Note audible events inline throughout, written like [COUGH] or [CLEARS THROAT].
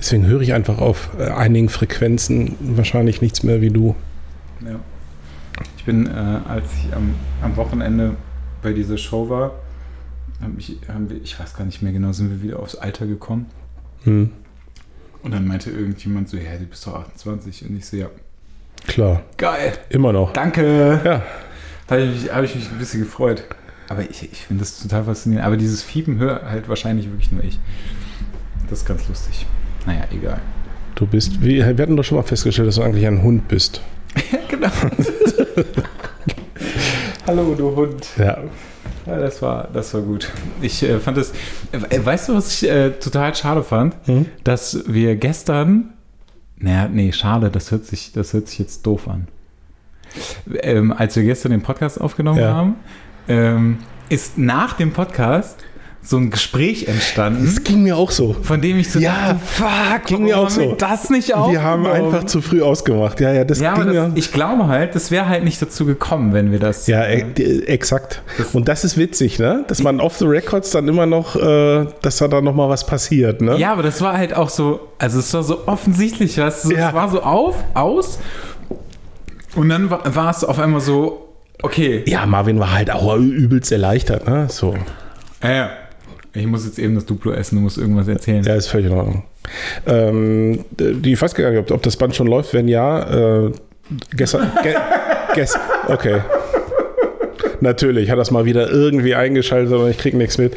Deswegen höre ich einfach auf äh, einigen Frequenzen wahrscheinlich nichts mehr wie du. Ja. Ich bin, äh, als ich am, am Wochenende bei dieser Show war, hab ich, haben wir, ich weiß gar nicht mehr genau, sind wir wieder aufs Alter gekommen. Hm, Und dann meinte irgendjemand so, ja, du bist doch 28. Und ich so, ja, klar, geil, immer noch. danke. Ja, Da habe ich, mich- hab ich mich ein bisschen gefreut. Aber ich, ich finde das total faszinierend. Aber dieses Fiepen höre halt wahrscheinlich wirklich nur ich. Das ist ganz lustig. Naja, egal. du bist, wie, wir hatten doch schon mal festgestellt, dass du eigentlich ein Hund bist. [LAUGHS] genau. [LAUGHS] Hallo, du Hund. Ja, Ja, das war, das war gut. Ich äh, fand das. Äh, weißt du, was ich äh, total schade fand? Hm? Dass wir gestern. Naja, nee, schade, das hört sich, das hört sich jetzt doof an. Ähm, als wir gestern den Podcast aufgenommen Ja. haben, ähm, ist nach dem Podcast so ein Gespräch entstanden, das ging mir auch so. von dem ich so Ja, dachte, fuck, ging mir auch so. das nicht Wir haben einfach zu früh ausgemacht. Ja, ja, das Ja, ging das, ja. ich glaube halt, das wäre halt nicht dazu gekommen, wenn wir das. Ja, die- exakt. Das- Und das ist witzig, ne? Dass man off the records dann immer noch, äh, dass da dann noch mal was passiert, ne? Ja, aber das war halt auch so, also es war so offensichtlich, du, so, Ja. es war so auf, aus und dann war, war es auf einmal so, okay, Ja, Marvin war halt auch übelst erleichtert, ne? So. ja, ja. Ich muss jetzt eben das Duplo essen, du musst irgendwas erzählen. Ja, ist völlig in Ordnung. Ähm, die, ich weiß gar nicht, ob, das Band schon läuft. Wenn ja, äh, gestern. [LAUGHS] Ge, gest, okay. Natürlich, hat das mal wieder irgendwie eingeschaltet, aber ich kriege nichts mit.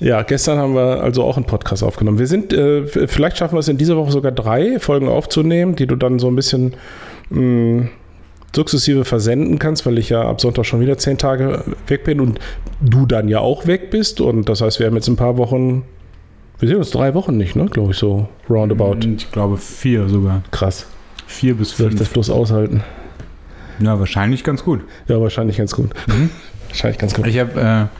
Ja, gestern haben wir also auch einen Podcast aufgenommen. Wir sind, äh, vielleicht schaffen wir es in dieser Woche sogar drei Folgen aufzunehmen, die du dann so ein bisschen mh, sukzessive versenden kannst, weil ich ja ab Sonntag schon wieder zehn Tage weg bin und du dann ja auch weg bist. Und das heißt, wir haben jetzt ein paar Wochen wir sehen uns drei Wochen nicht, ne? Glaube ich so. Roundabout. Ich glaube vier sogar. Krass. Vier bis Soll ich das fünf. bloß aushalten? Ja, wahrscheinlich ganz gut. Ja, wahrscheinlich ganz gut. Wahrscheinlich ganz gut. Ich habe,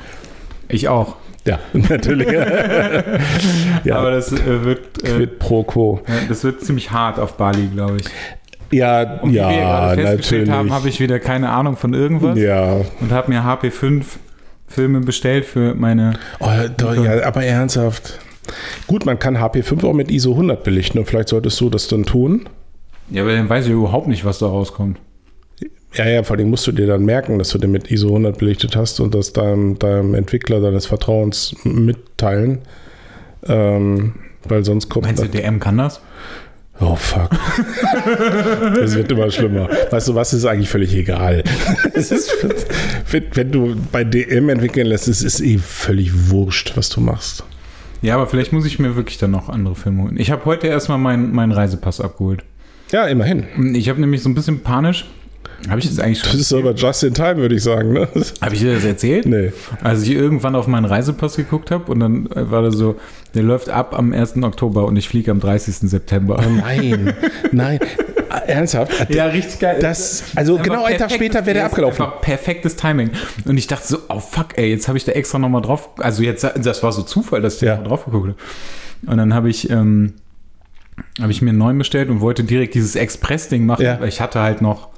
äh, ich auch. Ja, [LAUGHS] natürlich. [LAUGHS] ja, Aber das äh, wird, äh, quid pro quo. ja, das wird ziemlich hart auf Bali, glaube ich. Ja, Und wie wir ja, gerade festgestellt natürlich. haben, habe ich wieder keine Ahnung von irgendwas ja. und habe mir HP5 Filme bestellt für meine. Oh, doch, ja, aber ernsthaft. Gut, man kann HP5 auch mit ISO 100 belichten und vielleicht solltest du das dann tun. Ja, aber dann weiß ich überhaupt nicht, was da rauskommt. Ja, ja, vor allem musst du dir dann merken, dass du den mit ISO 100 belichtet hast und das deinem, deinem Entwickler deines Vertrauens mitteilen. Ähm, weil sonst kommt Meinst du, DM kann das? Oh fuck. [LAUGHS] Es wird immer schlimmer. Weißt du, was ist eigentlich völlig egal? [LAUGHS] Es ist, wenn, wenn du bei DM entwickeln lässt, es ist eh völlig wurscht, was du machst. Ja, aber vielleicht muss ich mir wirklich dann noch andere Filme holen. Ich habe heute erstmal meinen meinen Reisepass abgeholt. Ja, immerhin. Ich habe nämlich so ein bisschen panisch. Habe ich das eigentlich Das schon? ist aber just in time, würde ich sagen. Ne? Habe ich dir das erzählt? Nee. Als ich irgendwann auf meinen Reisepass geguckt habe und dann äh, war da so, der läuft ab am 1. Oktober und ich fliege am 30. September. Nein, nein. Ernsthaft? [LAUGHS] Ja, richtig geil. Das, also genau einen Tag später wäre der abgelaufen. Perfektes Timing. Und ich dachte so, oh fuck, ey, jetzt habe ich da extra nochmal drauf. Also jetzt, das war so Zufall, dass ich Ja. da drauf geguckt habe. Und dann habe ich, ähm, habe ich mir einen neuen bestellt und wollte direkt dieses Express-Ding machen, Ja. weil ich hatte halt noch,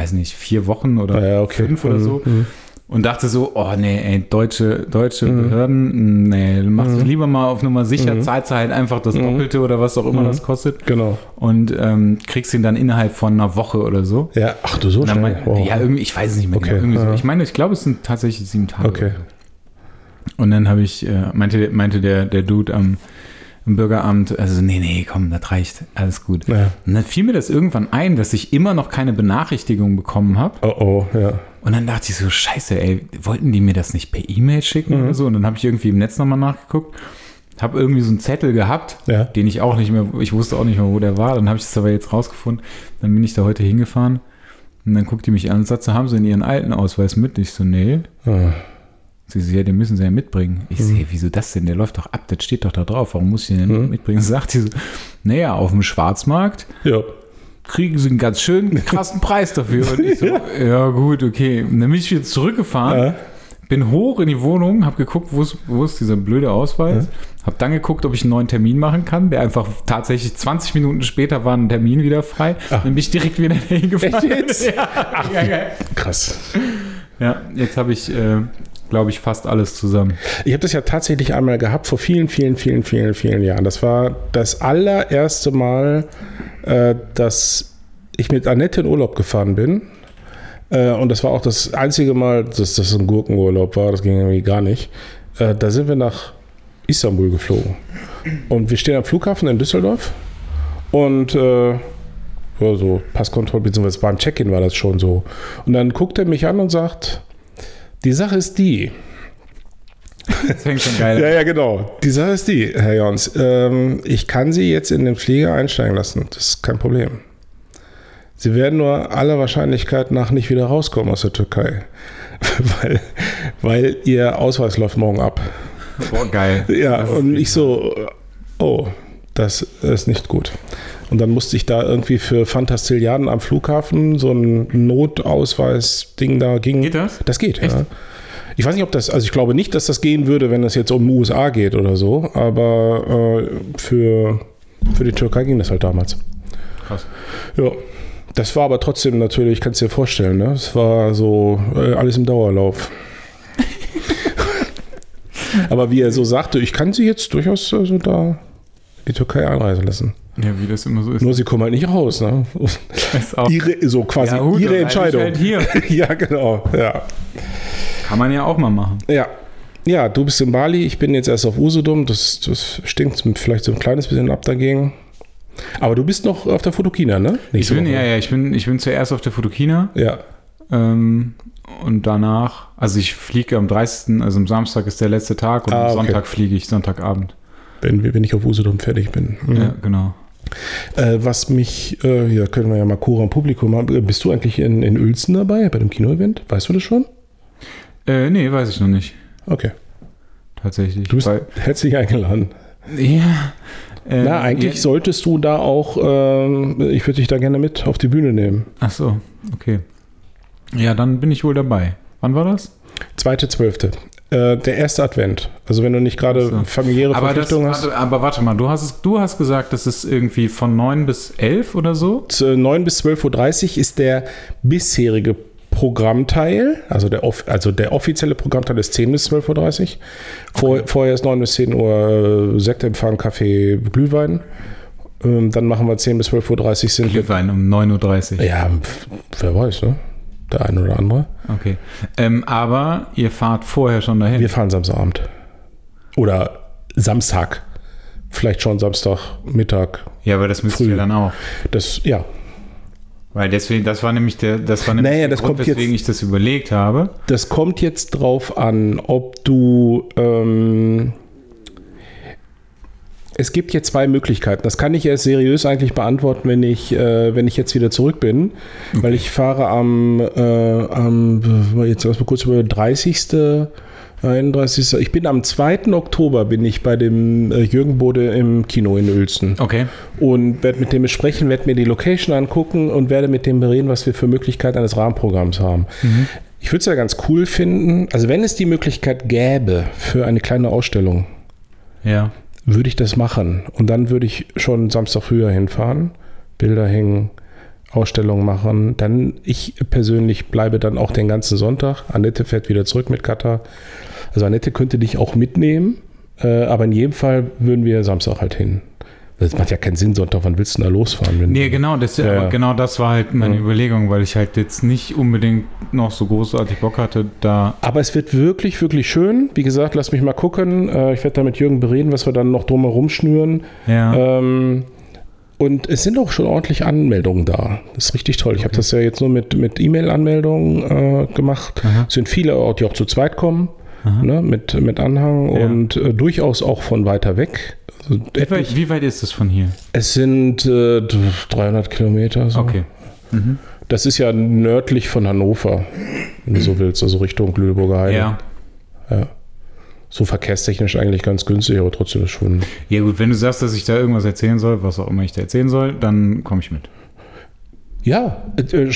weiß nicht, vier Wochen oder ja, okay. fünf oder Mhm, so. mhm. Und dachte so, oh nee, ey, deutsche, deutsche Behörden, nee, machst du lieber mal auf Nummer sicher, Mhm. zahlst du halt einfach das Doppelte oder was auch immer das kostet Genau. und ähm, kriegst ihn dann innerhalb von einer Woche oder so. Ja, ach du so schnell. mein, Wow. Ja, irgendwie, ich weiß es nicht mehr. Okay, genau, so. Ich meine, ich glaube, es sind tatsächlich sieben Tage. Okay. Und dann habe ich, äh, meinte, meinte der, der Dude am, im Bürgeramt, also nee, nee, komm, das reicht, alles gut. Ja. Und dann fiel mir das irgendwann ein, dass ich immer noch keine Benachrichtigung bekommen habe. Oh oh, ja. Und dann dachte ich so, scheiße, ey, wollten die mir das nicht per E-Mail schicken Mhm. oder so? Und dann habe ich irgendwie im Netz nochmal nachgeguckt, habe irgendwie so einen Zettel gehabt, Ja. den ich auch nicht mehr, ich wusste auch nicht mehr, wo der war. Dann habe ich es aber jetzt rausgefunden. Dann bin ich da heute hingefahren. Und dann guckt die mich an und sagt so, haben sie in ihren alten Ausweis mit? Ich so, nee. Ah. Sie so, ja, den müssen sie ja mitbringen. Ich sehe, wieso das denn? Der läuft doch ab, das steht doch da drauf. Warum muss ich den denn mitbringen? [LAUGHS] Sagt sie so, naja, auf dem Schwarzmarkt Ja. kriegen sie einen ganz schön [LAUGHS] krassen Preis dafür. Und ich so, ja. gut, okay. Und dann bin ich wieder zurückgefahren, Ja. bin hoch in die Wohnung, habe geguckt, wo ist, wo ist dieser blöde Ausweis, habe dann geguckt, ob ich einen neuen Termin machen kann, der einfach tatsächlich 20 Minuten später war ein Termin wieder frei. Dann bin ich direkt wieder [LAUGHS] hingefahren. Echt jetzt? Ja, ja, geil. Krass. ja, jetzt habe ich, äh, glaube ich, fast alles zusammen. Ich habe das ja tatsächlich einmal gehabt vor vielen, vielen, vielen, vielen, vielen Jahren. Das war das allererste Mal, äh, dass ich mit Annette in Urlaub gefahren bin. Äh, und das war auch das einzige Mal, dass das ein Gurkenurlaub war. Das ging irgendwie gar nicht. Äh, da sind wir nach Istanbul geflogen. Und wir stehen am Flughafen in Düsseldorf. Und äh, so Passkontrolle, beziehungsweise beim Check-in war das schon so. Und dann guckt er mich an und sagt, die Sache ist die. Das fängt schon geil an. [LAUGHS] Ja, ja, genau. Die Sache ist die, Herr Jons. Ähm, ich kann Sie jetzt in den Flieger einsteigen lassen. Das ist kein Problem. Sie werden nur aller Wahrscheinlichkeit nach nicht wieder rauskommen aus der Türkei. [LAUGHS] weil, weil Ihr Ausweis läuft morgen ab. Boah, geil. Ja, und ich so, oh, das ist nicht gut. Und dann musste ich da irgendwie für Fantastilliarden am Flughafen so ein Notausweis-Ding da ging. Geht das? Das geht, ja. Ich weiß nicht, ob das, also ich glaube nicht, dass das gehen würde, wenn es jetzt um USA geht oder so, aber äh, für, für die Türkei ging das halt damals. Krass. Ja. Das war aber trotzdem natürlich, kannst du dir vorstellen, ne? Es war so äh, alles im Dauerlauf. [LAUGHS] aber wie er so sagte, ich kann sie jetzt durchaus also da die Türkei einreisen lassen. Ja, wie das immer so ist. Nur sie kommen halt nicht raus, ne? Ihre, so quasi Ja, gut, ihre Entscheidung. halt hier. [LAUGHS] ja, genau. Ja. Kann man ja auch mal machen. ja. Ja, du bist in Bali, ich bin jetzt erst auf Usedom. Das, das stinkt vielleicht so ein kleines bisschen ab dagegen. Aber du bist noch auf der Fotokina, ne? Ich bin, Woche. ja, ja, ich bin, ich bin zuerst auf der Fotokina Ja. ähm, und danach, also ich fliege am 30., also am Samstag ist der letzte Tag und Ah, am okay. Sonntag fliege ich, Sonntagabend. Wenn, wenn ich auf Usedom fertig bin. Mhm. Ja, genau. Äh, was mich, äh, ja, können wir ja mal Cora im Publikum haben. Äh, Bist du eigentlich in, in Uelzen dabei, bei dem Kinoevent? Weißt du das schon? Äh, nee, weiß ich noch nicht. Okay. Tatsächlich. Du bist Weil, herzlich eingeladen. ja. ähm, Na, eigentlich ja, solltest du da auch, ähm, ich würde dich da gerne mit auf die Bühne nehmen. Ach so, okay. Ja, dann bin ich wohl dabei. Wann war das? Zweite, zwölfte. Äh, der erste Advent. Also wenn du nicht gerade so. familiäre Aber, das, Verpflichtungen hast. warte, aber warte mal, du hast, du hast gesagt, das ist irgendwie von 9 bis 11 oder so? Z- 9 bis 12.30 Uhr ist der bisherige Programmteil, also der, off- also der offizielle Programmteil ist 10 bis 12.30 Uhr. Vor, Vorher ist 9 bis 10 Uhr äh, Sektempfang, Kaffee, Glühwein. Ähm, dann machen wir 10 bis 12.30 Uhr sind. Glühwein um 9.30 Uhr. Ja, wer weiß, ne? Der eine oder andere. Okay. Ähm, aber ihr fahrt vorher schon dahin. Wir fahren Samstagabend. Oder Samstag. Vielleicht schon Samstagmittag. ja, aber das müsst Früh. ihr dann auch. Das, ja, Weil deswegen, das war nämlich der, das war nämlich Naja, das Grund, kommt jetzt- weswegen ich das überlegt habe. Das kommt jetzt drauf an, ob du. Ähm, es gibt hier zwei Möglichkeiten. Das kann ich erst seriös eigentlich beantworten, wenn ich, äh, wenn ich jetzt wieder zurück bin. Weil ich fahre am, äh, am jetzt lass mal kurz über 30. 31. Ich bin am 2. Oktober bin ich bei dem äh, Jürgen Bode im Kino in Uelzen Okay. und werde mit dem besprechen, werde mir die Location angucken und werde mit dem bereden, was wir für Möglichkeiten eines Rahmenprogramms haben. Ich würde es ja ganz cool finden, also wenn es die Möglichkeit gäbe für eine kleine Ausstellung, Ja. Würde ich das machen. Und dann würde ich schon Samstag früher hinfahren, Bilder hängen, Ausstellungen machen. Dann, ich persönlich bleibe dann auch den ganzen Sonntag. Annette fährt wieder zurück mit Katar. Also Annette könnte dich auch mitnehmen, äh, aber in jedem Fall würden wir Samstag halt hin. Das macht ja keinen Sinn, Sonntag, wann willst du denn da losfahren? Wenn Nee, genau, das, Ja, genau das war halt meine Ja. Überlegung, weil ich halt jetzt nicht unbedingt noch so großartig Bock hatte, da. Aber es wird wirklich, wirklich schön. Wie gesagt, lass mich mal gucken. Äh, ich werde da mit Jürgen bereden, was wir dann noch drumherum schnüren. Ja. Ähm, und es sind auch schon ordentlich Anmeldungen da. Das ist richtig toll. Ich habe das ja jetzt nur mit, mit E-Mail-Anmeldungen äh, gemacht. Aha. Es sind viele, die auch zu zweit kommen, ne, mit, mit Anhang Ja. und äh, durchaus auch von weiter weg. Wie, weit, wie weit ist das von hier? es sind äh, 300 Kilometer. So. Okay. Mhm. Das ist ja nördlich von Hannover, wenn du so willst, also Richtung Lüneburger Heide. Ja. Ja. So verkehrstechnisch eigentlich ganz günstig, aber trotzdem ist schon. Ja, gut, wenn du sagst, dass ich da irgendwas erzählen soll, was auch immer ich da erzählen soll, dann komme ich mit. Ja, äh, äh,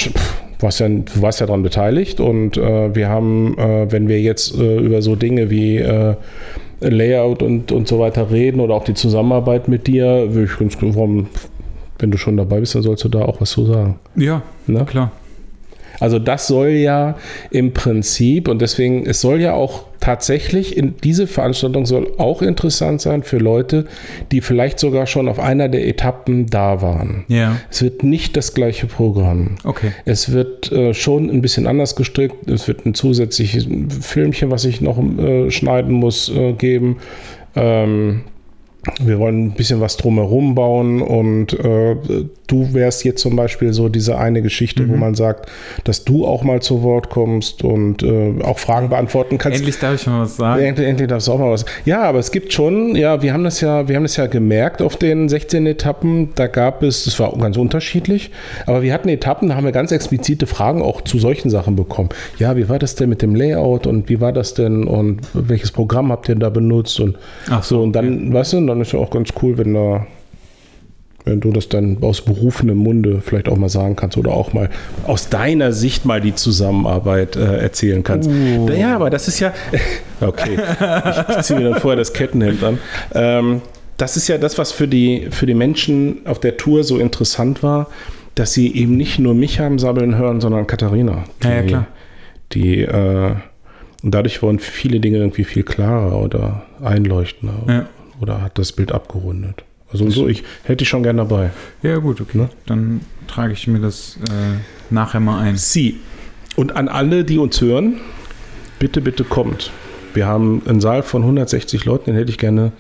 warst ja, du warst ja daran beteiligt und äh, wir haben, äh, wenn wir jetzt äh, über so Dinge wie äh, Layout und, und so weiter reden oder auch die Zusammenarbeit mit dir, würde ich ganz warum, wenn du schon dabei bist, dann sollst du da auch was zu sagen. Ja, Ne? klar. Also das soll ja im Prinzip und deswegen, es soll ja auch tatsächlich in diese Veranstaltung soll auch interessant sein für Leute, die vielleicht sogar schon auf einer der Etappen da waren. Ja. Es wird nicht das gleiche Programm. Okay. Es wird äh, schon ein bisschen anders gestrickt. Es wird ein zusätzliches Filmchen, was ich noch äh, schneiden muss, äh, geben. Ähm, wir wollen ein bisschen was drumherum bauen und äh, du wärst jetzt zum Beispiel so diese eine Geschichte, Mhm. wo man sagt, dass du auch mal zu Wort kommst und äh, auch Fragen beantworten kannst. Endlich darf ich mal was sagen. Endlich, endlich darfst du auch mal was. Ja, aber es gibt schon, ja, wir haben das ja, wir haben das ja gemerkt auf den 16 Etappen. Da gab es, das war ganz unterschiedlich, aber wir hatten Etappen, da haben wir ganz explizite Fragen auch zu solchen Sachen bekommen. Ja, wie war das denn mit dem Layout und wie war das denn und welches Programm habt ihr da benutzt und Ach so und dann, weißt du, dann ist ja auch ganz cool, wenn da wenn du das dann aus berufenem Munde vielleicht auch mal sagen kannst oder auch mal aus deiner Sicht mal die Zusammenarbeit äh, erzählen kannst. Oh. Ja, aber das ist ja. [LAUGHS] Okay, ich, ich ziehe mir dann vorher das Kettenhemd an. Ähm, das ist ja das, was für die, für die Menschen auf der Tour so interessant war, dass sie eben nicht nur mich haben sabbeln hören, sondern Katharina. Die, Ja, ja, klar. Die, äh, und dadurch wurden viele Dinge irgendwie viel klarer oder einleuchtender Ja. oder hat das Bild abgerundet. Also so, ich hätte ich schon gern dabei. Ja, gut, okay. Ne? Dann trage ich mir das äh, nachher mal ein. Sie. Und an alle, die uns hören, bitte, bitte kommt. Wir haben einen Saal von 160 Leuten, den hätte ich gerne,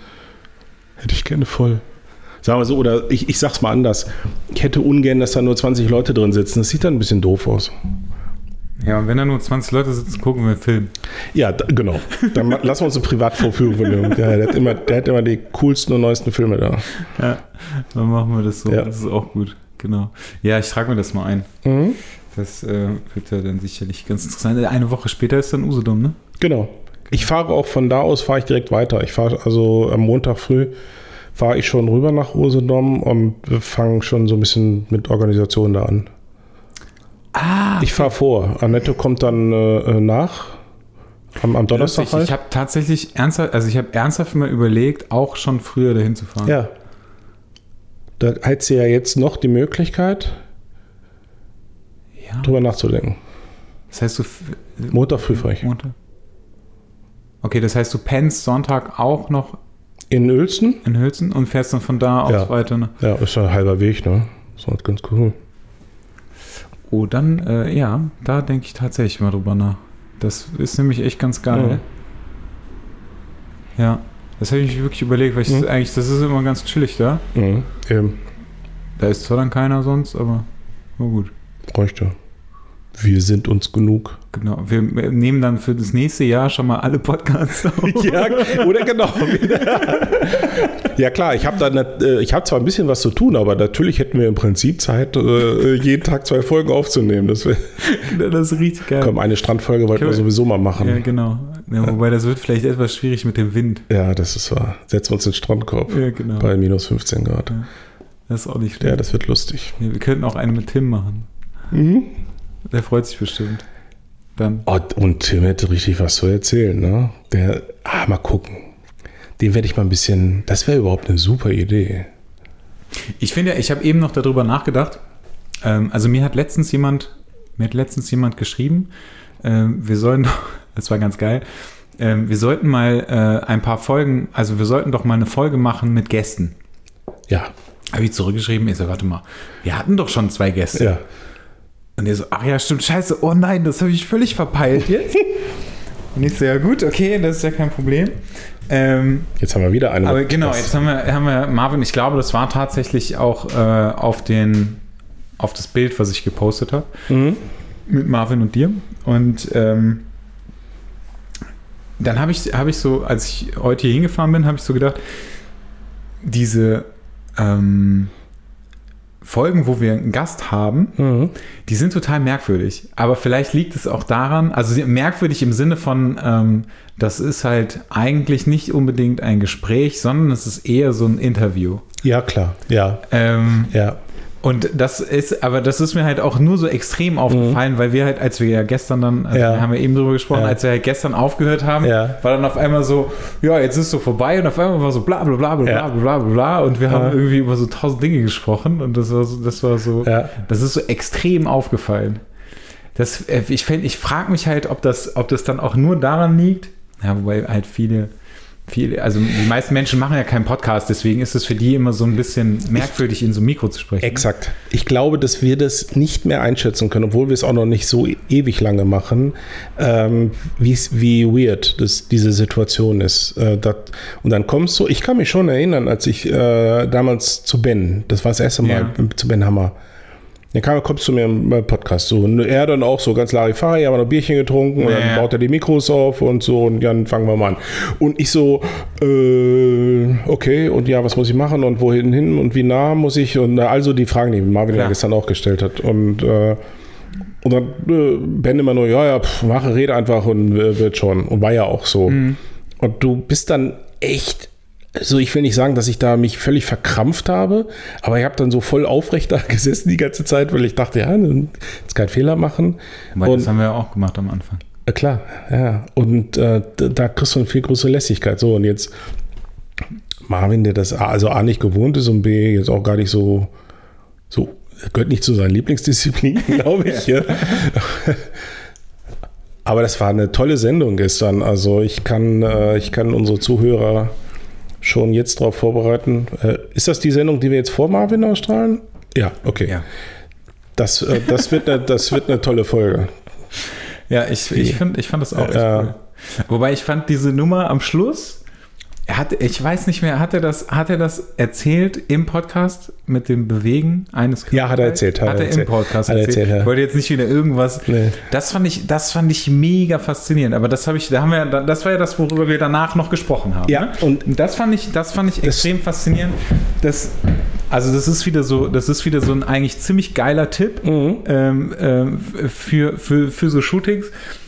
hätte ich gerne voll. Sagen wir so, oder ich, ich sag's mal anders. Ich hätte ungern, dass da nur 20 Leute drin sitzen. Das sieht dann ein bisschen doof aus. Ja, und wenn da nur 20 Leute sitzen, gucken wir einen Film. Ja, da, genau. Dann lassen wir uns eine Privatvorführung von dem. Ja, der, hat immer, der hat immer die coolsten und neuesten Filme da. Ja, dann machen wir das so. Ja. Das ist auch gut. Genau. Ja, ich trage mir das mal ein. Mhm. Das äh, wird ja dann sicherlich ganz interessant. Eine Woche später ist dann Usedom, ne? Genau. Ich fahre auch von da aus, fahre ich direkt weiter. Ich fahre also am Montag früh fahre ich schon rüber nach Usedom und wir fangen schon so ein bisschen mit Organisation da an. Ah, Ich fahre vor. Annette kommt dann äh, nach. Am, am Donnerstag Lustig. halt. Ich habe tatsächlich ernsthaft, also ich habe ernsthaft mal überlegt, auch schon früher dahin zu fahren. ja. Da hat sie ja jetzt noch die Möglichkeit, Ja. drüber nachzudenken. Das heißt, du Montag früh fahre ich. Montag. Okay, das heißt, du pennst Sonntag auch noch In Uelzen? in Hülsen und fährst dann von da aus Ja. weiter. Ne? Ja, ist ja ein halber Weg, ne? Das ist ganz cool. Oh, dann, äh, ja, da denke ich tatsächlich mal drüber nach. Das ist nämlich echt ganz geil. Ja, das habe ich mich wirklich überlegt, weil ich Mhm. eigentlich, das ist immer ganz chillig da. Mhm. Eben. Da ist zwar dann keiner sonst, aber na gut. Bräuchte. Wir sind uns genug. Genau. Wir nehmen dann für das nächste Jahr schon mal alle Podcasts auf. [LAUGHS] Ja, oder genau. [LAUGHS] ja klar, ich habe da nicht, äh, ich habe zwar ein bisschen was zu tun, aber natürlich hätten wir im Prinzip Zeit, äh, jeden Tag zwei Folgen aufzunehmen. Das [LAUGHS] Das ist richtig geil. komm, eine Strandfolge wollten wir sowieso mal machen. Ja, genau. Ja, wobei das wird vielleicht etwas schwierig mit dem Wind. Ja, das ist wahr. Setzen wir uns in den Strandkorb Ja, genau. bei minus 15 Grad. Das ist auch nicht Ja, schlimm. das wird lustig. Ja, wir könnten auch eine mit Tim machen. Mhm. Der freut sich bestimmt. Dann. Oh, und Tim hätte richtig was zu erzählen, ne? Der, ah, mal gucken. Den werde ich mal ein bisschen, das wäre überhaupt eine super Idee. Ich finde, ich habe eben noch darüber nachgedacht. Ähm, also mir hat letztens jemand, mir hat letztens jemand geschrieben, ähm, wir sollen doch, [LAUGHS] das war ganz geil, ähm, wir sollten mal äh, ein paar Folgen, also wir sollten doch mal eine Folge machen mit Gästen. Ja, Habe ich zurückgeschrieben, ich so, warte mal, wir hatten doch schon zwei Gäste. ja. Und er so, ach ja, stimmt, scheiße, oh nein, das habe ich völlig verpeilt jetzt. [LAUGHS] Und ich so, ja gut, okay, das ist ja kein Problem. Ähm, Jetzt haben wir wieder eine. aber genau, jetzt haben wir, haben wir Marvin, ich glaube, das war tatsächlich auch äh, auf, den, auf das Bild, was ich gepostet habe, Mhm. mit Marvin und dir. Und ähm, dann habe ich, hab ich so, als ich heute hier hingefahren bin, habe ich so gedacht, diese ähm, Folgen, wo wir einen Gast haben, Mhm. die sind total merkwürdig. Aber vielleicht liegt es auch daran, also merkwürdig im Sinne von, ähm, das ist halt eigentlich nicht unbedingt ein Gespräch, sondern es ist eher so ein Interview. Ja, klar. Ja, Ähm, ja. Und das ist, aber das ist mir halt auch nur so extrem aufgefallen, weil wir halt, als wir ja gestern dann, also Mhm. Ja. wir haben ja eben drüber gesprochen, Ja. als wir halt gestern aufgehört haben, Ja. war dann auf einmal so, ja, jetzt ist so vorbei und auf einmal war so bla bla bla bla bla bla bla bla und wir haben irgendwie über so tausend Dinge gesprochen und das war so, das war so, das ist so extrem aufgefallen. das, äh, ich, ich frage mich halt, ob das, ob das dann auch nur daran liegt. Ja, wobei halt viele, viele, also die meisten Menschen machen ja keinen Podcast, deswegen ist es für die immer so ein bisschen merkwürdig, in so ein Mikro zu sprechen. Exakt. Ich glaube, dass wir das nicht mehr einschätzen können, obwohl wir es auch noch nicht so ewig lange machen, ähm, wie weird das, diese Situation ist. Äh, dat, und dann kommst du, ich kann mich schon erinnern, als ich äh, damals zu Ben, das war das erste Mal Ja. zu Ben Hammer. Dann kam, kommst du mir im Podcast so. Und er dann auch so ganz Larifari, haben wir noch Bierchen getrunken und Ja, dann baut er die Mikros auf und so und dann fangen wir mal an. Und ich so, äh, okay, und ja, was muss ich machen und wohin hin und wie nah muss ich? Und äh, also die Fragen, die Marvin ja gestern auch gestellt hat. Und, äh, und dann äh, Ben immer nur, ja, ja, pff, mache, rede einfach und äh, wird schon. Und war ja auch so. Mhm. Und du bist dann echt, also ich will nicht sagen, dass ich da mich völlig verkrampft habe, aber ich habe dann so voll aufrecht da [LAUGHS] gesessen die ganze Zeit, weil ich dachte, ja, jetzt keinen Fehler machen. Weil und das haben wir ja auch gemacht am Anfang. äh, klar, ja. Und äh, da- kriegst du eine viel größere Lässigkeit. So, und jetzt Marvin, der das A, also A nicht gewohnt ist und B jetzt auch gar nicht so, so gehört nicht zu seinen Lieblingsdisziplinen, [LAUGHS] glaube ich. ja. Aber das war eine tolle Sendung gestern. Also ich kann, äh, ich kann unsere Zuhörer schon jetzt darauf vorbereiten. Äh, ist das die Sendung, die wir jetzt vor Marvin ausstrahlen? Ja, okay. Ja. Das, äh, das, wird eine, das wird eine tolle Folge. Ja, ich, ich, find, ich fand das auch echt Ja. cool. Wobei ich fand diese Nummer am Schluss, er hat, ich weiß nicht mehr, hat er das, hat er das erzählt im Podcast mit dem Bewegen eines Ja, hat er erzählt, Hat, hat er er im erzählt. Podcast Hat er erzählt. erzählt, ja. Ich wollte jetzt nicht wieder irgendwas. Nee. Das fand ich, das fand ich mega faszinierend. Aber das habe ich, da haben wir, das war ja das, worüber wir danach noch gesprochen haben. Ja, ne? und- das fand ich, das fand ich extrem faszinierend. Das, also das ist wieder so, das ist wieder so ein eigentlich ziemlich geiler Tipp Mhm. ähm, ähm, für, für, für so Shootings,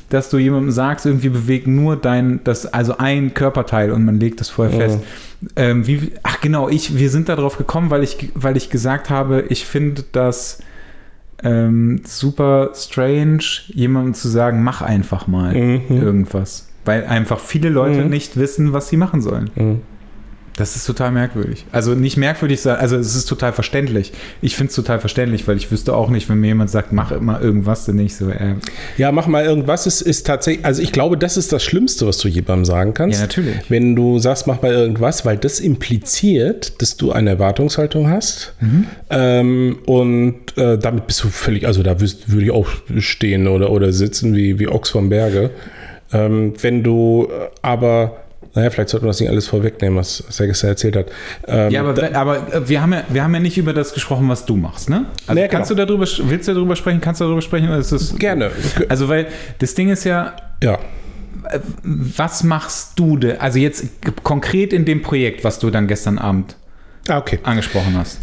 dass du jemandem sagst, irgendwie bewegt nur dein, das, also ein Körperteil und man legt das vorher Mhm. fest. Ähm, wie, ach genau, ich, wir sind darauf gekommen, weil ich, weil ich gesagt habe, ich finde das ähm, super strange, jemandem zu sagen, mach einfach mal Mhm. irgendwas. Weil einfach viele Leute Mhm. nicht wissen, was sie machen sollen. Mhm. Das ist total merkwürdig. Also nicht merkwürdig, sein- also es ist total verständlich. Ich finde es total verständlich, weil ich wüsste auch nicht, wenn mir jemand sagt, mach immer irgendwas, dann nicht so, äh, Ja, mach mal irgendwas. Es ist tatsächlich, also ich glaube, das ist das Schlimmste, was du jemandem sagen kannst. Ja, natürlich. Wenn du sagst, mach mal irgendwas, weil das impliziert, dass du eine Erwartungshaltung hast. Mhm. Ähm, und äh, damit bist du völlig, also da würde ich auch stehen oder, oder sitzen wie, wie Ochs vom Berge. Ähm, wenn du äh, aber, naja, vielleicht sollte man das nicht alles vorwegnehmen, was, er gestern erzählt hat. Ähm, Ja, aber, da, aber äh, wir, haben ja, wir haben ja nicht über das gesprochen, was du machst, ne? Also Nee, kannst genau. du darüber, willst du darüber sprechen? Kannst du darüber sprechen? Oder ist das, gerne. Also, weil das Ding ist ja, Ja. was machst du denn? Also jetzt konkret in dem Projekt, was du dann gestern Abend Ah, okay. angesprochen hast.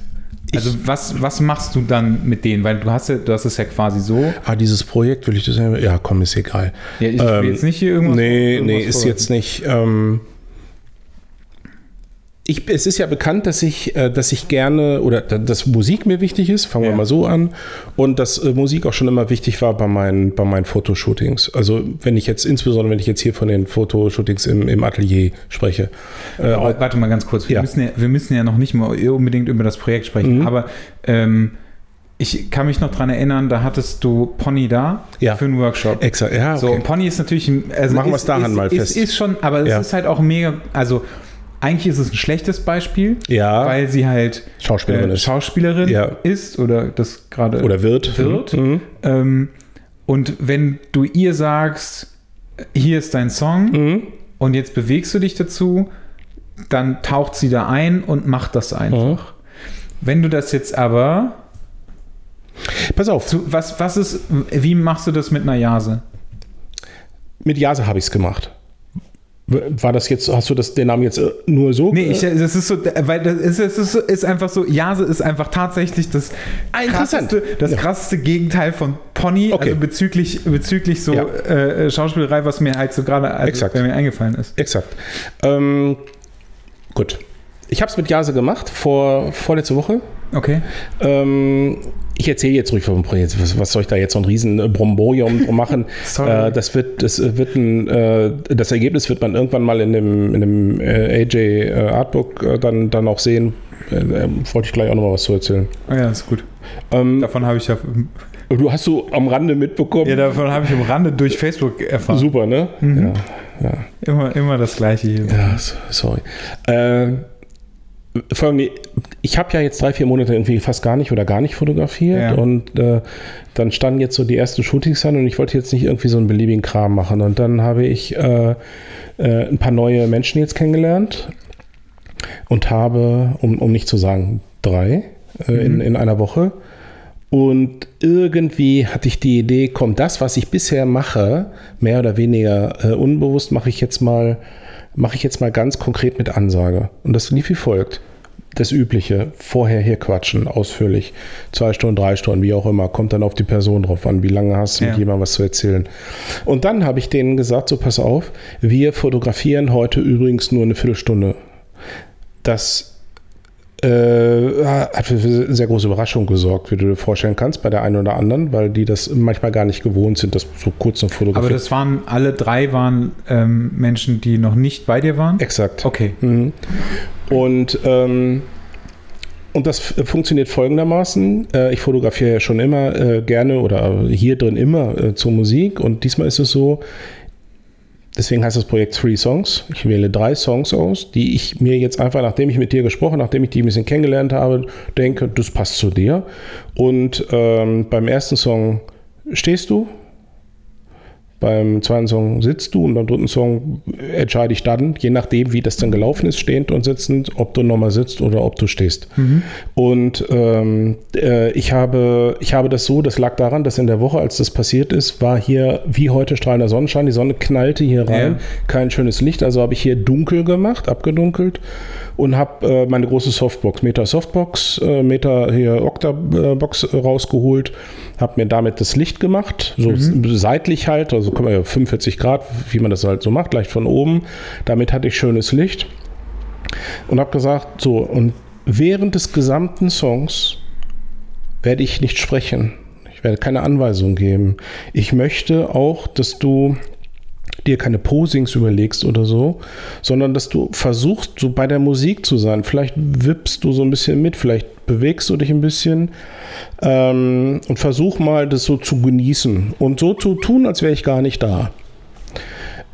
Also was, was machst du dann mit denen? Weil du hast ja, du hast es ja quasi so. Ah, dieses Projekt, will ich das ja, ja komm, ist egal. Ja, ich will Ähm, jetzt nicht hier irgendwas. Nee, irgendwas nee, ist jetzt nicht. Ähm, ich, es ist ja bekannt, dass ich, äh, dass ich gerne oder da- dass Musik mir wichtig ist, fangen wir Ja. mal so an. Und dass äh, Musik auch schon immer wichtig war bei meinen, bei meinen Fotoshootings. Also wenn ich jetzt, insbesondere wenn ich jetzt hier von den Fotoshootings im, im Atelier spreche. Äh, Aber warte mal ganz kurz. Wir, Ja. müssen ja, wir müssen ja noch nicht mal unbedingt über das Projekt sprechen. Mhm. Aber ähm, ich kann mich noch dran erinnern, da hattest du Pony da Ja. für einen Workshop. exakt, ja, So, okay. und Pony ist natürlich. Also Machen wir ist, es daran ist, mal ist, fest. Ist schon, aber es ist halt auch mega. Also, eigentlich ist es ein schlechtes Beispiel, ja, weil sie halt Schauspielerin äh, ist. Schauspielerin Ja. ist oder das gerade Oder wird. wird. Mhm. Ähm, und wenn du ihr sagst, hier ist dein Song Mhm. und jetzt bewegst du dich dazu, dann taucht sie da ein und macht das einfach. Mhm. Wenn du das jetzt aber, Pass auf, zu, was, was ist, wie machst du das mit einer Jase? mit Jase habe ich es gemacht. War das jetzt, hast du das, den Namen jetzt äh, nur so? Nee, ich, das ist so, weil das ist, es ist, ist einfach so, Jase ist einfach tatsächlich das Ah, krasseste, das Ja. krasseste Gegenteil von Pony, Okay. also bezüglich, bezüglich so Ja. äh, Schauspielerei, was mir halt so gerade also, mir eingefallen ist. Exakt. Ähm, gut. Ich habe es mit Jase gemacht, vor, vorletzte Woche. Okay. Ähm, ich erzähle jetzt ruhig vom Projekt. Was, was soll ich da jetzt so ein riesen äh, Bromborium machen? [LAUGHS] Sorry. äh, das wird, das wird ein, äh, das Ergebnis wird man irgendwann mal in dem, in dem äh, AJ äh, Artbook äh, dann, dann auch sehen. Äh, äh, wollte ich gleich auch noch mal was zu erzählen. Oh ja, ist gut. Ähm, Davon habe ich ja Du hast du am Rande mitbekommen? Ja, davon habe ich am Rande durch Facebook erfahren. Super, ne? Mhm. Ja, ja. Immer, immer das Gleiche hier. Ja, so- sorry. Äh, folgende, ich habe ja jetzt drei, vier Monate irgendwie fast gar nicht oder gar nicht fotografiert Ja. und äh, dann standen jetzt so die ersten Shootings an und ich wollte jetzt nicht irgendwie so einen beliebigen Kram machen und dann habe ich äh, äh, ein paar neue Menschen jetzt kennengelernt und habe, um, um nicht zu sagen drei äh, in, in einer Woche und irgendwie hatte ich die Idee, komm, das, was ich bisher mache, mehr oder weniger äh, unbewusst, mache ich jetzt mal, mache ich jetzt mal ganz konkret mit Ansage. Und das lief wie folgt. Das Übliche, vorher hier quatschen, ausführlich. Zwei Stunden, drei Stunden, wie auch immer. Kommt dann auf die Person drauf an, wie lange hast du Ja. mit jemandem was zu erzählen. Und dann habe ich denen gesagt, so pass auf, wir fotografieren heute übrigens nur eine Viertelstunde. Das äh, hat für sehr große Überraschung gesorgt, wie du dir vorstellen kannst, bei der einen oder anderen, weil die das manchmal gar nicht gewohnt sind, das so kurz noch Aber fotografieren. das waren, alle drei waren ähm, Menschen, die noch nicht bei dir waren? Exakt. Okay. Mhm. Und, ähm, und das funktioniert folgendermaßen. Äh, ich fotografiere ja schon immer äh, gerne oder hier drin immer äh, zur Musik und diesmal ist es so, deswegen heißt das Projekt Three Songs. Ich wähle drei Songs aus, die ich mir jetzt einfach, nachdem ich mit dir gesprochen, nachdem ich die ein bisschen kennengelernt habe, denke, das passt zu dir. Und ähm, beim ersten Song stehst du, beim zweiten Song sitzt du und beim dritten Song entscheide ich dann, je nachdem, wie das dann gelaufen ist, stehend und sitzend, ob du nochmal sitzt oder ob du stehst. Und ähm, äh, ich, habe, ich habe das so, das lag daran, dass in der Woche, als das passiert ist, war hier wie heute strahlender Sonnenschein. Die Sonne knallte hier rein, Ja. kein schönes Licht. Also habe ich hier dunkel gemacht, abgedunkelt und habe äh, meine große Softbox, Meta Softbox, äh, Meta hier Octabox äh, rausgeholt, habe mir damit das Licht gemacht, so seitlich halt, also kann man ja 45 Grad, wie man das halt so macht, leicht von oben. Damit hatte ich schönes Licht und habe gesagt, so und während des gesamten Songs werde ich nicht sprechen. Ich werde keine Anweisung geben. Ich möchte auch, dass du dir keine Posings überlegst oder so, sondern dass du versuchst, so bei der Musik zu sein. Vielleicht wippst du so ein bisschen mit, vielleicht bewegst du dich ein bisschen ähm, und versuch mal, das so zu genießen und so zu tun, als wäre ich gar nicht da.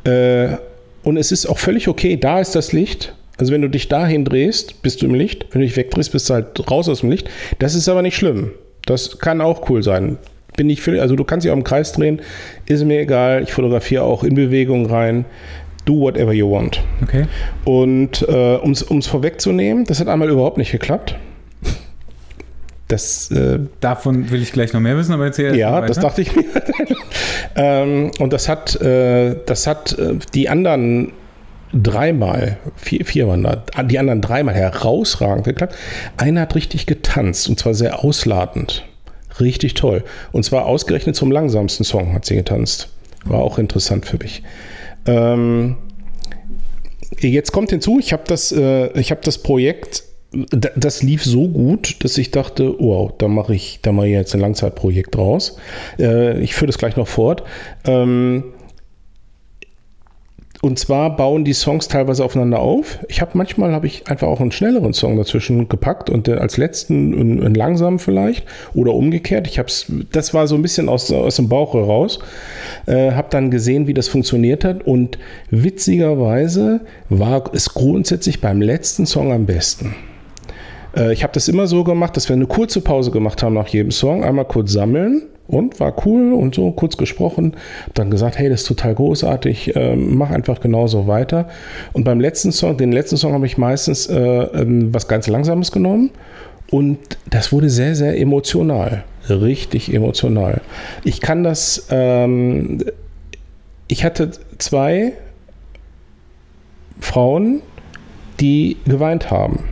Äh, und es ist auch völlig okay, da ist das Licht. Also wenn du dich dahin drehst, bist du im Licht. Wenn du dich wegdrehst, bist du halt raus aus dem Licht. Das ist aber nicht schlimm. Das kann auch cool sein. Bin ich völlig, also du kannst dich auch im Kreis drehen, ist mir egal. Ich fotografiere auch in Bewegung rein. Do whatever you want. Okay. Und äh, um es vorwegzunehmen, das hat einmal überhaupt nicht geklappt. Das äh, Davon will ich gleich noch mehr wissen, aber erzähl ja, das dachte ich mir. [LAUGHS] ähm, und das hat, äh, das hat äh, die anderen dreimal, vier, vier waren da, die anderen dreimal herausragend geklappt. Einer hat richtig getanzt und zwar sehr ausladend. Richtig toll. Und zwar ausgerechnet zum langsamsten Song hat sie getanzt. War auch interessant für mich. Ähm, jetzt kommt hinzu, ich habe das, äh, ich habe das Projekt, das lief so gut, dass ich dachte, wow, da mache ich, da ich jetzt ein Langzeitprojekt draus. Äh, ich führe das gleich noch fort. Ähm, und zwar bauen die Songs teilweise aufeinander auf. Ich habe manchmal habe ich einfach auch einen schnelleren Song dazwischen gepackt und den als letzten einen, einen langsamen vielleicht oder umgekehrt. Ich habe das war so ein bisschen aus, aus dem Bauch heraus. Äh, habe dann gesehen, wie das funktioniert hat und witzigerweise war es grundsätzlich beim letzten Song am besten. Äh, ich habe das immer so gemacht, dass wir eine kurze Pause gemacht haben nach jedem Song, einmal kurz sammeln und war cool und so kurz gesprochen, dann gesagt, hey, das ist total großartig, ähm, mach einfach genauso weiter. Und beim letzten Song, den letzten Song habe ich meistens äh, ähm, was ganz Langsames genommen und das wurde sehr, sehr emotional, richtig emotional. Ich kann das, ähm, ich hatte zwei Frauen, die geweint haben.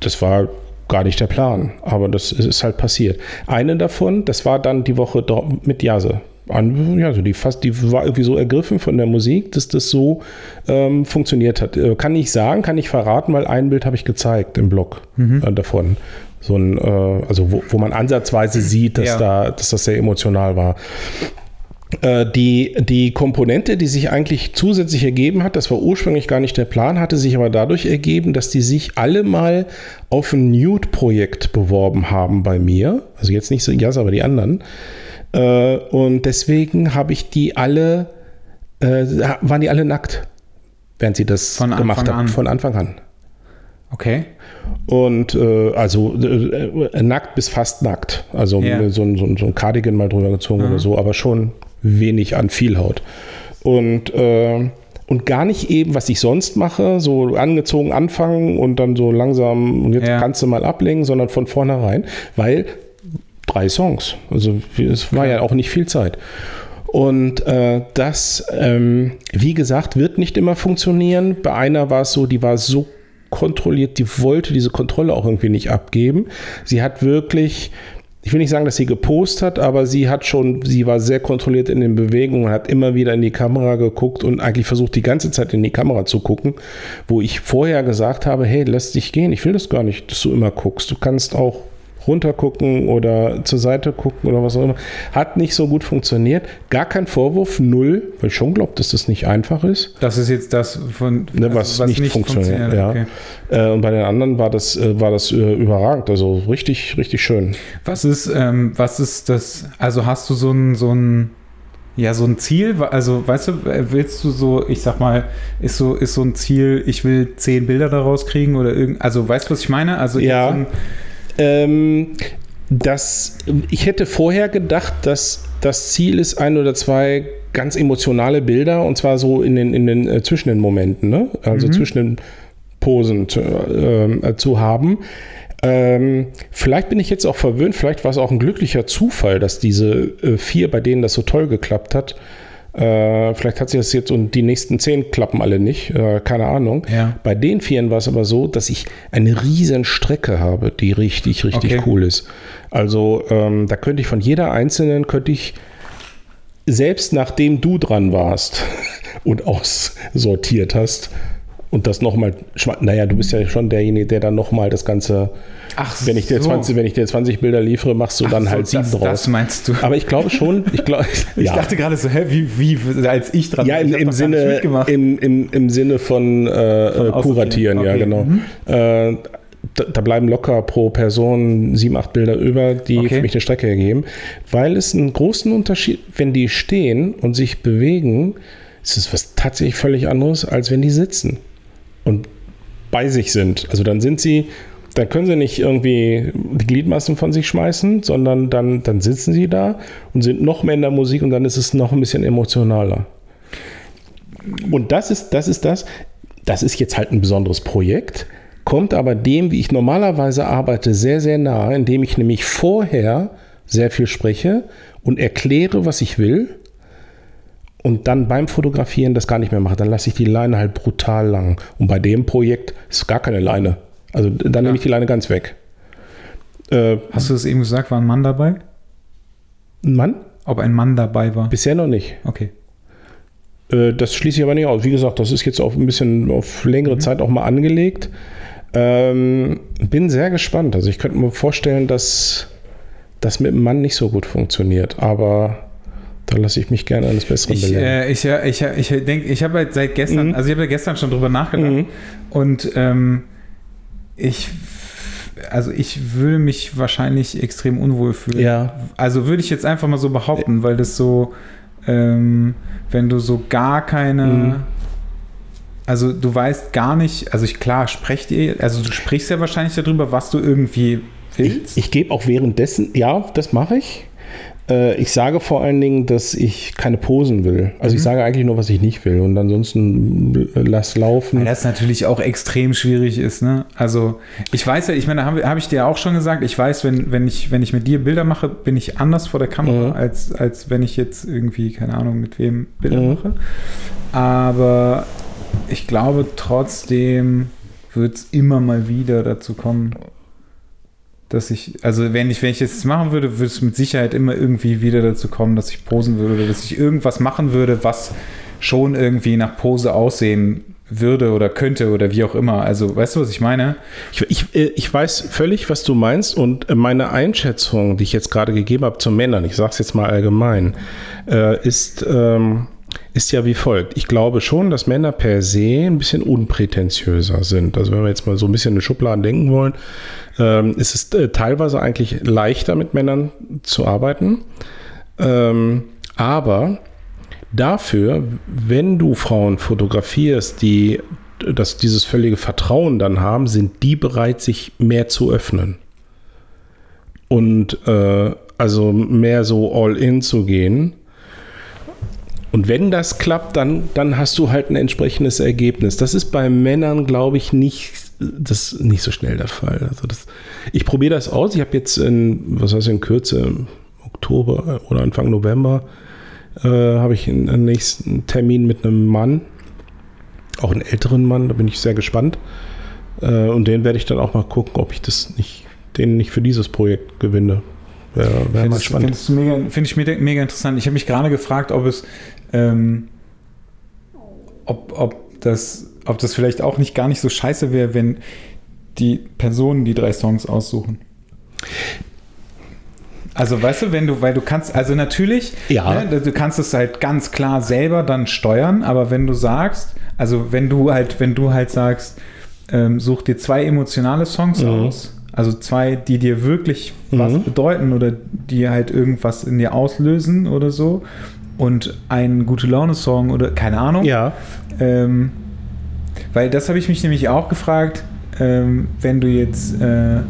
Das war gar nicht der Plan, aber das ist halt passiert. Eine davon, das war dann die Woche mit Jase. An, ja, so die, fast, die war irgendwie so ergriffen von der Musik, dass das so ähm, funktioniert hat. Äh, kann ich sagen, kann ich verraten, weil ein Bild habe ich gezeigt im Blog äh, davon. So ein, äh, also wo, wo man ansatzweise sieht, dass, Ja. da, dass das sehr emotional war. Äh, die, die Komponente, die sich eigentlich zusätzlich ergeben hat, das war ursprünglich gar nicht der Plan, hatte sich aber dadurch ergeben, dass die sich alle mal auf ein Nude-Projekt beworben haben bei mir. Also jetzt nicht so Jas, aber die anderen. Äh, und deswegen habe ich die alle, äh, waren die alle nackt, während sie das Von gemacht Anfang haben. an? Von Anfang an. Okay. Und äh, also äh, nackt bis fast nackt. Also Ja. so, ein, so, ein, so ein Cardigan mal drüber gezogen oder so, aber schon wenig an viel Haut. Und, äh, und gar nicht eben, was ich sonst mache, so angezogen anfangen und dann so langsam, und jetzt Ja. kannst du mal ablegen, sondern von vornherein, weil drei Songs. Also es war ja auch nicht viel Zeit. Und äh, das, ähm, wie gesagt, wird nicht immer funktionieren. Bei einer war es so, die war so kontrolliert, die wollte diese Kontrolle auch irgendwie nicht abgeben. Sie hat wirklich, ich will nicht sagen, dass sie gepostet hat, aber sie hat schon, sie war sehr kontrolliert in den Bewegungen, hat immer wieder in die Kamera geguckt und eigentlich versucht, die ganze Zeit in die Kamera zu gucken, wo ich vorher gesagt habe, hey, lass dich gehen, ich will das gar nicht, dass du immer guckst. Du kannst auch runtergucken oder zur Seite gucken oder was auch immer. Hat nicht so gut funktioniert. Gar kein Vorwurf, null, weil ich schon glaube, dass das nicht einfach ist. Das ist jetzt das von Ne, was, nicht, funktioniert. ja. okay. Äh, und bei den anderen war das, äh, war das äh, überragend. Also richtig, richtig schön. Was ist, ähm, was ist das? Also hast du so ein, so ein, ja, so ein Ziel? Also, weißt du, willst du so, ich sag mal, ist so, ist so ein Ziel, ich will zehn Bilder daraus kriegen oder irgend, also weißt du, was ich meine? Also Ja. so ein, Ähm, das, ich hätte vorher gedacht, dass das Ziel ist, ein oder zwei ganz emotionale Bilder und zwar so in den, in den äh, zwischen den Momenten, ne? also zwischen den Posen zu, ähm, äh, zu haben. Ähm, vielleicht bin ich jetzt auch verwöhnt, vielleicht war es auch ein glücklicher Zufall, dass diese äh, vier, bei denen das so toll geklappt hat, äh, vielleicht hat sich das jetzt und die nächsten zehn klappen alle nicht, äh, keine Ahnung. Ja. Bei den Vieren war es aber so, dass ich eine riesen Strecke habe, die richtig, richtig Okay. cool ist. Also ähm, da könnte ich von jeder einzelnen, könnte ich, selbst nachdem du dran warst [LAUGHS] und aussortiert hast, und das nochmal, naja, du bist ja schon derjenige, der dann nochmal das Ganze, Ach wenn ich dir so. 20, wenn ich dir 20 Bilder liefere, machst du dann Ach so, halt sieben das, draus. Das meinst du? Aber ich glaube schon, ich glaube, [LAUGHS] Ich dachte gerade so, hä, wie, wie, als ich dran ja, im, im, Sinne, im, im, im Sinne von, äh, äh, aussortieren. kuratieren, ja, Okay. genau. Mhm. Äh, da, da bleiben locker pro Person sieben, acht Bilder über, die Okay. für mich eine Strecke ergeben, weil es einen großen Unterschied, wenn die stehen und sich bewegen, ist es was tatsächlich völlig anderes, als wenn die sitzen und bei sich sind. Also dann sind sie, dann können sie nicht irgendwie die Gliedmaßen von sich schmeißen, sondern dann, dann sitzen sie da und sind noch mehr in der Musik und dann ist es noch ein bisschen emotionaler. Und das ist, das ist das, das ist jetzt halt ein besonderes Projekt, kommt aber dem, wie ich normalerweise arbeite, sehr, sehr nahe, indem ich nämlich vorher sehr viel spreche und erkläre, was ich will und dann beim Fotografieren das gar nicht mehr mache. Dann lasse ich die Leine halt brutal lang. Und bei dem Projekt ist gar keine Leine. Also dann nehme ich die Leine ganz weg. Äh, Hast du das eben gesagt, war ein Mann dabei? ein Mann? Ob ein Mann dabei war? Bisher noch nicht. Okay. Äh, Das schließe ich aber nicht aus. Wie gesagt, das ist jetzt auf ein bisschen auf längere Zeit auch mal angelegt. Ähm, bin sehr gespannt. Also ich könnte mir vorstellen, dass das mit dem Mann nicht so gut funktioniert. Aber da lasse ich mich gerne eines Besseren Ich, belehren. äh, ich, ja, ich, ich denke, ich habe halt seit gestern, Mhm. also ich habe ja gestern schon drüber nachgedacht Mhm. und ähm, ich, also ich würde mich wahrscheinlich extrem unwohl fühlen. Ja. Also würde ich jetzt einfach mal so behaupten, weil das so, ähm, wenn du so gar keine, Mhm. also du weißt gar nicht, also ich klar, sprecht ihr, also du sprichst ja wahrscheinlich darüber, was du irgendwie willst. Ich, ich gebe auch währenddessen, ja, das mache ich. Äh, Ich sage vor allen Dingen, dass ich keine Posen will. Also Mhm. ich sage eigentlich nur, was ich nicht will. Und ansonsten äh, lass laufen. Weil das natürlich auch extrem schwierig ist, ne? Also, ich weiß ja, ich meine, habe hab ich dir auch schon gesagt, ich weiß, wenn, wenn, ich, wenn ich mit dir Bilder mache, bin ich anders vor der Kamera, Mhm. als, als wenn ich jetzt irgendwie, keine Ahnung, mit wem Bilder Mhm. mache. Aber ich glaube, trotzdem wird es immer mal wieder dazu kommen, dass ich, also wenn ich, wenn ich jetzt machen würde, würde es mit Sicherheit immer irgendwie wieder dazu kommen, dass ich posen würde oder dass ich irgendwas machen würde, was schon irgendwie nach Pose aussehen würde oder könnte oder wie auch immer. Also, weißt du, was ich meine? Ich, ich, äh, ich weiß völlig, was du meinst und äh, meine Einschätzung, die ich jetzt gerade gegeben habe zu Männern, ich sage es jetzt mal allgemein, äh, ist, ähm, ist ja wie folgt. Ich glaube schon, dass Männer per se ein bisschen unprätentiöser sind. Also wenn wir jetzt mal so ein bisschen in Schubladen denken wollen, ähm, ist es äh, teilweise eigentlich leichter mit Männern zu arbeiten. Ähm, aber dafür, wenn du Frauen fotografierst, die das, dieses völlige Vertrauen dann haben, sind die bereit, sich mehr zu öffnen. Und äh, also mehr so all in zu gehen. Und wenn das klappt, dann, dann hast du halt ein entsprechendes Ergebnis. Das ist bei Männern, glaube ich, nicht, das nicht so schnell der Fall. Also das, ich probiere das aus. Ich habe jetzt in, was heißt in Kürze, im Oktober oder Anfang November, äh, habe ich einen nächsten Termin mit einem Mann, auch einen älteren Mann, da bin ich sehr gespannt. Äh, und den werde ich dann auch mal gucken, ob ich das nicht, den nicht für dieses Projekt gewinne. Wäre wär mal spannend. Finde find ich mega, mega interessant. Ich habe mich gerade gefragt, ob es ähm, ob, ob, das, ob das vielleicht auch nicht gar nicht so scheiße wäre, wenn die Personen die drei Songs aussuchen. Also weißt du, wenn du, weil du kannst, also natürlich, ja. Ne, du kannst es halt ganz klar selber dann steuern, aber wenn du sagst, also wenn du halt, wenn du halt sagst, ähm, such dir zwei emotionale Songs mhm. aus, also zwei, die dir wirklich mhm. was bedeuten oder die halt irgendwas in dir auslösen oder so, und ein gute Laune-Song oder keine Ahnung. Ja. Ähm, weil das habe ich mich nämlich auch gefragt, ähm, wenn du jetzt äh,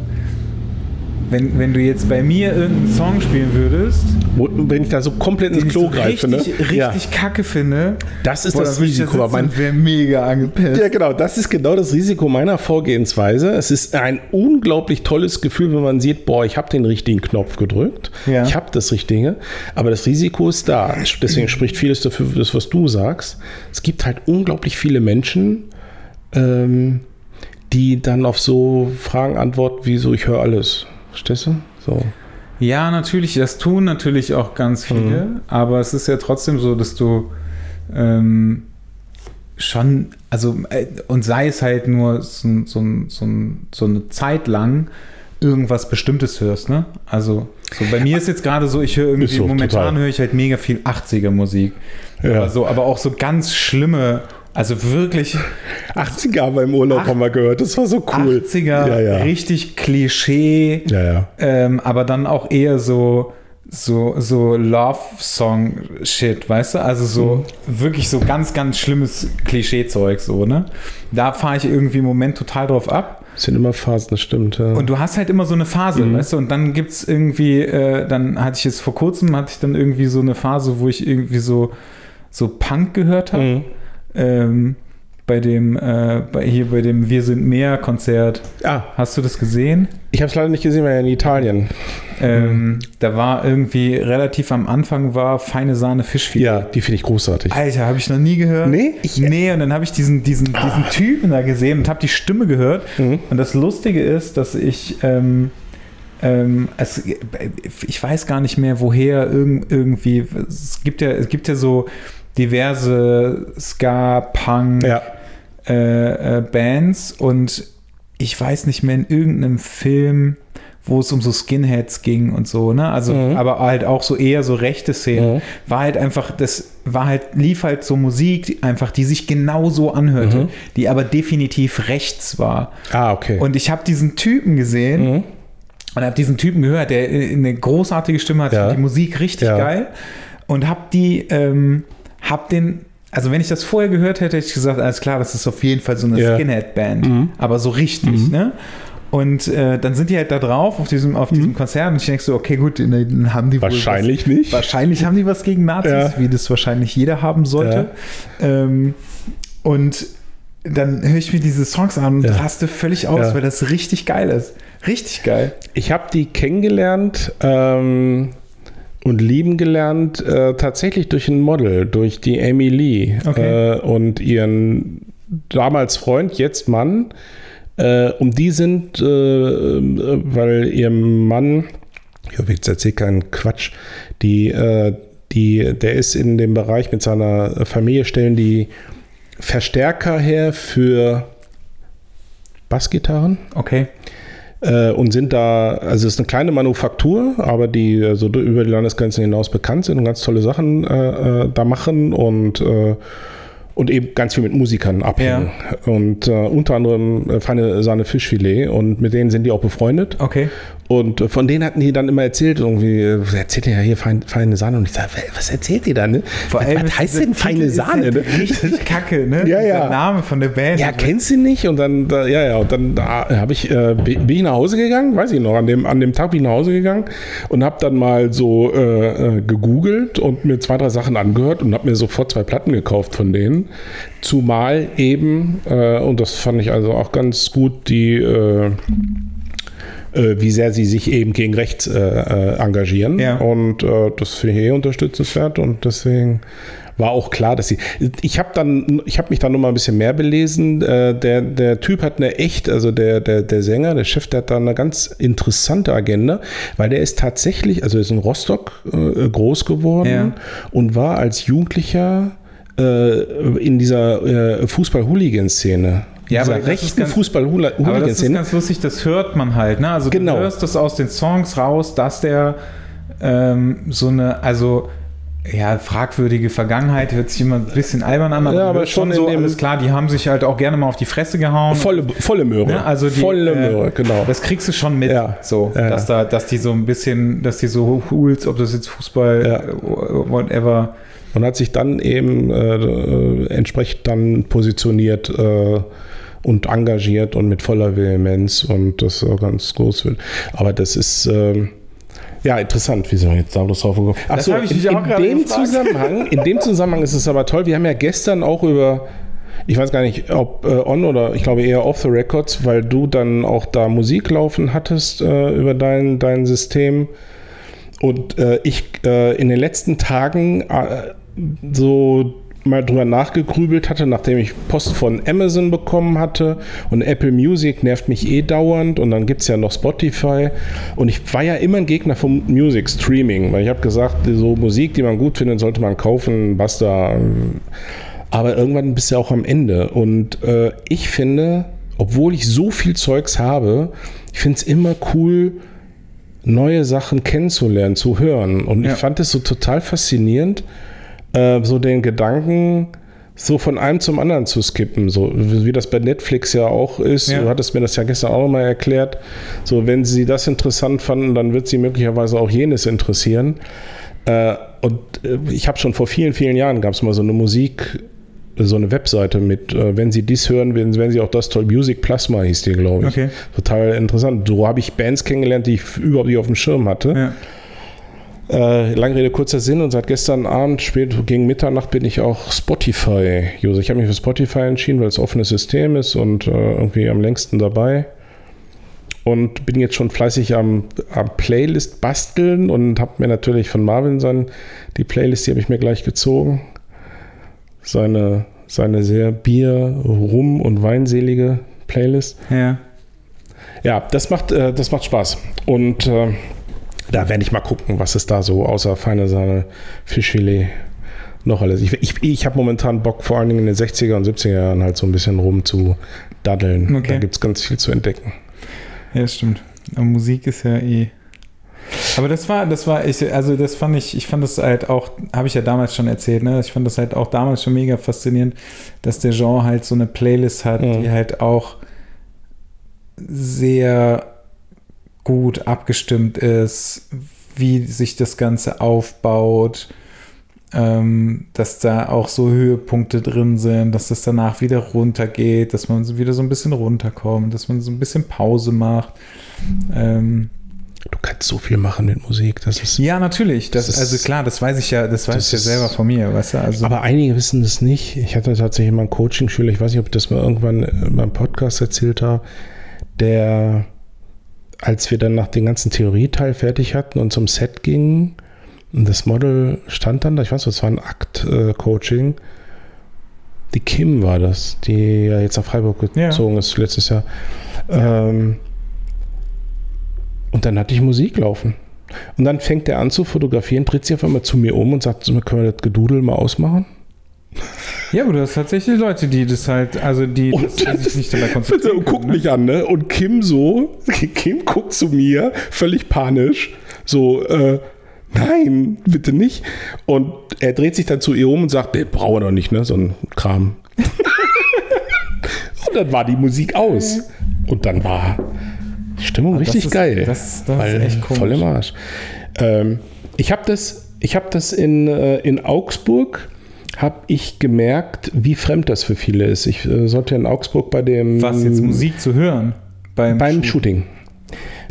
wenn, wenn du jetzt bei mir irgendeinen Song spielen würdest, wenn ich da so komplett ins Klo greife, ne? richtig, ne? richtig ja. kacke finde, das ist boah, das Risiko. Da mein wäre mega angepisst. Ja, genau, das ist genau das Risiko meiner Vorgehensweise. Es ist ein unglaublich tolles Gefühl, wenn man sieht, boah, ich habe den richtigen Knopf gedrückt, ja. ich habe das Richtige, aber das Risiko ist da. Deswegen spricht vieles dafür, das, was du sagst. Es gibt halt unglaublich viele Menschen, ähm, die dann auf so Fragen antworten wie so, ich höre alles. Verstehst du? So. Ja, natürlich, das tun natürlich auch ganz viele, mhm. aber es ist ja trotzdem so, dass du ähm, schon, also, äh, und sei es halt nur so, so, so, so eine Zeit lang irgendwas Bestimmtes hörst, ne? Also, so bei mir ist jetzt gerade so, ich höre irgendwie, so, momentan höre ich halt mega viel 80er Musik. Ja. Aber, so, aber auch so ganz schlimme also wirklich. 80er haben wir im Urlaub ach, haben wir gehört, das war so cool. 80er, ja, ja. richtig Klischee, ja, ähm, aber dann auch eher so, so, so Love-Song-Shit, weißt du? Also so mhm. wirklich so ganz, ganz schlimmes Klischee-Zeug, so, ne? Da fahre ich irgendwie im Moment total drauf ab. Das sind immer Phasen, das stimmt, ja. Und du hast halt immer so eine Phase, mhm. weißt du? Und dann gibt es irgendwie, äh, dann hatte ich jetzt vor kurzem, hatte ich dann irgendwie so eine Phase, wo ich irgendwie so, so Punk gehört habe. Mhm ähm, bei dem, äh, bei, hier bei dem Wir sind mehr Konzert. Ah. Hast du das gesehen? Ich habe es leider nicht gesehen, weil ja in Italien. Ähm, da war irgendwie relativ am Anfang war feine Sahne Fischfilet. Ja, die finde ich großartig. Alter, habe ich noch nie gehört. Nee? Ich, nee, und dann habe ich diesen, diesen, ah. diesen Typen da gesehen und habe die Stimme gehört. Mhm. Und das Lustige ist, dass ich ähm, ähm, es, ich weiß gar nicht mehr, woher irg irgendwie, es gibt ja, es gibt ja so diverse Ska-Punk ja. äh, äh, Bands und ich weiß nicht mehr in irgendeinem Film, wo es um so Skinheads ging und so, ne? Also, mhm. aber halt auch so eher so rechte Szenen. Mhm. War halt einfach, das war halt, lief halt so Musik einfach, die sich genauso anhörte, mhm. die aber definitiv rechts war. Ah, okay. Und ich habe diesen Typen gesehen mhm. und habe diesen Typen gehört, der eine großartige Stimme hat, ja. die Musik richtig ja. geil und habe die, ähm, hab den, also wenn ich das vorher gehört hätte, hätte ich gesagt, alles klar, das ist auf jeden Fall so eine ja. Skinhead-Band, mhm. aber so richtig, mhm. ne? Und äh, dann sind die halt da drauf auf diesem, auf diesem mhm. Konzert und ich denke so, okay, gut, dann haben die wahrscheinlich was, nicht. Wahrscheinlich haben die was gegen Nazis, ja. wie das wahrscheinlich jeder haben sollte. Ja. Ähm, und dann höre ich mir diese Songs an und ja. raste völlig aus, weil das richtig geil ist. Richtig geil. Ich habe die kennengelernt. Ähm und lieben gelernt äh, tatsächlich durch ein Model, durch die Amy Lee okay. äh, und ihren damals Freund, jetzt Mann. Äh, um die sind, äh, weil ihr Mann, ich hoffe, jetzt erzähle keinen Quatsch, die, äh, die, der ist in dem Bereich mit seiner Familie, stellen die Verstärker her für Bassgitarren. Okay. Äh, und sind da, also es ist eine kleine Manufaktur, aber die so also über die Landesgrenzen hinaus bekannt sind und ganz tolle Sachen äh, äh da machen und äh, und eben ganz viel mit Musikern abhängen. Ja. Und äh, unter anderem äh, Feine Sahne Fischfilet und mit denen sind die auch befreundet. Okay. Und von denen hatten die dann immer erzählt, irgendwie, erzählt ihr ja hier fein, feine Sahne. Und ich sage, was erzählt ihr da, ne? Vor was, allem was heißt denn feine Sahne? Halt ne? Richtig [LAUGHS] kacke, ne? ja, ja. Der Name von der Band. Ja, kennst du nicht? Und dann, da, ja, ja, und dann da habe ich, äh, bin ich nach Hause gegangen, weiß ich noch, an dem, an dem Tag bin ich nach Hause gegangen und habe dann mal so äh, äh, gegoogelt und mir zwei, drei Sachen angehört und habe mir sofort zwei Platten gekauft von denen. Zumal eben, äh, und das fand ich also auch ganz gut, die äh, äh, wie sehr sie sich eben gegen rechts äh, äh, engagieren. Ja. Und äh, das finde ich eh unterstützenswert und deswegen war auch klar, dass sie. Ich habe dann, ich habe mich dann noch mal ein bisschen mehr belesen. Äh, der, der Typ hat eine echt, also der, der, der Sänger, der Chef, der hat da eine ganz interessante Agenda, weil der ist tatsächlich, also ist in Rostock äh, groß geworden ja. und war als Jugendlicher in dieser Fußball-Hooligan-Szene ja, aber rechten fußball Aber das ist ganz lustig, das hört man halt. Ne? Also genau. du hörst das aus den Songs raus, dass der ähm, so eine, also ja, fragwürdige Vergangenheit hört sich immer ein bisschen albern an, aber, ja, aber schon so alles klar, die haben sich halt auch gerne mal auf die Fresse gehauen. Volle, volle Möhre. Ja, also die, volle Möhre, genau. Das kriegst du schon mit, ja. so, ja. dass da, dass die so ein bisschen, dass die so Hools, ob das jetzt Fußball, whatever. Und hat sich dann eben äh, äh, entsprechend dann positioniert äh, und engagiert und mit voller Vehemenz und das auch ganz groß wird. Aber das ist äh, ja interessant, wie sind wir jetzt da bloß drauf gekommen? Achso, in, in dem Zusammenhang, in dem Zusammenhang ist es aber toll. Wir haben ja gestern auch über ich weiß gar nicht, ob äh, on oder ich glaube eher off the records, weil du dann auch da Musik laufen hattest äh, über dein, dein System. Und äh, ich äh, in den letzten Tagen äh, so mal drüber nachgegrübelt hatte, nachdem ich Post von Amazon bekommen hatte. Und Apple Music nervt mich eh dauernd. Und dann gibt es ja noch Spotify. Und ich war ja immer ein Gegner vom Music Streaming, weil ich habe gesagt, so Musik, die man gut findet, sollte man kaufen, basta. Aber irgendwann bist du ja auch am Ende. Und äh, ich finde, obwohl ich so viel Zeugs habe, ich finde es immer cool, neue Sachen kennenzulernen, zu hören. Und ja. ich fand es so total faszinierend, äh, so den Gedanken, so von einem zum anderen zu skippen, so wie das bei Netflix ja auch ist. Ja. Du hattest mir das ja gestern auch nochmal erklärt. So, wenn sie das interessant fanden, dann wird sie möglicherweise auch jenes interessieren. Äh, und äh, ich habe schon vor vielen, vielen Jahren gab es mal so eine Musik, so eine Webseite mit, äh, wenn Sie dies hören, wenn, wenn Sie auch das toll, Music Plasma hieß die, glaube ich. Okay. Total interessant. So habe ich Bands kennengelernt, die ich überhaupt nicht auf dem Schirm hatte. Ja. Äh, lange Rede, kurzer Sinn. Und seit gestern Abend, spät gegen Mitternacht, bin ich auch Spotify-User. Ich habe mich für Spotify entschieden, weil es offenes System ist und äh, irgendwie am längsten dabei. Und bin jetzt schon fleißig am, am Playlist basteln und habe mir natürlich von Marvin sein, die Playlist, die habe ich mir gleich gezogen. Seine, seine sehr Bier-, Rum- und Weinselige Playlist. Ja. Ja, das macht, äh, das macht Spaß. Und äh, da werde ich mal gucken, was es da so außer feine Sahne, Fischfilet noch alles. Ich, ich, ich habe momentan Bock, vor allen Dingen in den 60er und 70er Jahren halt so ein bisschen rum zu daddeln. Okay. Da gibt es ganz viel zu entdecken. Ja, stimmt. Und Musik ist ja eh. Aber das war, das war, ich, also das fand ich, ich fand das halt auch, habe ich ja damals schon erzählt, ne? Ich fand das halt auch damals schon mega faszinierend, dass der Genre halt so eine Playlist hat, mhm. die halt auch sehr gut abgestimmt ist, wie sich das Ganze aufbaut, ähm, dass da auch so Höhepunkte drin sind, dass das danach wieder runtergeht, dass man wieder so ein bisschen runterkommt, dass man so ein bisschen Pause macht. Ähm, Du kannst so viel machen mit Musik, das ist. Ja, natürlich. Das, das ist, also klar, das weiß ich ja, das weiß das ich ja selber von mir, weißt du? Also aber einige wissen das nicht. Ich hatte tatsächlich mal einen Coaching-Schüler, ich weiß nicht, ob ich das mal irgendwann beim Podcast erzählt habe, der als wir dann nach dem ganzen Theorieteil fertig hatten und zum Set gingen, und das Model stand dann da, ich weiß nicht, es war ein Akt-Coaching. die Kim war das, die ja jetzt nach Freiburg gezogen ja. ist letztes Jahr. Ähm, und dann hatte ich Musik laufen. Und dann fängt er an zu fotografieren, dreht sich auf einmal zu mir um und sagt, können wir das Gedudel mal ausmachen? Ja, aber du hast tatsächlich Leute, die das halt, also die, Und das, das sich nicht dabei [LAUGHS] und konzentrieren guckt können, ne? mich an, ne? Und Kim so, [LAUGHS] Kim guckt zu mir, völlig panisch, so, äh, nein, bitte nicht. Und er dreht sich dann zu ihr um und sagt, nee, brauchen wir doch nicht, ne? So ein Kram. [LAUGHS] und dann war die Musik aus. Und dann war die Stimmung richtig ist- geil. das- das ist weil echt komisch. Voll im Arsch. Ähm, ich habe das, ich hab das in, äh, in Augsburg, habe ich gemerkt, wie fremd das für viele ist. Ich äh, sollte in Augsburg bei dem Was jetzt Musik zu hören beim, beim Shoot. Shooting.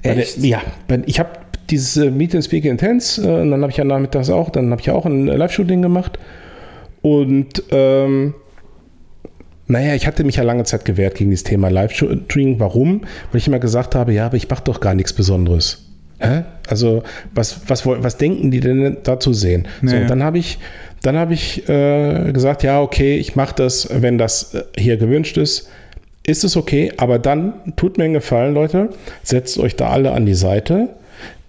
Bei der, Echt? ja, bei, ich habe dieses äh, Meet and Speak Intense, äh, und dann habe ich ja nachmittags auch, dann habe ich auch ein Live-Shooting gemacht. Und ähm, naja, ich hatte mich ja lange Zeit gewehrt gegen das Thema Live-Shooting. Warum? Weil ich immer gesagt habe, ja, aber ich mache doch gar nichts Besonderes. Hä? Also, was, was, was denken die denn dazu sehen? So, Naja. und dann habe ich, dann habe ich äh, gesagt, ja, okay, ich mache das, wenn das äh, hier gewünscht ist, ist es okay, aber dann tut mir einen Gefallen, Leute, setzt euch da alle an die Seite.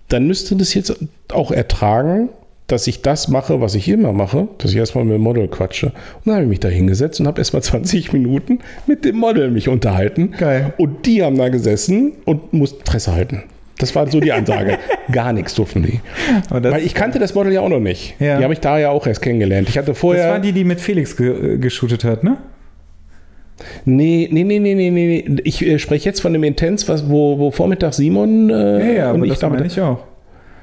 Dann müsst ihr das jetzt auch ertragen, dass ich das mache, was ich immer mache, dass ich erstmal mit dem Model quatsche. Und dann habe ich mich da hingesetzt und habe erstmal 20 [LAUGHS] Minuten mit dem Model mich unterhalten. Geil. Und die haben da gesessen und mussten Presse halten. Das war so die Ansage. Gar nichts durften die. Aber das, Weil ich kannte das Model ja auch noch nicht. Ja. Die habe ich da ja auch erst kennengelernt. Ich hatte das vorher. war die, die mit Felix ge äh, geshootet hat, ne? Nee, nee, nee, nee, nee, nee. Ich äh, spreche jetzt von dem Intens, was, wo, wo Vormittag Simon äh, Ja, ja, und aber ich das da meine ich auch.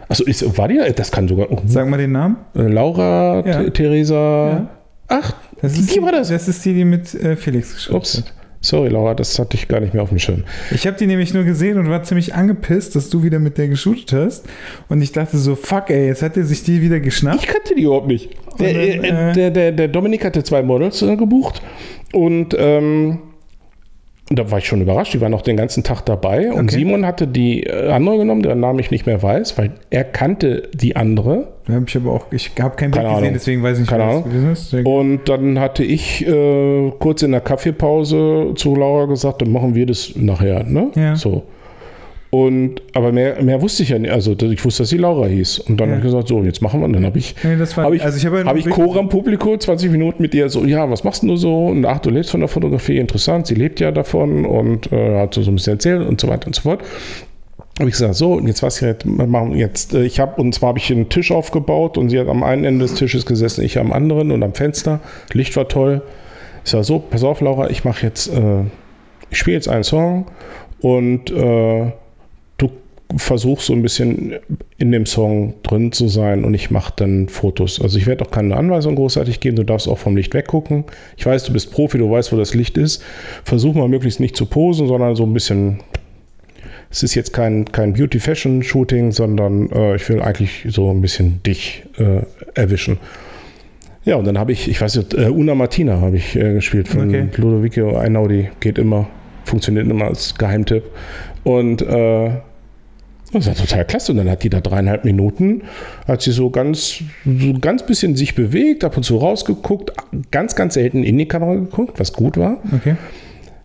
Achso, ist, war die? Das kann sogar. oh, Sag mal den Namen. äh, Laura, Ja. Theresa. Ja. Ach, Das die, ist die war das. Das ist die, die mit äh, Felix Ups. hat. Sorry, Laura, das hatte ich gar nicht mehr auf dem Schirm. Ich habe die nämlich nur gesehen und war ziemlich angepisst, dass du wieder mit der geshootet hast. Und ich dachte so, fuck ey, jetzt hat er sich die wieder geschnappt. Ich kannte die überhaupt nicht. Der, dann, äh, äh, der, der, der Dominik hatte zwei Models äh, gebucht und ähm, da war ich schon überrascht. Die waren noch den ganzen Tag dabei. Und Okay. Simon hatte die äh, andere genommen, deren Namen ich nicht mehr weiß, weil er kannte die andere. Da habe ich aber auch, ich habe kein Bild gesehen, deswegen weiß ich nicht, Keine wer das Ahnung. ist. Und dann hatte ich äh, kurz in der Kaffeepause zu Laura gesagt, dann machen wir das nachher. Ne? Ja. So. Und, aber mehr, mehr wusste ich ja nicht. Also ich wusste, dass sie Laura hieß. Und dann Ja. habe ich gesagt, so, jetzt machen wir. Und dann habe ich, Nee, habe ich, also ich habe habe ich Coram Publico 20 Minuten mit ihr so, ja, was machst du so? Und ach, du lebst von der Fotografie, interessant, sie lebt ja davon und äh, hat so, so ein bisschen erzählt und so weiter und so fort. Habe ich gesagt, so, und jetzt was jetzt machen jetzt, äh, ich habe, und zwar habe ich einen Tisch aufgebaut und sie hat am einen Ende des Tisches gesessen, ich am anderen und am Fenster. Licht war toll. Ich sage so, pass auf, Laura, ich mache jetzt, äh, ich spiele jetzt einen Song und äh, du versuchst so ein bisschen in dem Song drin zu sein und ich mache dann Fotos. Also ich werde auch keine Anweisung großartig geben, du darfst auch vom Licht weggucken. Ich weiß, du bist Profi, du weißt, wo das Licht ist. Versuch mal möglichst nicht zu posen, sondern so ein bisschen. Es ist jetzt kein, kein Beauty-Fashion-Shooting, sondern äh, ich will eigentlich so ein bisschen dich äh, erwischen. Ja, und dann habe ich, ich weiß nicht, äh, Una Martina habe ich äh, gespielt von Okay. Ludovico Einaudi. Geht immer, funktioniert immer als Geheimtipp. Und äh, das war total klasse. Und dann hat die da dreieinhalb Minuten, hat sie so ganz, so ganz bisschen sich bewegt, ab und zu rausgeguckt, ganz, ganz selten in die Kamera geguckt, was gut war. Okay.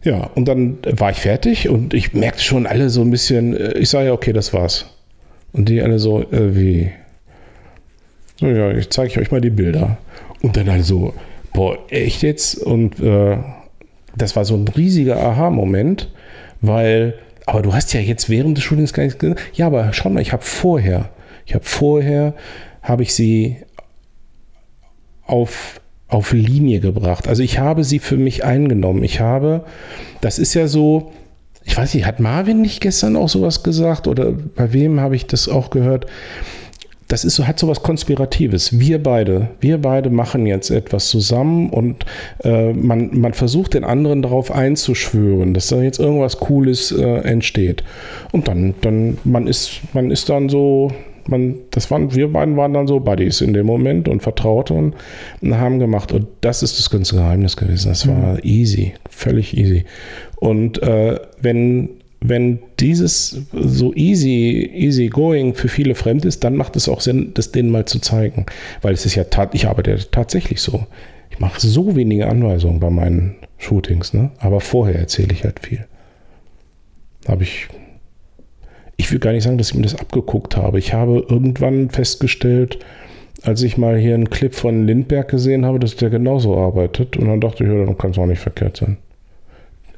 Ja, und dann war ich fertig und ich merkte schon alle so ein bisschen, äh, ich sage ja, okay, das war's. Und die alle so, äh, wie? So, ja, ich zeige ich euch mal die Bilder. Und dann alle so, boah, echt jetzt? Und äh, das war so ein riesiger Aha-Moment, weil, aber du hast ja jetzt während des Shootings gar nichts gesagt. Ja, aber schau mal, ich habe vorher, ich habe vorher, habe ich sie auf, auf Linie gebracht. Also ich habe sie für mich eingenommen. Ich habe, das ist ja so, ich weiß nicht, hat Marvin nicht gestern auch sowas gesagt oder bei wem habe ich das auch gehört? Das ist so, hat so was Konspiratives. Wir beide, wir beide machen jetzt etwas zusammen und äh, man, man versucht den anderen darauf einzuschwören, dass da jetzt irgendwas Cooles äh, entsteht. Und dann, dann, man ist, man ist dann so, man, das waren, wir beiden waren dann so Buddies in dem Moment und Vertraute und, und haben gemacht. Und das ist das ganze Geheimnis gewesen. Das war easy, völlig easy. Und äh, wenn, wenn dieses so easy, easy going für viele fremd ist, dann macht es auch Sinn, das denen mal zu zeigen. Weil es ist ja, tat, ich arbeite ja tatsächlich so. Ich mache so wenige Anweisungen bei meinen Shootings, ne? aber vorher erzähle ich halt viel. Habe ich ich will gar nicht sagen, dass ich mir das abgeguckt habe. Ich habe irgendwann festgestellt, als ich mal hier einen Clip von Lindberg gesehen habe, dass der genauso arbeitet. Und dann dachte ich, ja, dann kann es auch nicht verkehrt sein.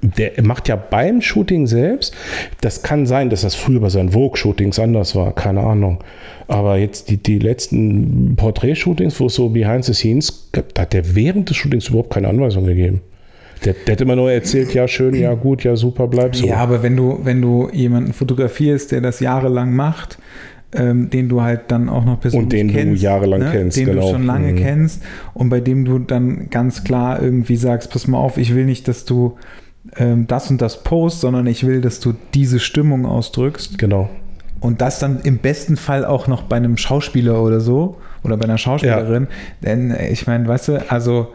Der macht ja beim Shooting selbst, das kann sein, dass das früher bei seinen Vogue-Shootings anders war, keine Ahnung. Aber jetzt die, die letzten Porträt-Shootings, wo es so behind the scenes gab, da hat der während des Shootings überhaupt keine Anweisung gegeben. Der, der hat immer nur erzählt, ja, schön, ja, gut, ja, super, bleib so. Ja, aber wenn du, wenn du jemanden fotografierst, der das jahrelang macht, ähm, den du halt dann auch noch persönlich Und den du kennst, jahrelang ne? kennst, den genau. du schon lange Mhm. kennst und bei dem du dann ganz klar irgendwie sagst, pass mal auf, ich will nicht, dass du ähm, das und das post, sondern ich will, dass du diese Stimmung ausdrückst. Genau. und das dann im besten Fall auch noch bei einem Schauspieler oder so oder bei einer Schauspielerin, denn äh, ich meine, weißt du, also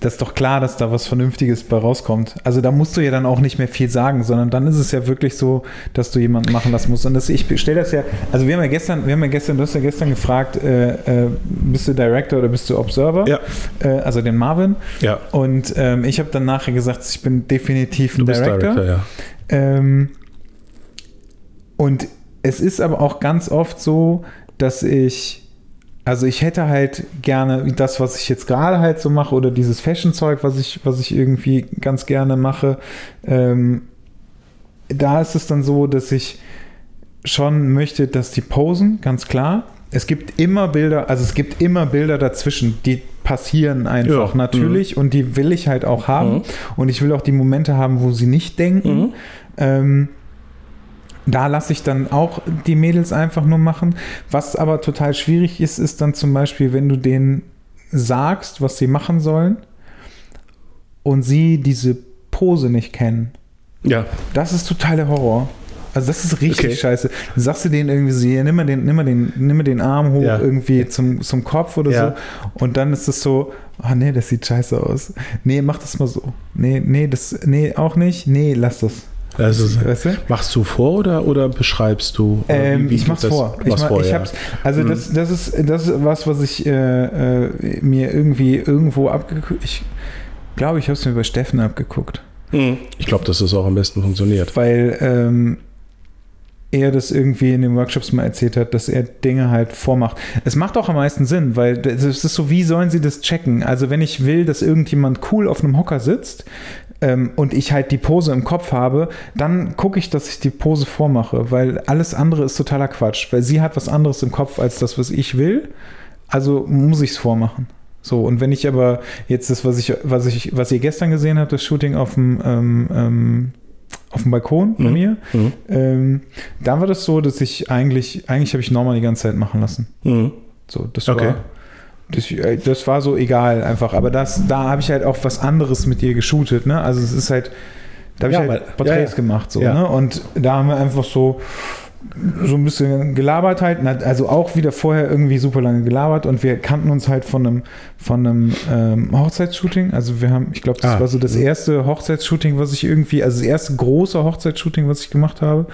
das ist doch klar, dass da was Vernünftiges bei rauskommt. Also da musst du ja dann auch nicht mehr viel sagen, sondern dann ist es ja wirklich so, dass du jemanden machen lassen musst. Und das, ich stelle das ja, also wir haben ja gestern, wir haben ja gestern, du hast ja gestern gefragt, äh, äh, bist du Director oder bist du Observer? Ja. Äh, also den Marvin. Ja. Und ähm, ich habe dann nachher gesagt, ich bin definitiv ein Du bist Director. Director, ja. Ähm, und es ist aber auch ganz oft so, dass ich, also ich hätte halt gerne das, was ich jetzt gerade halt so mache, oder dieses Fashion-Zeug, was ich, was ich irgendwie ganz gerne mache. Ähm, da ist es dann so, dass ich schon möchte, dass die posen, ganz klar. Es gibt immer Bilder, also es gibt immer Bilder dazwischen, die passieren einfach Ja, natürlich und die will ich halt auch haben. Mhm. Und ich will auch die Momente haben, wo sie nicht denken. Mhm. Ähm, da lasse ich dann auch die Mädels einfach nur machen. Was aber total schwierig ist, ist dann zum Beispiel, wenn du denen sagst, was sie machen sollen und sie diese Pose nicht kennen. Ja. Das ist total der Horror. Also das ist richtig Okay. scheiße. Dann sagst du denen irgendwie so, nimm mal den, nimm mal den, nimm mal den Arm hoch Ja. irgendwie zum, zum Kopf oder Ja. so. Und dann ist es so, ah nee, das sieht scheiße aus. Nee, mach das mal so. Nee, nee, das, nee, auch nicht. Nee, lass das. Also, Weißt du? machst du vor oder, oder beschreibst du? Oder Ähm, wie- wie ich mach's das? vor. Ich, mach, vor, ich ja. hab's, also Mhm. das, das ist das ist was, was ich äh, äh, mir irgendwie irgendwo abgeguckt. Ich glaube, ich habe es mir bei Steffen abgeguckt, Mhm. Ich glaube, dass das auch am besten funktioniert. weil ähm, er das irgendwie in den Workshops mal erzählt hat, dass er Dinge halt vormacht. Es macht auch am meisten Sinn, weil es ist so, wie sollen sie das checken? Also wenn ich will, dass irgendjemand cool auf einem Hocker sitzt ähm, und ich halt die Pose im Kopf habe, dann gucke ich, dass ich die Pose vormache, weil alles andere ist totaler Quatsch, weil sie hat was anderes im Kopf als das, was ich will. Also muss ich es vormachen. So, und wenn ich aber jetzt das, was ich, was ich, was ihr gestern gesehen habt, das Shooting auf dem, ähm, ähm, auf dem Balkon bei Mhm. mir, Mhm. ähm, da war das so, dass ich eigentlich, eigentlich habe ich Norman die ganze Zeit machen lassen. Mhm. So, das Okay. war. Das, äh, das war so egal einfach. Aber das, da habe ich halt auch was anderes mit ihr geshootet, ne? Also es ist halt, da habe Ja, ich halt Porträts ja, ja. gemacht, so, ne? Und da haben wir einfach so so ein bisschen gelabert halt, also auch wieder vorher irgendwie super lange gelabert. Und wir kannten uns halt von einem von einem ähm, Hochzeitsshooting. Also wir haben, ich glaube, das Ah, war so das erste Hochzeitsshooting, was ich irgendwie, also das erste große Hochzeitsshooting, was ich gemacht habe,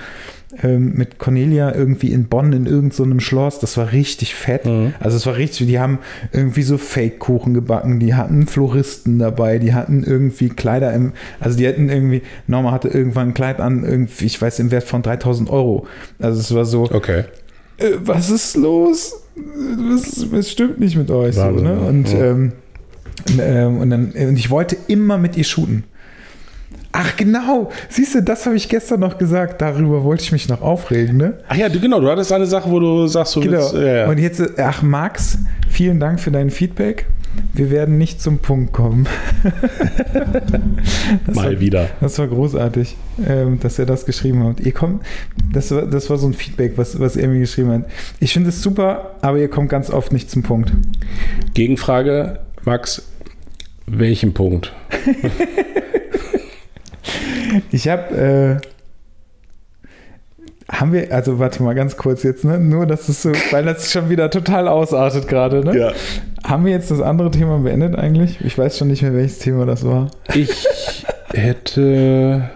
ähm, mit Cornelia irgendwie in Bonn in irgendeinem so einem Schloss. Das war richtig fett. Mhm. Also es war richtig, die haben irgendwie so Fake-Kuchen gebacken, die hatten Floristen dabei, die hatten irgendwie Kleider im, also die hatten irgendwie, Norma hatte irgendwann ein Kleid an, irgendwie, ich weiß, im Wert von 3000 Euro. Also es war so, Okay. äh, was ist los? Was, was stimmt nicht mit euch? So, ne? Und, Ja. ähm, und, ähm, und, dann, und ich wollte immer mit ihr shooten. Ach genau, siehst du, das habe ich gestern noch gesagt. Darüber wollte ich mich noch aufregen, ne? Ach ja, du, genau, du hattest eine Sache, wo du sagst, du Genau. willst. Ja. Und jetzt, ach Max, vielen Dank für dein Feedback. Wir werden nicht zum Punkt kommen. [LAUGHS] Mal war, wieder. das war großartig, ähm, dass er das geschrieben hat. Ihr kommt, das war, das war so ein Feedback, was, was er mir geschrieben hat. Ich finde es super, aber ihr kommt ganz oft nicht zum Punkt. Gegenfrage, Max, welchen Punkt? [LAUGHS] Ich habe, äh, haben wir, also warte mal ganz kurz jetzt, ne? Nur, dass es so, weil das schon wieder total ausartet gerade, ne? Haben wir jetzt das andere Thema beendet eigentlich? Ich weiß schon nicht mehr, welches Thema das war. Ich hätte.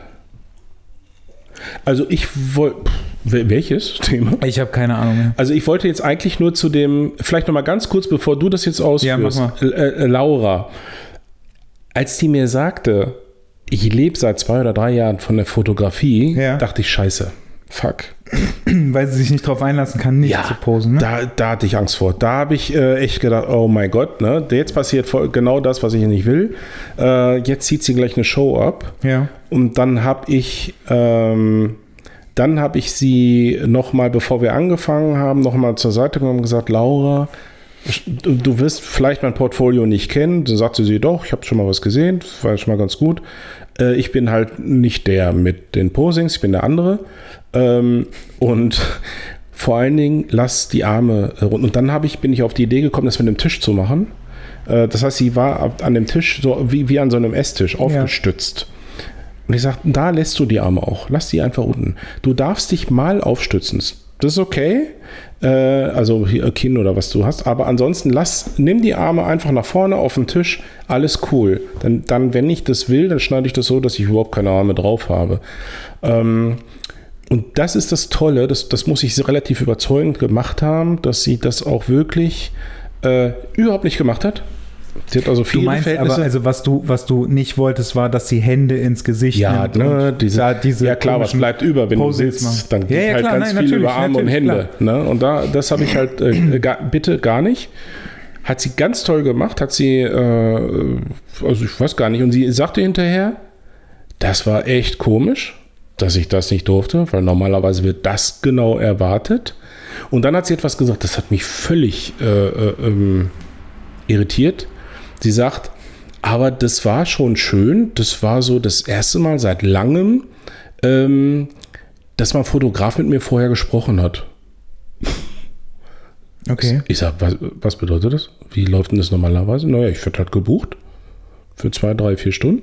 Also ich wollte. Welches Thema? Ich habe keine Ahnung mehr. Also ich wollte jetzt eigentlich nur zu dem, vielleicht nochmal ganz kurz, bevor du das jetzt ausführst. Ja, mach L- äh, Laura, als die mir sagte, ich lebe seit zwei oder drei Jahren von der Fotografie, Ja. dachte ich, scheiße. Fuck. [CLEARS THROAT] weil sie sich nicht darauf einlassen kann, nicht Ja, zu posen. Ne? Da, da hatte ich Angst vor. Da habe ich äh, echt gedacht, oh mein Gott, ne? jetzt passiert voll, genau das, was ich nicht will. Äh, jetzt zieht sie gleich eine Show ab. Ja. Und dann habe ich, ähm, dann habe ich sie nochmal, bevor wir angefangen haben, nochmal zur Seite genommen und gesagt, Laura, du, du wirst vielleicht mein Portfolio nicht kennen. Dann sagte sie, doch, ich habe schon mal was gesehen, das war schon mal ganz gut. Äh, ich bin halt nicht der mit den Posings, ich bin der andere. Ähm, und [LAUGHS] vor allen Dingen, lass die Arme äh, runter. Und dann habe ich, bin ich auf die Idee gekommen, das mit dem Tisch zu machen. Äh, das heißt, sie war an dem Tisch so wie, wie an so einem Esstisch aufgestützt. Und ich sagte, da lässt du die Arme auch. Lass die einfach unten. Du darfst dich mal aufstützen. Das ist okay. Äh, also hier Kinn oder was du hast. Aber ansonsten lass, nimm die Arme einfach nach vorne auf den Tisch. Alles cool. Dann, dann, wenn ich das will, dann schneide ich das so, dass ich überhaupt keine Arme drauf habe. Ähm, und das ist das Tolle, das, das muss ich relativ überzeugend gemacht haben, dass sie das auch wirklich äh, überhaupt nicht gemacht hat. Sie hat also Du viele meinst aber, Verhältnisse. also was du, was du nicht wolltest, war, dass sie Hände ins Gesicht Ja, nimmt ne, diese, da diese ja klar, was bleibt über, wenn Poses du sitzt, dann geht Ja, ja, halt klar, ganz nein, viel über Arme und Hände. Ne? Und da, das habe ich halt, äh, [CLEARS THROAT] gar, bitte gar nicht. Hat sie ganz toll gemacht, hat sie, äh, also ich weiß gar nicht, und sie sagte hinterher, das war echt komisch, dass ich das nicht durfte, weil normalerweise wird das genau erwartet. Und dann hat sie etwas gesagt, das hat mich völlig äh, äh, ähm, irritiert. Sie sagt, aber das war schon schön. Das war so das erste Mal seit langem, ähm, dass mein Fotograf mit mir vorher gesprochen hat. Okay. Ich sag, was, was bedeutet das? Wie läuft denn das normalerweise? Naja, ich werde halt gebucht für zwei, drei, vier Stunden.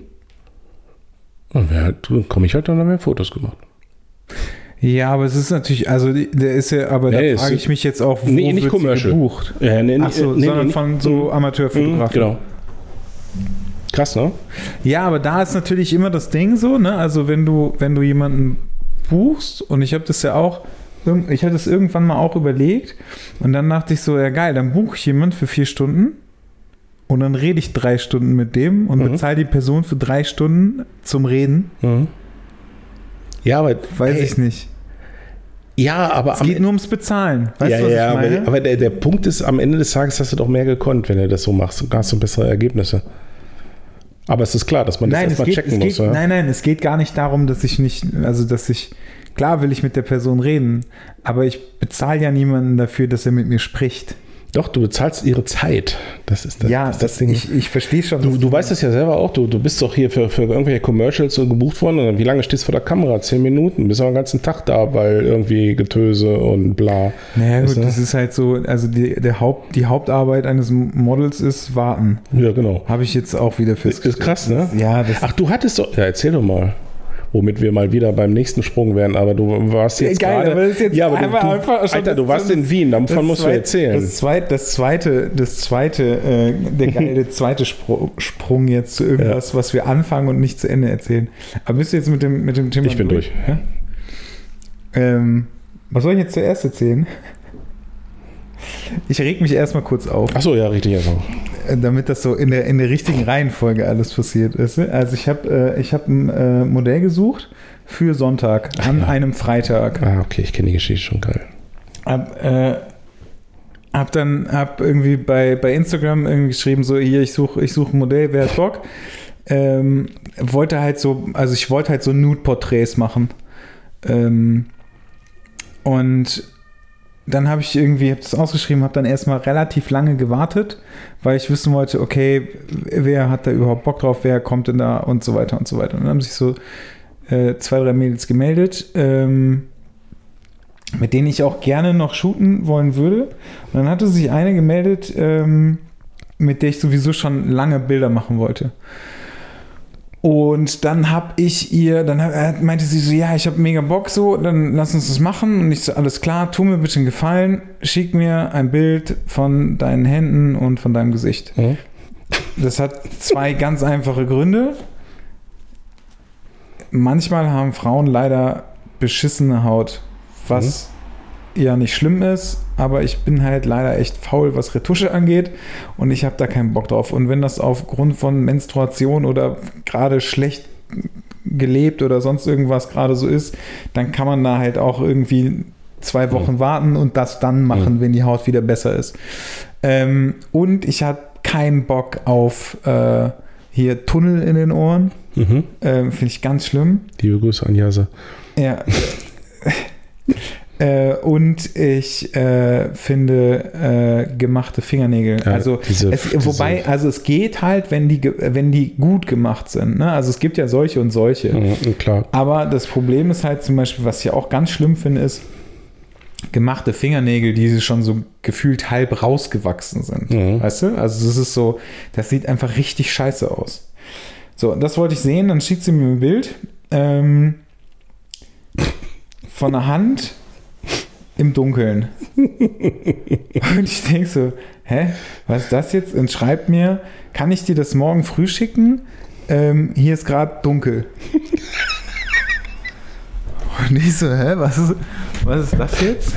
Und wer halt, dann komme ich halt dann, dann werden Fotos gemacht. Ja, aber es ist natürlich, also der ist ja, aber Nee, da frage ich mich jetzt auch, wo Nee, nicht wird gebucht? Ja, nee, Ach so, nee, sondern nee, von so Mhm, Amateurfotografen. Genau. Krass, ne? Ja, aber da ist natürlich immer das Ding so, ne? Also wenn du, wenn du jemanden buchst, und ich habe das ja auch, ich hatte es irgendwann mal auch überlegt, und dann dachte ich so, ja geil, dann buche ich jemanden für vier Stunden und dann rede ich drei Stunden mit dem und Mhm. bezahle die Person für drei Stunden zum Reden. Mhm. Ja, aber Weiß ey, ich nicht. Ja, aber Es geht nur ums Bezahlen. Weißt ja, du, was ja, ich meine? aber, aber der, der Punkt ist, am Ende des Tages hast du doch mehr gekonnt, wenn du das so machst. Du hast so bessere Ergebnisse. Aber es ist klar, dass man nein, das erstmal checken muss. geht, ja? nein, nein, es geht gar nicht darum, dass ich nicht, also dass ich, klar will ich mit der Person reden, aber ich bezahle ja niemanden dafür, dass er mit mir spricht. Doch, du bezahlst ihre Zeit. Das ist das, ja, ist das, ich, ich verstehe schon. Du, du weißt es ja selber auch, du, du bist doch hier für, für irgendwelche Commercials so gebucht worden und wie lange stehst du vor der Kamera? Zehn Minuten, bist aber den ganzen Tag da, weil irgendwie Getöse und bla. Naja, gut, du? das ist halt so, also die, der Haupt, die Hauptarbeit eines Models ist warten. Ja, genau. Habe ich jetzt auch wieder Ist, festgestellt. ist krass, ne? Ja, das Ach, du hattest doch, ja, erzähl doch mal. Womit wir mal wieder beim nächsten Sprung wären, aber du warst jetzt Geil, gerade. aber jetzt ja, aber du, du, Alter, du warst in Wien, davon musst du zweit- erzählen. Das zweite, das zweite, das zweite, äh, der [LAUGHS] geile zweite Sprung jetzt zu irgendwas, was wir anfangen und nicht zu Ende erzählen. Aber bist du jetzt mit dem, mit dem Thema Ich bin durch. Ja? Ähm, was soll ich jetzt zuerst erzählen? Ich reg mich erstmal kurz auf, Achso, ja, richtig. Also. Damit das so in der, in der richtigen Reihenfolge alles passiert ist. Also ich habe äh, ich hab ein äh, Modell gesucht für Sonntag an ja. einem Freitag. Ah, okay, ich kenne die Geschichte schon geil. Hab, äh, hab dann hab irgendwie bei, bei Instagram irgendwie geschrieben, so hier, ich suche ich such ein Modell, wer hat Bock? Ähm, wollte halt so, also ich wollte halt so Nude-Porträts machen. Ähm, und dann habe ich irgendwie, habe das ausgeschrieben, habe dann erstmal relativ lange gewartet, weil ich wissen wollte, okay, wer hat da überhaupt Bock drauf, wer kommt denn da und so weiter und so weiter. Und dann haben sich so äh, zwei, drei Mädels gemeldet. Ähm, mit denen ich auch gerne noch shooten wollen würde. Und dann hatte sich eine gemeldet, ähm, mit der ich sowieso schon lange Bilder machen wollte. Und dann habe ich ihr, dann hab, meinte sie so, ja, ich habe mega Bock so, dann lass uns das machen. Und ich so, alles klar, tu mir bitte einen Gefallen, schick mir ein Bild von deinen Händen und von deinem Gesicht. Mhm. Das hat zwei ganz einfache Gründe. Manchmal haben Frauen leider beschissene Haut, was ja nicht schlimm ist, aber ich bin halt leider echt faul, was Retusche angeht und ich habe da keinen Bock drauf. Und wenn das aufgrund von Menstruation oder gerade schlecht gelebt oder sonst irgendwas gerade so ist, dann kann man da halt auch irgendwie zwei Wochen warten und das dann machen, wenn die Haut wieder besser ist. Ähm, und ich hatte keinen Bock auf äh, hier Tunnel in den Ohren. Mhm. Ähm, Finde ich ganz schlimm. Liebe Grüße an Jase. Ja. [LAUGHS] äh, und ich äh, finde äh, gemachte Fingernägel. Ja, also diese- es, wobei, also es geht halt, wenn die, wenn die gut gemacht sind. Ne? Also es gibt ja solche und solche. Mhm, klar. Aber das Problem ist halt zum Beispiel, was ich auch ganz schlimm finde, ist gemachte Fingernägel, die schon so gefühlt halb rausgewachsen sind. Mhm. Weißt du? Also das ist so, das sieht einfach richtig scheiße aus. So, das wollte ich sehen, dann schickt sie mir ein Bild ähm, von einer Hand im Dunkeln. [LAUGHS] Und ich denke so, hä, was ist das jetzt? Und schreibt mir, kann ich dir das morgen früh schicken? Ähm, hier ist gerade dunkel. Und ich so, hä, was ist, was ist das jetzt?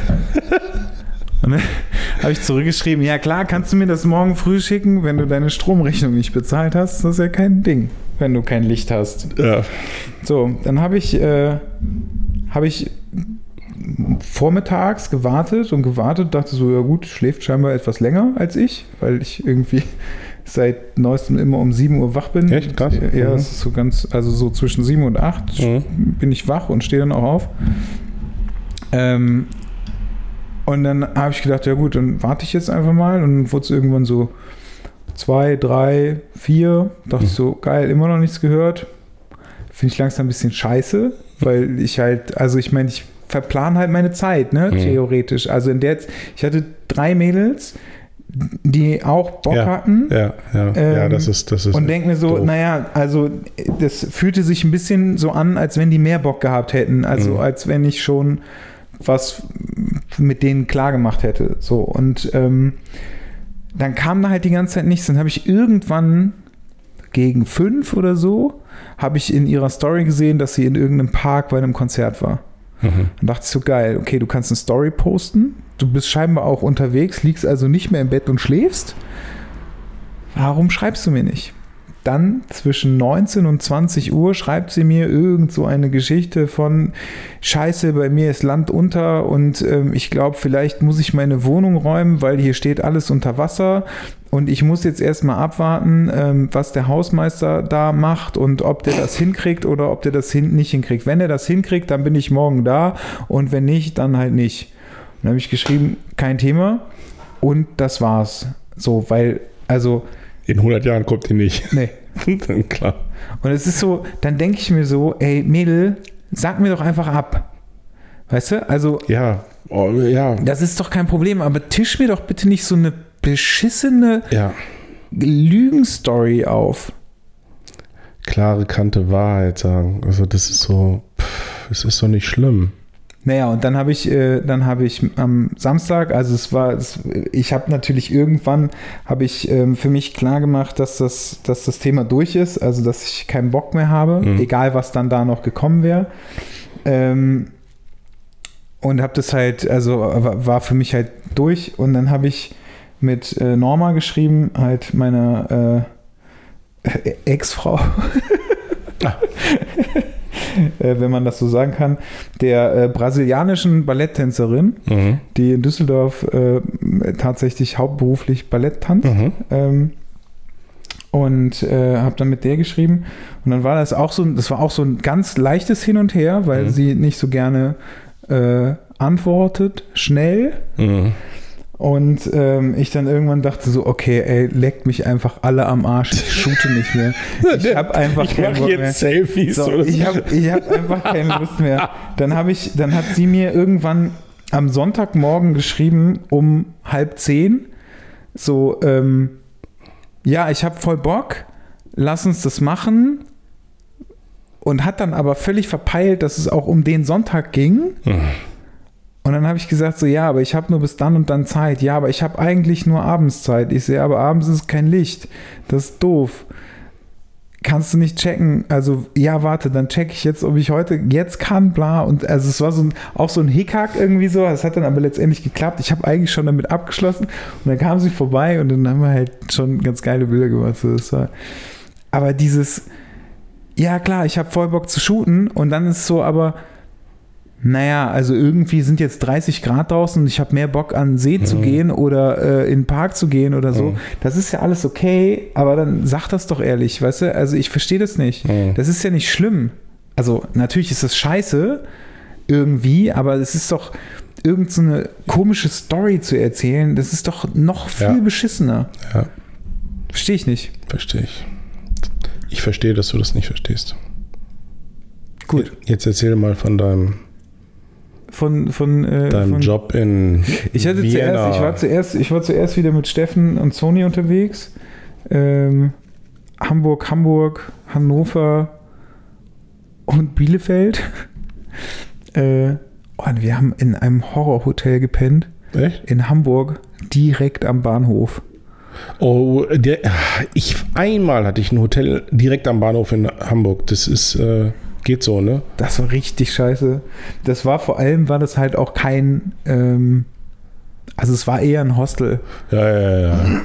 Und dann habe ich zurückgeschrieben, ja klar, kannst du mir das morgen früh schicken, wenn du deine Stromrechnung nicht bezahlt hast? Das ist ja kein Ding, wenn du kein Licht hast. Ja. So, dann habe ich, äh, habe ich vormittags gewartet und gewartet, dachte so, ja gut, schläft scheinbar etwas länger als ich, weil ich irgendwie [LAUGHS] seit neuestem immer um 7 Uhr wach bin. Echt? Krass. Ja, Mhm. ist so ganz, also so zwischen 7 und 8 Mhm. bin ich wach und stehe dann auch auf. Ähm, und dann habe ich gedacht, ja gut, dann warte ich jetzt einfach mal. Und wurde es irgendwann so zwei, drei, vier. Dachte ich so, geil, immer noch nichts gehört. Finde ich langsam ein bisschen scheiße, weil ich halt, also ich meine, ich verplan halt meine Zeit, ne, Mhm. theoretisch. Also in der, ich hatte drei Mädels, die auch Bock Ja, hatten. Ja, ja, ja, Ähm, das ist, das ist. Und denke mir so, doof. naja, also das fühlte sich ein bisschen so an, als wenn die mehr Bock gehabt hätten. Also Mhm. als wenn ich schon was mit denen klar gemacht hätte. So, und ähm, dann kam da halt die ganze Zeit nichts. Dann habe ich irgendwann gegen fünf oder so, habe ich in ihrer Story gesehen, dass sie in irgendeinem Park bei einem Konzert war. Mhm. Dann dachte ich so, geil, okay, du kannst eine Story posten. Du bist scheinbar auch unterwegs, liegst also nicht mehr im Bett und schläfst. Warum schreibst du mir nicht? Dann zwischen 19 und 20 Uhr schreibt sie mir irgend so eine Geschichte von Scheiße, bei mir ist Land unter und ähm, ich glaube, vielleicht muss ich meine Wohnung räumen, weil hier steht alles unter Wasser und ich muss jetzt erstmal abwarten, ähm, was der Hausmeister da macht und ob der das hinkriegt oder ob der das hin nicht hinkriegt. Wenn er das hinkriegt, dann bin ich morgen da und wenn nicht, dann halt nicht. Dann habe ich geschrieben, kein Thema und das war's. So, weil, also, In 100 Jahren kommt die nicht. nee. [LAUGHS] Dann klar. Und es ist so, dann denke ich mir so, ey, Mädel, sag mir doch einfach ab. Weißt du? Also, Ja, oh, ja, das ist doch kein Problem, aber tisch mir doch bitte nicht so eine beschissene ja. Lügenstory auf. Klare Kante Wahrheit sagen. Also das ist so, pff, es ist doch nicht schlimm. Naja, und dann habe ich, äh, dann habe ich am Samstag, also es war, es, ich habe natürlich irgendwann, habe ich ähm, für mich klar gemacht, dass das, dass das Thema durch ist, also dass ich keinen Bock mehr habe, Mhm. egal was dann da noch gekommen wäre. Ähm, und habe das halt, also war für mich halt durch und dann habe ich mit äh, Norma geschrieben, halt meiner äh, Ex-Frau. [LAUGHS] [LAUGHS] äh, wenn man das so sagen kann, der äh, brasilianischen Balletttänzerin, Mhm. die in Düsseldorf äh, tatsächlich hauptberuflich Ballett tanzt. Mhm. Ähm, und äh, habe dann mit der geschrieben. Und dann war das auch so, das war auch so ein ganz leichtes Hin und Her, weil Mhm. sie nicht so gerne äh, antwortet, schnell. Mhm. Und ähm, ich dann irgendwann dachte so, okay, ey, leckt mich einfach alle am Arsch, ich shoote nicht mehr. Ich [LAUGHS] habe einfach Ich keinen Bock mehr. jetzt Selfies. So, oder ich habe ich hab einfach keine Lust mehr. Dann habe ich, dann hat sie mir irgendwann am Sonntagmorgen geschrieben um halb zehn, so, ähm, ja, ich habe voll Bock, lass uns das machen. Und hat dann aber völlig verpeilt, dass es auch um den Sonntag ging. Mhm. Und dann habe ich gesagt, so ja, aber ich habe nur bis dann und dann Zeit. Ja, aber ich habe eigentlich nur abends Zeit. Ich sehe, aber abends ist kein Licht. Das ist doof. Kannst du nicht checken? Also, ja, warte, dann checke ich jetzt, ob ich heute jetzt kann, bla. Und also es war so ein, auch so ein Hickhack irgendwie so. Es hat dann aber letztendlich geklappt. Ich habe eigentlich schon damit abgeschlossen. Und dann kam sie vorbei und dann haben wir halt schon ganz geile Bilder gemacht. Das war, aber dieses, ja klar, ich habe voll Bock zu shooten und dann ist so, aber naja, also irgendwie sind jetzt 30 Grad draußen und ich habe mehr Bock an See zu gehen oder äh, in den Park zu gehen oder so. Mhm. Das ist ja alles okay, aber dann sag das doch ehrlich, weißt du? Also ich verstehe das nicht. Mhm. Das ist ja nicht schlimm. Also natürlich ist das scheiße irgendwie, aber es ist doch irgend so eine komische Story zu erzählen. Das ist doch noch viel Ja. beschissener. Ja, Verstehe ich nicht. verstehe ich. Ich verstehe, dass du das nicht verstehst. Gut. Jetzt erzähl mal von deinem, Von, von, äh, deinem von Job in Ich hatte Vienna. zuerst, ich war zuerst, ich war zuerst wieder mit Steffen und Sony unterwegs. Ähm, Hamburg, Hamburg, Hannover und Bielefeld. [LAUGHS] äh, und wir haben in einem Horrorhotel gepennt Echt? in Hamburg, direkt am Bahnhof. Oh, der, ich, einmal hatte ich ein Hotel direkt am Bahnhof in Hamburg. Das ist, äh, geht so, ne? Das war richtig scheiße. Das war vor allem, war das halt auch kein, ähm, also es war eher ein Hostel. Ja, ja, ja.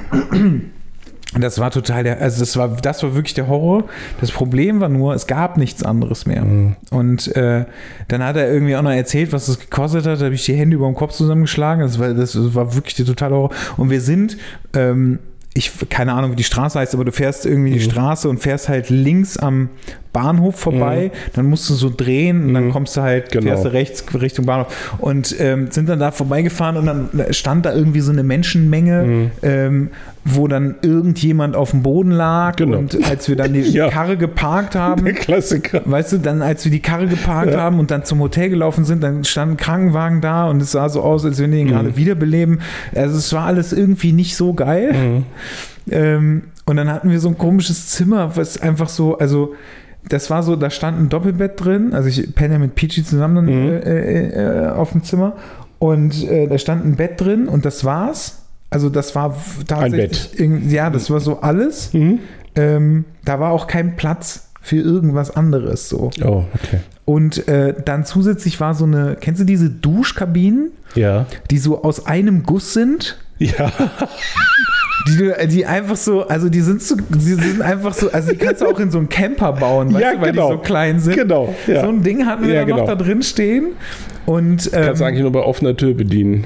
Das war total der, also das war, das war wirklich der Horror. Das Problem war nur, es gab nichts anderes mehr. Mhm. Und äh, dann hat er irgendwie auch noch erzählt, was das gekostet hat. Da habe ich die Hände über dem Kopf zusammengeschlagen. Das war, das war wirklich der totale Horror. Und wir sind, ähm, ich keine Ahnung, wie die Straße heißt, aber du fährst irgendwie die Straße und fährst halt links am Bahnhof vorbei. Dann musst du so drehen und dann kommst du halt, Genau. fährst du rechts Richtung Bahnhof. Und ähm, sind dann da vorbeigefahren und dann stand da irgendwie so eine Menschenmenge, ähm, wo dann irgendjemand auf dem Boden lag. Genau. Und als wir dann die [LAUGHS] Ja. Karre geparkt haben, Der Klassiker. Weißt du, dann als wir die Karre geparkt Ja. haben und dann zum Hotel gelaufen sind, dann stand ein Krankenwagen da und es sah so aus, als wenn die ihn gerade wiederbeleben. Also es war alles irgendwie nicht so geil. Ähm, und dann hatten wir so ein komisches Zimmer, was einfach so, also das war so, da stand ein Doppelbett drin. Also ich penne ja mit Peachy zusammen dann, äh, äh, äh, auf dem Zimmer. Und äh, da stand ein Bett drin und das war's. Also das war tatsächlich, irgend- ja, das war so alles. Mhm. Ähm, da war auch kein Platz für irgendwas anderes so. Oh, okay. Und äh, dann zusätzlich war so eine, kennst du diese Duschkabinen, Ja. die so aus einem Guss sind? Ja. [LAUGHS] Die, die einfach so, also die sind so, die sind einfach so, also die kannst du auch in so einen Camper bauen, weißt Ja, du, weil genau. die so klein sind. Genau, ja. So ein Ding hatten wir Ja, dann noch genau. da drin stehen. Und ähm, Kannst du eigentlich nur bei offener Tür bedienen.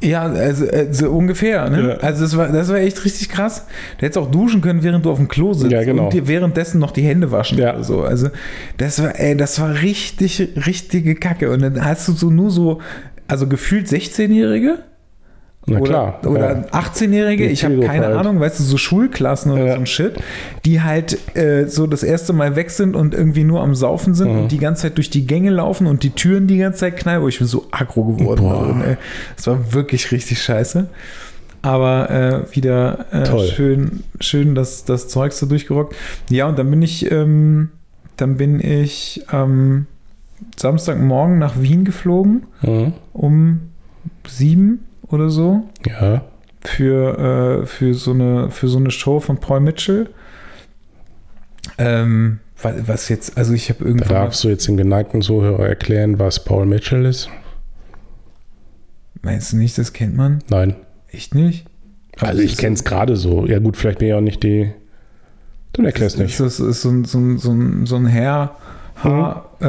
Ja, also, äh, so ungefähr. Ne? Ja. Also das war, das war echt richtig krass. Du hättest auch duschen können, während du auf dem Klo sitzt Ja, genau. und dir währenddessen noch die Hände waschen Ja. oder so. Also das war, ey, das war richtig, richtige Kacke. Und dann hast du so nur so, also gefühlt 16-Jährige Na oder, klar. oder ja. 18-Jährige, Die ich habe keine halt. Ahnung, weißt du, so Schulklassen oder Ja. so ein Shit, die halt äh, so das erste Mal weg sind und irgendwie nur am Saufen sind Mhm. und die ganze Zeit durch die Gänge laufen und die Türen die ganze Zeit knallen. Oh, ich bin so aggro geworden. Boah. ey. Das war wirklich richtig scheiße. Aber äh, wieder äh, schön, schön das, das Zeug so durchgerockt. Ja, und dann bin ich, ähm, dann bin ich am Samstagmorgen nach Wien geflogen Mhm. um sieben oder so Ja. für, äh, für, so eine, für so eine Show von Paul Mitchell. Ähm, wa- was jetzt, also ich habe Da irgendwann. darfst du jetzt den geneigten Zuhörer erklären, was Paul Mitchell ist? Meinst du nicht, das kennt man? Nein. Echt nicht? Also ich kenne es gerade so. Ja gut, vielleicht bin ich auch nicht die... Dann erklär's nicht. Das ist so ein, so ein, so ein, so ein Herr. Haar, äh,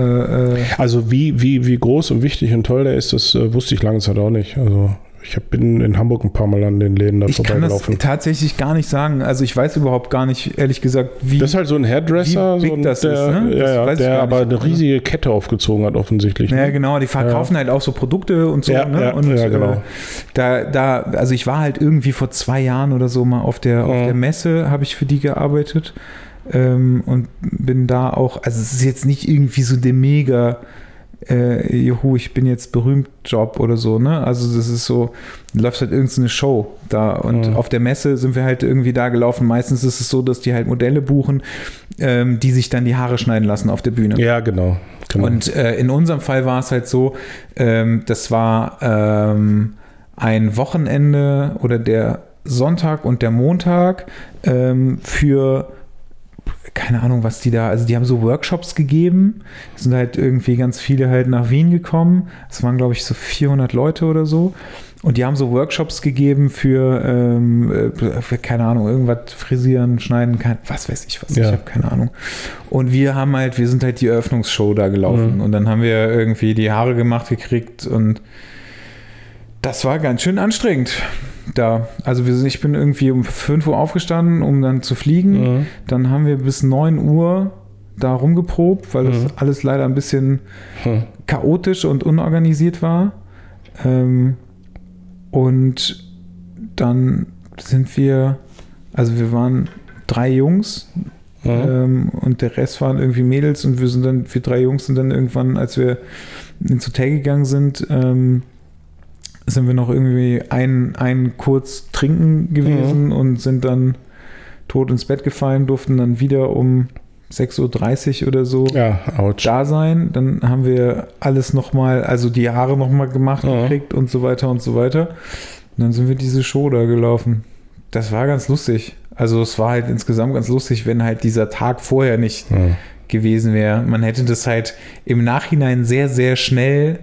äh, Also wie, wie, wie groß und wichtig und toll der ist, das äh, wusste ich lange Zeit auch nicht. Also ich bin in Hamburg ein paar Mal an den Läden da ich kann das vorbeigelaufen. tatsächlich gar nicht sagen. Also ich weiß überhaupt gar nicht, ehrlich gesagt, wie. Das ist halt so ein Hairdresser, Wie big so ein, das der, ist, ne? Das ja, ja, ich der aber eine riesige Kette aufgezogen hat offensichtlich. Ja, ne? genau, die verkaufen halt auch so Produkte und so. Ja, ne? ja, und ja, genau. äh, da, da, also ich war halt irgendwie vor zwei Jahren oder so mal auf der, auf Mhm. der Messe, habe ich für die gearbeitet ähm, und bin da auch, also es ist jetzt nicht irgendwie so der mega, äh, juhu, ich bin jetzt berühmt Job oder so, ne? Also das ist so, läuft halt irgendeine Show da und Mhm. auf der Messe sind wir halt irgendwie da gelaufen. Meistens ist es so, dass die halt Modelle buchen, ähm, die sich dann die Haare schneiden lassen auf der Bühne. Ja, genau. genau. Und äh, in unserem Fall war es halt so, ähm, das war ähm, ein Wochenende oder der Sonntag und der Montag ähm, für keine Ahnung, was die da, also die haben so Workshops gegeben, es sind halt irgendwie ganz viele halt nach Wien gekommen, es waren glaube ich so 400 Leute oder so Und die haben so Workshops gegeben für, ähm, äh, für keine Ahnung, irgendwas frisieren, schneiden, kein, was weiß ich was, Ja. ich habe keine Ahnung. Und wir haben halt, wir sind halt die Eröffnungsshow da gelaufen Mhm. und dann haben wir irgendwie die Haare gemacht gekriegt und das war ganz schön anstrengend. Da, also wir sind, ich bin irgendwie um 5 Uhr aufgestanden, um dann zu fliegen. Mhm. Dann haben wir bis 9 Uhr da rumgeprobt, weil das Mhm. alles leider ein bisschen Hm. chaotisch und unorganisiert war. Ähm, und dann sind wir, also wir waren drei Jungs Mhm. ähm, und der Rest waren irgendwie Mädels und wir sind dann, wir drei Jungs sind dann irgendwann, als wir ins Hotel gegangen sind, ähm, sind wir noch irgendwie ein, ein kurz trinken gewesen und sind dann tot ins Bett gefallen, durften dann wieder um 6.30 Uhr oder so Ja, da sein. Dann haben wir alles nochmal, also die Haare nochmal gemacht Ja. gekriegt und so weiter und so weiter. Und dann sind wir diese Show da gelaufen. Das war ganz lustig. Also es war halt insgesamt ganz lustig, wenn halt dieser Tag vorher nicht Ja. gewesen wäre. Man hätte das halt im Nachhinein sehr, sehr schnell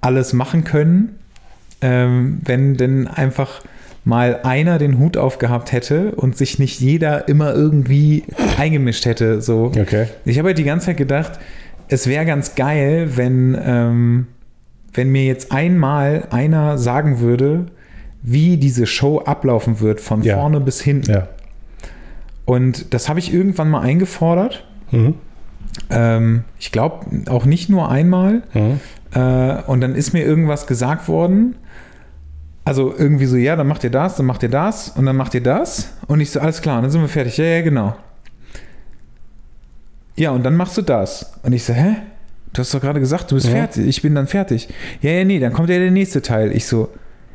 alles machen können, ähm, wenn denn einfach mal einer den Hut aufgehabt hätte und sich nicht jeder immer irgendwie eingemischt hätte. So. Okay. Ich habe halt die ganze Zeit gedacht, es wäre ganz geil, wenn, ähm, wenn mir jetzt einmal einer sagen würde, wie diese Show ablaufen wird, von Ja. vorne bis hinten. Ja. Und das habe ich irgendwann mal eingefordert. Mhm. Ähm, ich glaube auch nicht nur einmal. Mhm. Äh, und dann ist mir irgendwas gesagt worden. Also irgendwie so, ja, dann macht ihr das, dann macht ihr das und dann macht ihr das. Und ich so, alles klar, und dann sind wir fertig. Ja, ja, genau. Ja, und dann machst du das. Und ich so, hä? Du hast doch gerade gesagt, du bist Ja. fertig. Ich bin dann fertig. Ja, ja, nee, dann kommt ja der nächste Teil. Ich so,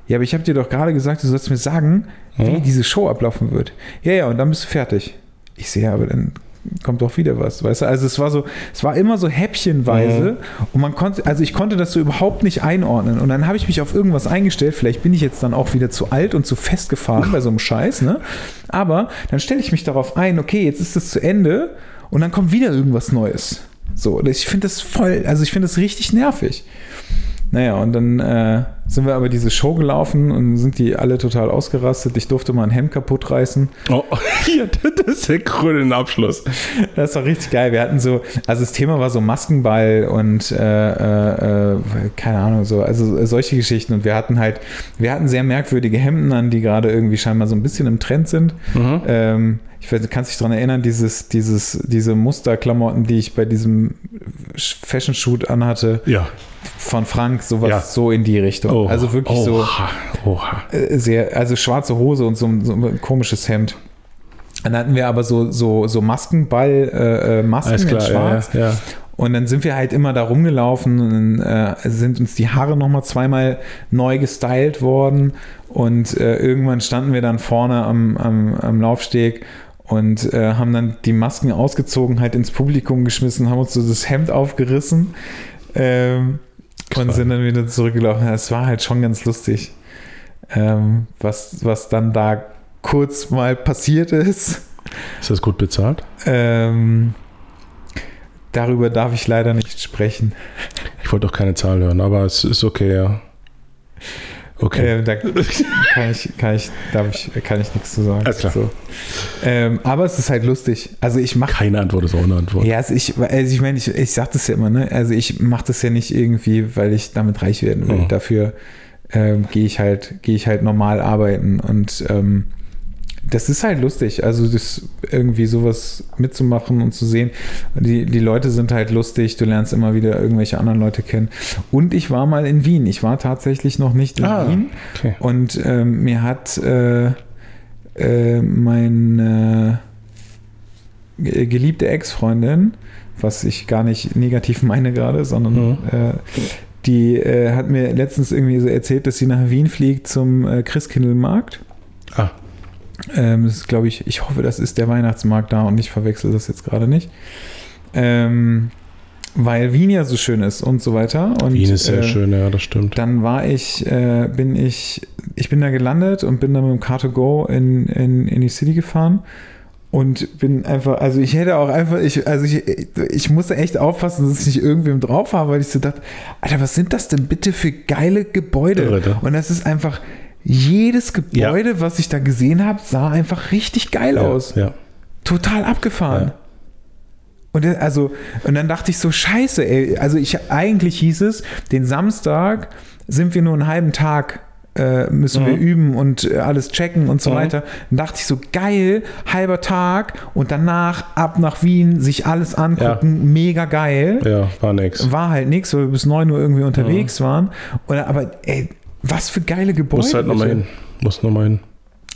ja, aber ich habe dir doch gerade gesagt, du sollst mir sagen, wie Mhm. diese Show ablaufen wird. Ja, ja, und dann bist du fertig. Ich sehe, ja, aber dann kommt doch wieder was, weißt du? Also es war so, es war immer so häppchenweise Mhm. und man konnte, also ich konnte das so überhaupt nicht einordnen und dann habe ich mich auf irgendwas eingestellt, vielleicht bin ich jetzt dann auch wieder zu alt und zu festgefahren bei so einem Scheiß, ne? Aber dann stelle ich mich darauf ein, okay, jetzt ist es zu Ende und dann kommt wieder irgendwas Neues. So, ich finde das voll, also ich finde das richtig nervig. Naja, und dann äh, sind wir aber diese Show gelaufen und sind die alle total ausgerastet. Ich durfte mal ein Hemd kaputt reißen. Oh, [LAUGHS] ja, das ist der grüne Abschluss. Das war richtig geil. Wir hatten so, also das Thema war so Maskenball und äh, äh, äh, keine Ahnung, so, also solche Geschichten. Und wir hatten halt, wir hatten sehr merkwürdige Hemden an, die gerade irgendwie scheinbar so ein bisschen im Trend sind. Mhm. Ähm, ich weiß, du kannst dich daran erinnern, dieses, dieses, diese Musterklamotten, die ich bei diesem Fashion Shoot anhatte Ja. von Frank, sowas Ja. so in die Richtung. Oh, also wirklich so Oha. Oha. äh, sehr, also schwarze Hose und so, ein- so ein komisches Hemd. Dann hatten wir aber so, so, so Maskenball, äh, äh, Masken klar, in schwarz. ja, ja. Und dann sind wir halt immer da rumgelaufen und äh, sind uns die Haare nochmal zweimal neu gestylt worden. Und äh, irgendwann standen wir dann vorne am, am, am Laufsteg und äh, haben dann die Masken ausgezogen, halt ins Publikum geschmissen, haben uns so das Hemd aufgerissen ähm, und sind dann wieder zurückgelaufen. Es war halt schon ganz lustig, ähm, was, was dann da kurz mal passiert ist. Ist das gut bezahlt? Ähm, darüber darf ich leider nicht sprechen. Ich wollte auch keine Zahl hören, aber es ist okay, ja. Okay. Äh, da kann ich, kann ich, darf ich, kann ich nichts zu sagen. Alles klar. So. Ähm, aber es ist halt lustig. Also ich mache Keine Antwort ist auch eine Antwort. ja, also ich, also ich meine, ich, ich sag das ja immer, ne? Also ich mache das ja nicht irgendwie, weil ich damit reich werden will. Mhm. Dafür ähm, gehe ich halt, gehe ich halt normal arbeiten und ähm, das ist halt lustig. Also das irgendwie sowas mitzumachen und zu sehen. Die, die Leute sind halt lustig. Du lernst immer wieder irgendwelche anderen Leute kennen. Und ich war mal in Wien. Ich war tatsächlich noch nicht in Ah, Wien. okay. Und ähm, mir hat äh, äh, meine ge- geliebte Ex-Freundin, was ich gar nicht negativ meine gerade, sondern Mhm. äh, die äh, hat mir letztens irgendwie so erzählt, dass sie nach Wien fliegt zum äh, Christkindlmarkt. Ah, Ähm, das ist, glaube ich, ich hoffe, das ist der Weihnachtsmarkt da und ich verwechsel das jetzt gerade nicht. Ähm, weil Wien ja so schön ist und so weiter. Und, Wien ist sehr äh, schön, ja, das stimmt. dann war ich, äh, bin ich, ich bin da gelandet und bin dann mit dem Car2Go in, in, in die City gefahren. und bin einfach, also ich hätte auch einfach, ich, also ich, ich musste echt aufpassen, dass ich nicht irgendwem drauf habe, weil ich so dachte, Alter, was sind das denn bitte für geile Gebäude? Irre, ne? Und das ist einfach, jedes Gebäude, was ich da gesehen habe, sah einfach richtig geil aus. Ja. Total abgefahren. Ja. Und also, und dann dachte ich so, scheiße, ey, also ich eigentlich hieß es, den Samstag sind wir nur einen halben Tag äh, müssen wir Mhm. üben und äh, alles checken und so Mhm. weiter. Dann dachte ich so, geil, halber Tag und danach ab nach Wien, sich alles angucken, mega geil. ja, war nix. War halt nichts, weil wir bis 9 Uhr irgendwie unterwegs waren. Oder, aber ey, was für geile Gebäude. Muss halt nochmal hin. Muss nochmal hin.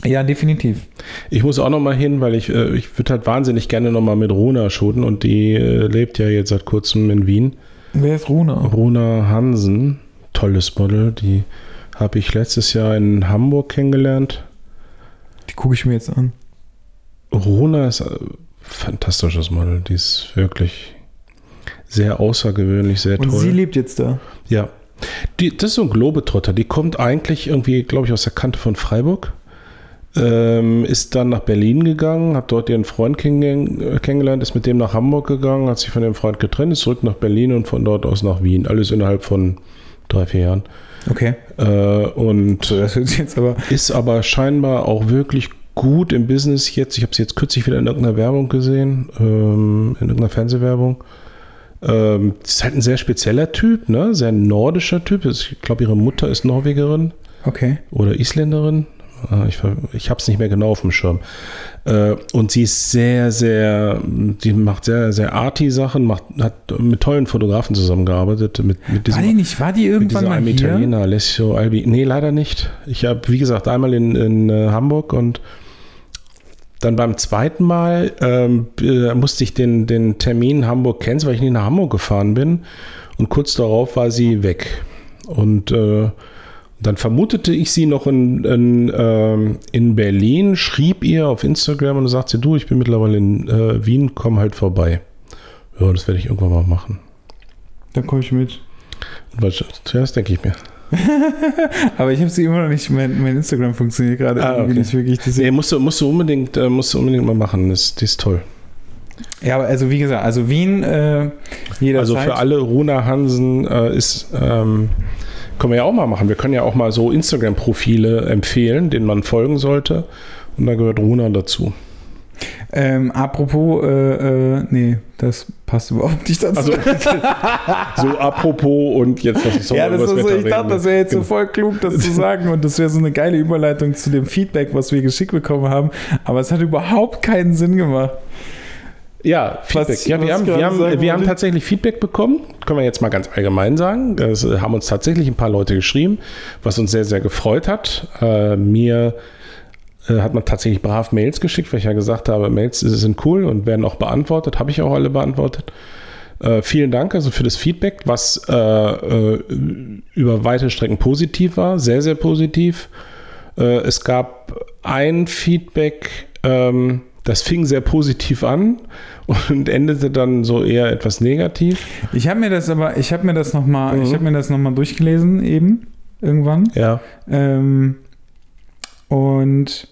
Ja, definitiv. Ich muss auch nochmal hin, weil ich, äh, ich würde halt wahnsinnig gerne nochmal mit Runa shooten und die äh, lebt ja jetzt seit kurzem in Wien. Wer ist Runa? Runa Hansen, tolles Model, die habe ich letztes Jahr in Hamburg kennengelernt. Die gucke ich mir jetzt an. Runa ist ein fantastisches Model, die ist wirklich sehr außergewöhnlich, sehr Und toll. sie lebt jetzt da. Ja. Die, das ist so ein Globetrotter. Die kommt eigentlich irgendwie, glaube ich, aus der Kante von Freiburg. Ähm, ist dann nach Berlin gegangen, hat dort ihren Freund kenn kennengelernt, ist mit dem nach Hamburg gegangen, hat sich von dem Freund getrennt, ist zurück nach Berlin und von dort aus nach Wien. Alles innerhalb von drei, vier Jahren. Okay. Äh, und aber. ist aber scheinbar auch wirklich gut im Business jetzt. Ich habe sie jetzt kürzlich wieder in irgendeiner Werbung gesehen, ähm, in irgendeiner Fernsehwerbung. Ähm, ist halt ein sehr spezieller Typ, ne? sehr nordischer Typ. Ich glaube, ihre Mutter ist Norwegerin Okay. oder Isländerin. Äh, Ich, ich habe es nicht mehr genau auf dem Schirm. Äh, Und sie ist sehr, sehr, die macht sehr, sehr arty Sachen, macht, hat mit tollen Fotografen zusammengearbeitet. Mit, mit diesem, War die nicht, war die irgendwann mal einem hier? Italiener, Alessio Albi. Nee, leider nicht. Ich habe, wie gesagt, einmal in, in äh, Hamburg und dann beim zweiten Mal ähm, äh, musste ich den, den Termin Hamburg kennen, weil ich nicht nach Hamburg gefahren bin. Und kurz darauf war sie weg. Und äh, dann vermutete ich sie noch in, in, ähm, in Berlin, schrieb ihr auf Instagram und sagte, du, ich bin mittlerweile in äh, Wien, komm halt vorbei. Ja, das werde ich irgendwann mal machen. Dann komme ich mit. Und was, zuerst denke ich mir. [LAUGHS] Aber ich habe sie immer noch nicht. Mein, mein Instagram funktioniert gerade Ah, irgendwie okay. nicht wirklich. Nee, musst du, musst du unbedingt, äh, musst du unbedingt mal machen. Das, das ist toll. Ja, aber also wie gesagt, also Wien äh, jederzeit. Also für alle Runa Hansen äh, ist, ähm, können wir ja auch mal machen. Wir können ja auch mal so Instagram-Profile empfehlen, denen man folgen sollte. Und da gehört Runa dazu. Ähm, apropos, äh, äh, nee, das passt überhaupt nicht dazu. Also [LAUGHS] so apropos und jetzt was ja, das ist so, ich dachte, das wäre jetzt so Genau. voll klug, das zu sagen und das wäre so eine geile Überleitung zu dem Feedback, was wir geschickt bekommen haben. Aber es hat überhaupt keinen Sinn gemacht. Ja, Feedback. Was- ja, wir haben, wir, haben, sagen wir haben tatsächlich Feedback bekommen. Können wir jetzt mal ganz allgemein sagen. Es äh, haben uns tatsächlich ein paar Leute geschrieben, was uns sehr, sehr gefreut hat. Äh, mir hat man tatsächlich brav Mails geschickt, weil ich ja gesagt habe, Mails sind cool und werden auch beantwortet. Habe ich auch alle beantwortet. Äh, vielen Dank also für das Feedback, was äh, äh, über weite Strecken positiv war, sehr, sehr positiv. Äh, es gab ein Feedback, ähm, das fing sehr positiv an [LAUGHS] und endete dann so eher etwas negativ. Ich habe mir das aber, ich habe mir das nochmal, Mhm. ich habe mir das nochmal durchgelesen eben, irgendwann. Ja. Ähm, und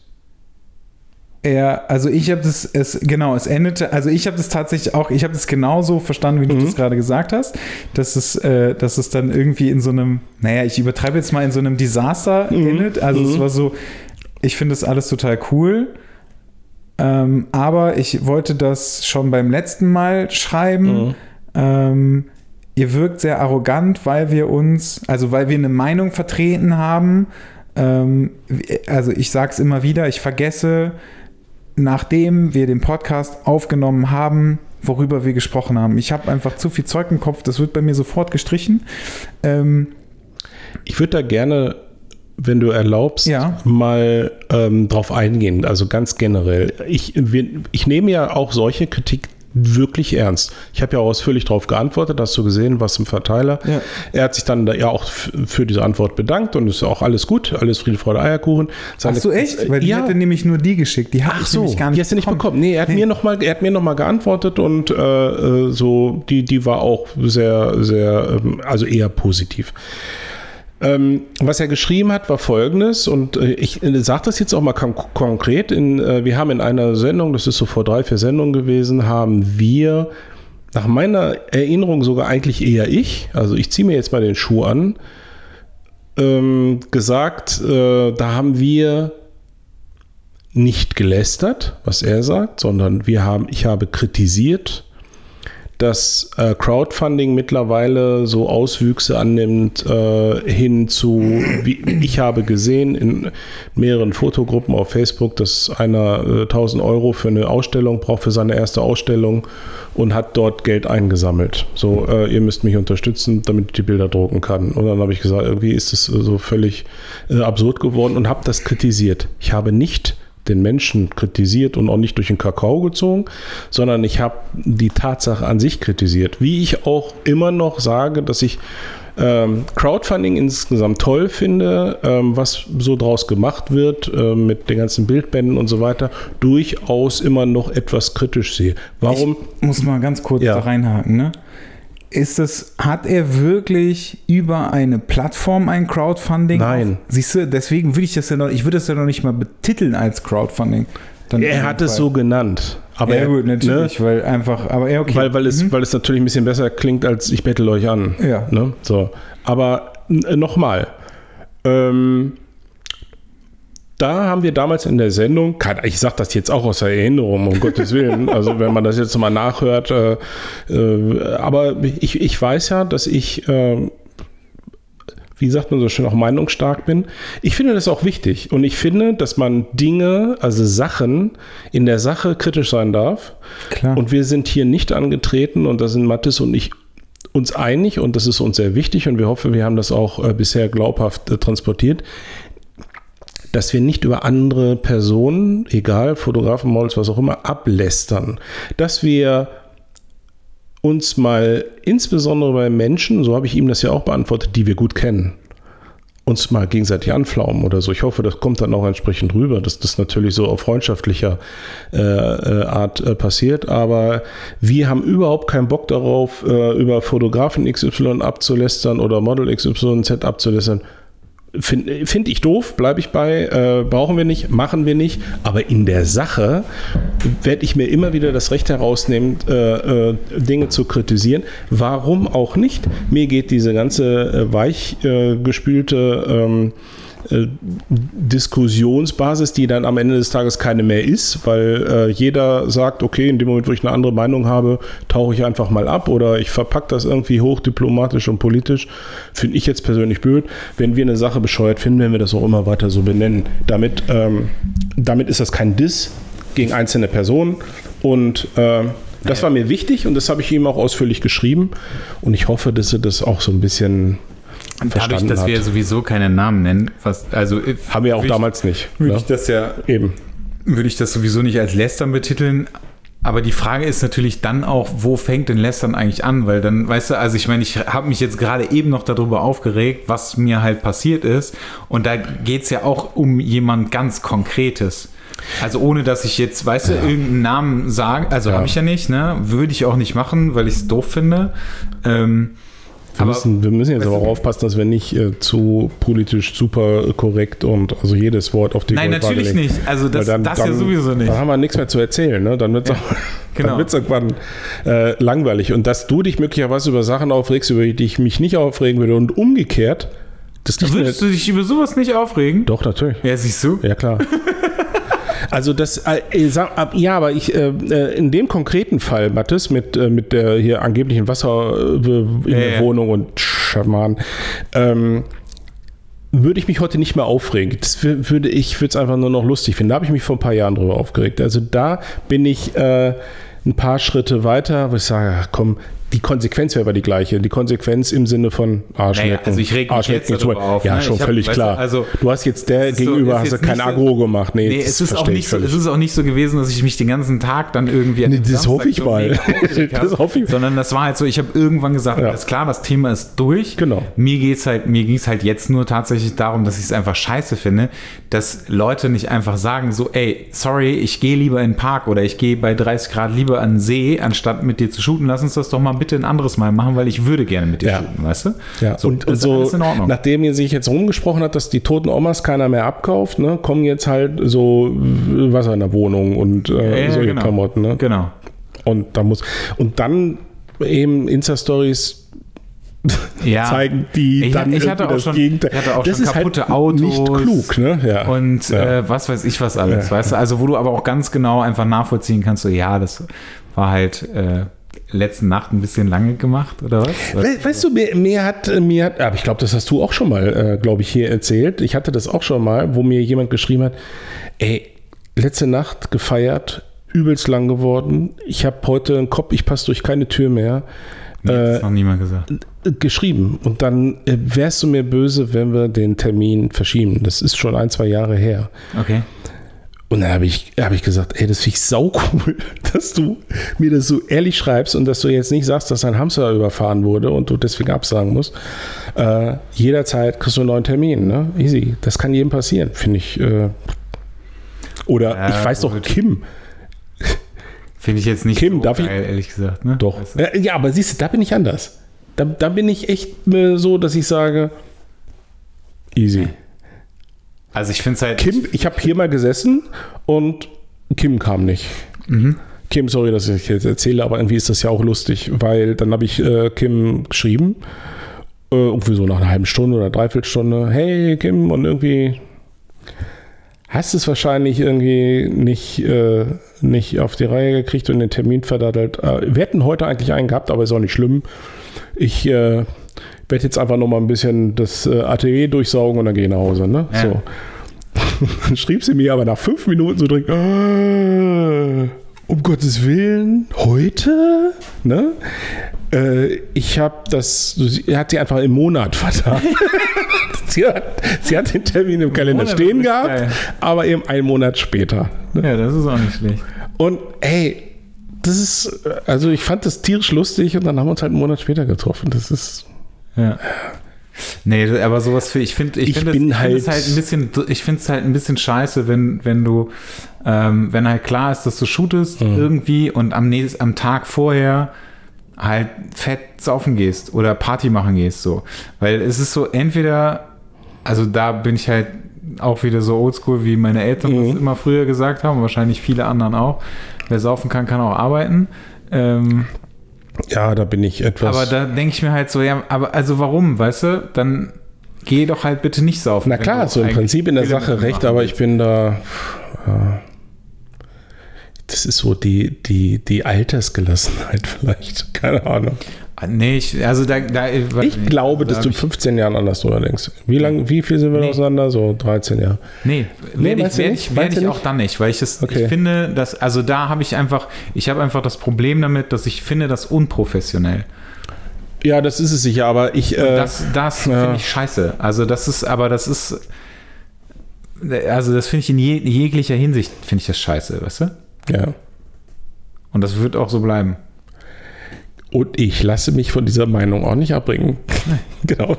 er, also ich habe das, es, genau, es endete, also ich habe das tatsächlich auch, ich habe das genauso verstanden, wie du Mhm. das gerade gesagt hast, dass es, äh, dass es dann irgendwie in so einem, naja, ich übertreibe jetzt mal in so einem Desaster Mhm. endet. Also es Mhm. war so, ich finde das alles total cool. Ähm, aber ich wollte das schon beim letzten Mal schreiben. Mhm. Ähm, ihr wirkt sehr arrogant, weil wir uns, also weil wir eine Meinung vertreten haben. Ähm, also ich sage es immer wieder, ich vergesse, nachdem wir den Podcast aufgenommen haben, worüber wir gesprochen haben. Ich habe einfach zu viel Zeug im Kopf, das wird bei mir sofort gestrichen. Ähm, Ich würde da gerne, wenn du erlaubst, Ja. mal ähm, drauf eingehen, also ganz generell. Ich, wir, ich nehme ja auch solche Kritik wirklich ernst. Ich habe ja auch ausführlich darauf geantwortet, hast du gesehen, was im Verteiler. Ja. Er hat sich dann da ja auch für diese Antwort bedankt und ist auch alles gut, alles Friede, Freude, Eierkuchen. Seine- Hast du echt? Weil die ja. hatte nämlich nur die geschickt. Die Ach so, gar nicht die hast du nicht bekommen. Nee, er hat mir noch er hat mir noch mal geantwortet und äh, äh, so, die, die war auch sehr, sehr, ähm, also eher positiv. Ähm, was er geschrieben hat, war folgendes, und äh, ich äh, sage das jetzt auch mal kon konkret. In, äh, wir haben in einer Sendung, das ist so vor drei, vier Sendungen gewesen, haben wir nach meiner Erinnerung sogar eigentlich eher ich, also ich ziehe mir jetzt mal den Schuh an, ähm, gesagt, äh, da haben wir nicht gelästert, was er sagt, sondern wir haben, ich habe kritisiert, dass äh, Crowdfunding mittlerweile so Auswüchse annimmt äh, hin zu, wie ich habe gesehen in mehreren Fotogruppen auf Facebook, dass einer äh, 1000 Euro für eine Ausstellung braucht, für seine erste Ausstellung und hat dort Geld eingesammelt. So, äh, ihr müsst mich unterstützen, damit ich die Bilder drucken kann. Und dann habe ich gesagt, irgendwie ist es so völlig äh, absurd geworden und habe das kritisiert. Ich habe nicht den Menschen kritisiert und auch nicht durch den Kakao gezogen, sondern ich habe die Tatsache an sich kritisiert. Wie ich auch immer noch sage, dass ich ähm, Crowdfunding insgesamt toll finde, ähm, was so draus gemacht wird äh, mit den ganzen Bildbänden und so weiter, durchaus immer noch etwas kritisch sehe. Warum? Ich muss mal ganz kurz Ja. da reinhaken, ne? Ist es, hat er wirklich über eine Plattform ein Crowdfunding? Nein. Siehst du, deswegen würde ich das ja noch, ich würde das ja noch nicht mal betiteln als Crowdfunding. Dann Er hat es so genannt. Aber ja, er, gut, natürlich, Ne? weil einfach, aber ja, okay. Weil, weil, es, weil es natürlich ein bisschen besser klingt, als ich bettel euch an. Ja. Ne? So. Aber äh, nochmal. Ähm, da haben wir damals in der Sendung, ich sage das jetzt auch aus der Erinnerung, um Gottes Willen, [LAUGHS] also wenn man das jetzt mal nachhört, äh, äh, aber ich, ich weiß ja, dass ich, äh, wie sagt man so schön, auch meinungsstark bin. Ich finde das auch wichtig und ich finde, dass man Dinge, also Sachen, in der Sache kritisch sein darf. Klar. Und wir sind hier nicht angetreten und da sind Mathis und ich uns einig und das ist uns sehr wichtig und wir hoffen, wir haben das auch äh, bisher glaubhaft äh, transportiert, dass wir nicht über andere Personen, egal Fotografen, Models, was auch immer, ablästern. Dass wir uns mal, insbesondere bei Menschen, so habe ich ihm das ja auch beantwortet, die wir gut kennen, uns mal gegenseitig anflaumen oder so. Ich hoffe, das kommt dann auch entsprechend rüber, dass das natürlich so auf freundschaftlicher äh, äh, Art äh, passiert. Aber wir haben überhaupt keinen Bock darauf, äh, über Fotografen XY abzulästern oder Model XYZ abzulästern. Finde find ich doof, bleibe ich bei, äh, brauchen wir nicht, machen wir nicht. Aber in der Sache werde ich mir immer wieder das Recht herausnehmen, äh, äh, Dinge zu kritisieren. Warum auch nicht? Mir geht diese ganze äh, weichgespülte ähm, äh, Diskussionsbasis, die dann am Ende des Tages keine mehr ist, weil äh, jeder sagt, okay, in dem Moment, wo ich eine andere Meinung habe, tauche ich einfach mal ab oder ich verpacke das irgendwie hochdiplomatisch und politisch. Finde ich jetzt persönlich blöd. Wenn wir eine Sache bescheuert finden, werden wir das auch immer weiter so benennen. Damit, ähm, damit ist das kein Diss gegen einzelne Personen und äh, das war mir wichtig und das habe ich ihm auch ausführlich geschrieben und ich hoffe, dass er das auch so ein bisschen Dadurch, dass hat. wir sowieso keine Namen nennen, was, also äh, Haben wir auch würde ich- damals nicht. Würde Ne? ich das ja Eben. würde ich das sowieso nicht als Lästern betiteln. Aber die Frage ist natürlich dann auch, wo fängt denn Lästern eigentlich an? Weil dann, weißt du, also ich meine, ich habe mich jetzt gerade eben noch darüber aufgeregt, was mir halt passiert ist. Und da geht es ja auch um jemand ganz Konkretes. Also ohne, dass ich jetzt, weißt du, irgendeinen Namen sage, also Ja. habe ich ja nicht, ne? Würde ich auch nicht machen, weil ich es doof finde. Ähm, Wir, Aber- müssen, wir müssen jetzt aber auch aufpassen, dass wir nicht äh, zu politisch super korrekt und also jedes Wort auf die Nein, Goldwaage natürlich legen. nicht. Also das- Weil das ja sowieso nicht. Dann haben wir nichts mehr zu erzählen. Ne? Dann wird es [LAUGHS] genau. irgendwann äh, langweilig. Und dass du dich möglicherweise über Sachen aufregst, über die ich mich nicht aufregen würde und umgekehrt, das würdest du dich über sowas nicht aufregen? Doch, natürlich. Ja, siehst du? Ja, klar. [LAUGHS] Also das, äh, sag, ja, aber ich, äh, äh, in dem konkreten Fall, Mathis, mit, äh, mit der hier angeblichen Wasser in Ja, ja. Und Schaman, ähm, würde ich mich heute nicht mehr aufregen. Das wür- würde ich, würde es einfach nur noch lustig finden. Da habe ich mich vor ein paar Jahren drüber aufgeregt. Also da bin ich ein paar Schritte weiter, wo ich sage, komm, die Konsequenz wäre aber die gleiche. Die Konsequenz im Sinne von Arschlecken. Naja, also ich reg mich jetzt darüber auf, Ja, ne? schon hab- völlig weißt du, klar. also- du hast jetzt der so- gegenüber, ist hast du kein so- Agro gemacht. Nee, Nee, es ist, auch nicht ich so, es ist auch nicht so gewesen, dass ich mich den ganzen Tag dann irgendwie Nee, [LAUGHS] das hoffe ich so mal. Das hoffe ich. Sondern das war halt so, ich habe irgendwann gesagt, Ja. alles klar, das Thema ist durch. Genau. Mir geht's halt, mir ging es halt jetzt nur tatsächlich darum, dass ich es einfach scheiße finde, dass Leute nicht einfach sagen, so, ey, sorry, ich gehe lieber in den Park oder ich gehe bei 30 Grad lieber an den See, anstatt mit dir zu shooten, lass uns das doch mal bitte ein anderes Mal machen, weil ich würde gerne mit dir Ja. shooten, weißt du? Ja, So, und so, alles in Ordnung. nachdem ihr sich jetzt rumgesprochen hat, dass die toten Omas keiner mehr abkauft, ne, kommen jetzt halt so Wasser in der Wohnung und äh, Ja, solche genau. Klamotten. Ne? Genau. Und da muss und dann eben Insta-Stories [LAUGHS] Ja. zeigen, die Ich- dann ich hatte auch das schon- Gegenteil. ich hatte auch das schon ist kaputte halt Autos nicht klug, ne? Ja. Und Ja. äh, was weiß ich was alles, weißt du? Also wo du aber auch ganz genau einfach nachvollziehen kannst, so ja, das war halt äh, letzte Nacht ein bisschen lange gemacht oder was? We weißt du, mir, mir hat, mir hat, aber ich glaube, das hast du auch schon mal, äh, glaube ich, hier erzählt. Ich hatte das auch schon mal, wo mir jemand geschrieben hat, ey, letzte Nacht gefeiert, übelst lang geworden. Ich habe heute einen Kopf, ich passe durch keine Tür mehr. Nee, das Äh, hat noch niemand gesagt. geschrieben. Und dann äh, wärst du mir böse, wenn wir den Termin verschieben. Das ist schon ein, zwei Jahre her. Okay. Und dann habe ich, hab ich gesagt, ey, das finde ich sau cool, [LAUGHS] dass du mir das so ehrlich schreibst und dass du jetzt nicht sagst, dass dein Hamster überfahren wurde und du deswegen absagen musst. Äh, jederzeit kriegst du einen neuen Termin, ne? Easy. Das kann jedem passieren, finde ich. Äh, oder Ja, ich weiß doch. Kim, Finde ich jetzt nicht Kim, so darf ich- geil, ehrlich gesagt. Ne? doch. Weißt du? Äh, ja, aber siehst du, da bin ich anders. Da, da bin ich echt äh, so, dass ich sage, easy. Also ich finde es halt. Kim, ich habe hier mal gesessen und Kim kam nicht. Kim, sorry, dass ich jetzt erzähle, aber irgendwie ist das ja auch lustig, weil dann habe ich äh, Kim geschrieben, äh, irgendwie so nach einer halben Stunde oder Dreiviertelstunde, hey Kim, und irgendwie hast es wahrscheinlich irgendwie nicht, äh, nicht auf die Reihe gekriegt und den Termin verdattelt. Äh, wir hätten heute eigentlich einen gehabt, aber ist auch nicht schlimm. Ich äh, werde jetzt einfach noch mal ein bisschen das äh, Atelier durchsaugen und dann gehe ich nach Hause. Ne? Ja. So. [LAUGHS] Dann schrieb sie mir aber nach fünf Minuten so direkt, "Ah, um Gottes Willen, heute? Ne? Äh, ich habe das, sie hat sie einfach im Monat [LAUGHS] vertan. sie, hat, sie hat den Termin im Kalender Monat stehen gehabt, geil. aber eben einen Monat später. Ne? Ja, das ist auch nicht schlecht. Und ey, das ist, also ich fand das tierisch lustig und dann haben wir uns halt einen Monat später getroffen. Das ist, Ja. Nee, aber sowas für, ich finde, ich Ich finde es halt- halt ein bisschen, ich finde es halt ein bisschen scheiße, wenn, wenn du, ähm, wenn halt klar ist, dass du shootest Mhm. irgendwie und am nächsten, am Tag vorher halt fett saufen gehst oder Party machen gehst, so. Weil es ist so, entweder, also da bin ich halt auch wieder so oldschool, wie meine Eltern Mhm. das immer früher gesagt haben, wahrscheinlich viele anderen auch. Wer saufen kann, kann auch arbeiten. Ähm, ja, da bin ich etwas. aber da denke ich mir halt so, ja, aber also warum, weißt du? Dann geh doch halt bitte nicht saufen. Na klar, du im Prinzip in der Sache recht, aber ich bin da. Äh, das ist so die, die, die Altersgelassenheit [LAUGHS] vielleicht. Keine Ahnung. Ah, Nee, ich, also da, da Ich glaube, dass du in 15 Jahren anders drüber denkst. Wie lang, wie viel sind wir Nee. auseinander? So 13 Jahre. Nee, Nee, werde ich, werd ich, werd ich auch dann nicht, weil ich es, Okay. ich finde, dass, also da habe ich einfach, ich habe einfach das Problem damit, dass ich finde das unprofessionell. Ja, das ist es sicher, aber ich. Äh, Das, das ja. finde ich scheiße. Also das ist, aber das ist, also das finde ich in je, jeglicher Hinsicht, finde ich das scheiße, weißt du? ja. Und das wird auch so bleiben. Und ich lasse mich von dieser Meinung auch nicht abbringen. [LAUGHS] genau.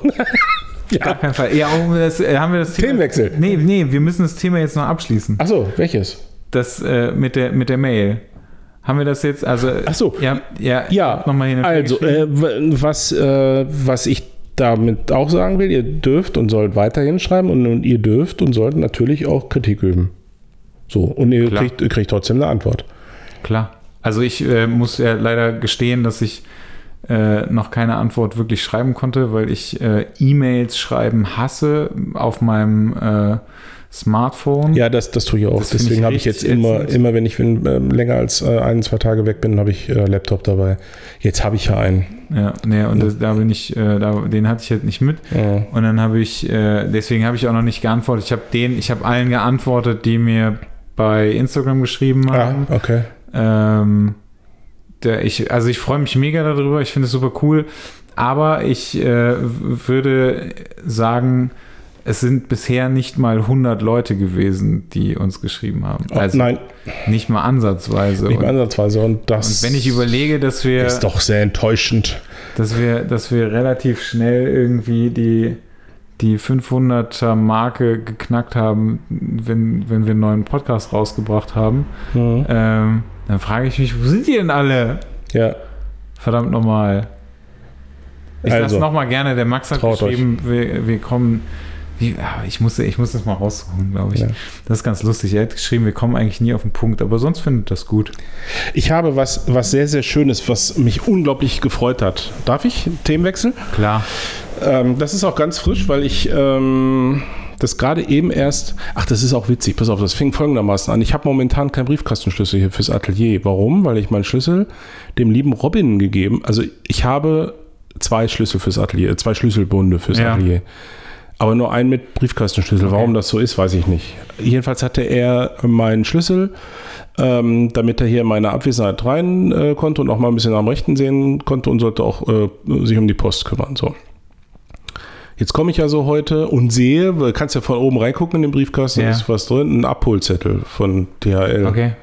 Gar ja. keinen Fall. Ja, das, äh, haben wir das Thema. Themenwechsel. Nee, nee, wir müssen das Thema jetzt noch abschließen. Achso, welches? Das äh, mit, der, mit der Mail. Haben wir das jetzt? Also, Ach so. Ja, ja, Ja, nochmal hier also, äh, was, äh, was ich damit auch sagen will, ihr dürft und sollt weiterhin schreiben und, und ihr dürft und sollt natürlich auch Kritik üben. So, und ihr kriegt, ihr kriegt trotzdem eine Antwort. Klar. Also ich äh, muss ja leider gestehen, dass ich äh, noch keine Antwort wirklich schreiben konnte, weil ich äh, E-Mails schreiben hasse auf meinem äh, Smartphone. Ja, das, das tue ich auch. Das Deswegen habe ich jetzt immer, ätzend. immer, wenn ich wenn, ähm, länger als äh, ein, zwei Tage weg bin, habe ich äh, Laptop dabei. Jetzt habe ich ja einen. Ja, nee, und das, da bin ich, äh, da, den hatte ich halt nicht mit. Ja. Und dann habe ich, äh, deswegen habe ich auch noch nicht geantwortet. Ich habe den, ich habe allen geantwortet, die mir bei Instagram geschrieben Ah, haben. okay. Ähm, der, ich, also ich freue mich mega darüber, ich finde es super cool, aber ich äh, würde sagen, es sind bisher nicht mal 100 Leute gewesen, die uns geschrieben haben. Oh, Also nein, nicht mal ansatzweise. nicht mal ansatzweise. Und das und wenn ich überlege, dass wir, ist doch sehr enttäuschend. dass wir, dass wir relativ schnell irgendwie die, die 500er Marke geknackt haben, wenn, wenn wir einen neuen Podcast rausgebracht haben, Mhm. ähm, dann frage ich mich, wo sind die denn alle? Ja. Verdammt nochmal. Ich Also, sag's nochmal gerne, der Max hat geschrieben, wir, wir kommen. Wie, ah, ich, muss, ich muss das mal raussuchen, glaube ich. Ja. Das ist ganz lustig. Er hat geschrieben, wir kommen eigentlich nie auf den Punkt, aber sonst findet das gut. Ich habe was, was sehr, sehr Schönes, was mich unglaublich gefreut hat. Darf ich? Themenwechsel? Klar. Ähm, das ist auch ganz frisch, weil ich ähm, das gerade eben erst. Ach, das ist auch witzig. Pass auf, das fing folgendermaßen an. Ich habe momentan keinen Briefkastenschlüssel hier fürs Atelier. Warum? Weil ich meinen Schlüssel dem lieben Robin gegeben. Also ich habe zwei Schlüssel fürs Atelier, äh, zwei Schlüsselbunde fürs Ja. Atelier. Aber nur einen mit Briefkastenschlüssel. Okay. Warum das so ist, weiß ich nicht. Jedenfalls hatte er meinen Schlüssel, ähm, damit er hier in meine Abwesenheit rein äh, konnte und auch mal ein bisschen am Rechten sehen konnte und sollte auch äh, sich um die Post kümmern. So. Jetzt komme ich also heute und sehe, du kannst ja von oben reingucken in den Briefkasten, Ja. ist was drin, ein Abholzettel von DHL. Okay.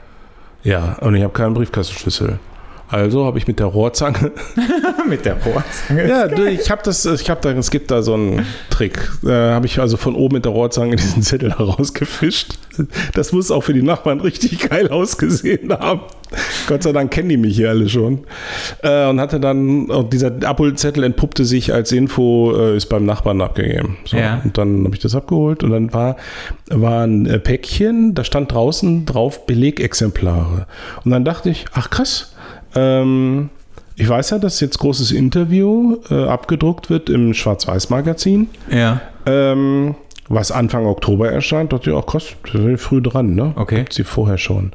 Ja, und ich habe keinen Briefkastenschlüssel. Also habe ich mit der Rohrzange [LAUGHS] Mit der Rohrzange. ja, ich habe das, ich habe da, es gibt da so einen Trick. Da habe ich also von oben mit der Rohrzange [LAUGHS] diesen Zettel herausgefischt. Das muss auch für die Nachbarn richtig geil ausgesehen haben. Gott sei Dank kennen die mich hier alle schon. Äh, und hatte dann, und dieser Abholzettel entpuppte sich als Info, äh, ist beim Nachbarn abgegeben. So, Ja. Und dann habe ich das abgeholt und dann war, war ein äh, Päckchen, da stand draußen drauf Belegexemplare. Und dann dachte ich, ach krass, ähm, ich weiß ja, dass jetzt großes Interview äh, abgedruckt wird im Schwarz-Weiß-Magazin, Ja. ähm, was Anfang Oktober erscheint. Dachte ich, auch krass, da sind wir früh dran, ne? Okay. Gibt's sie vorher schon.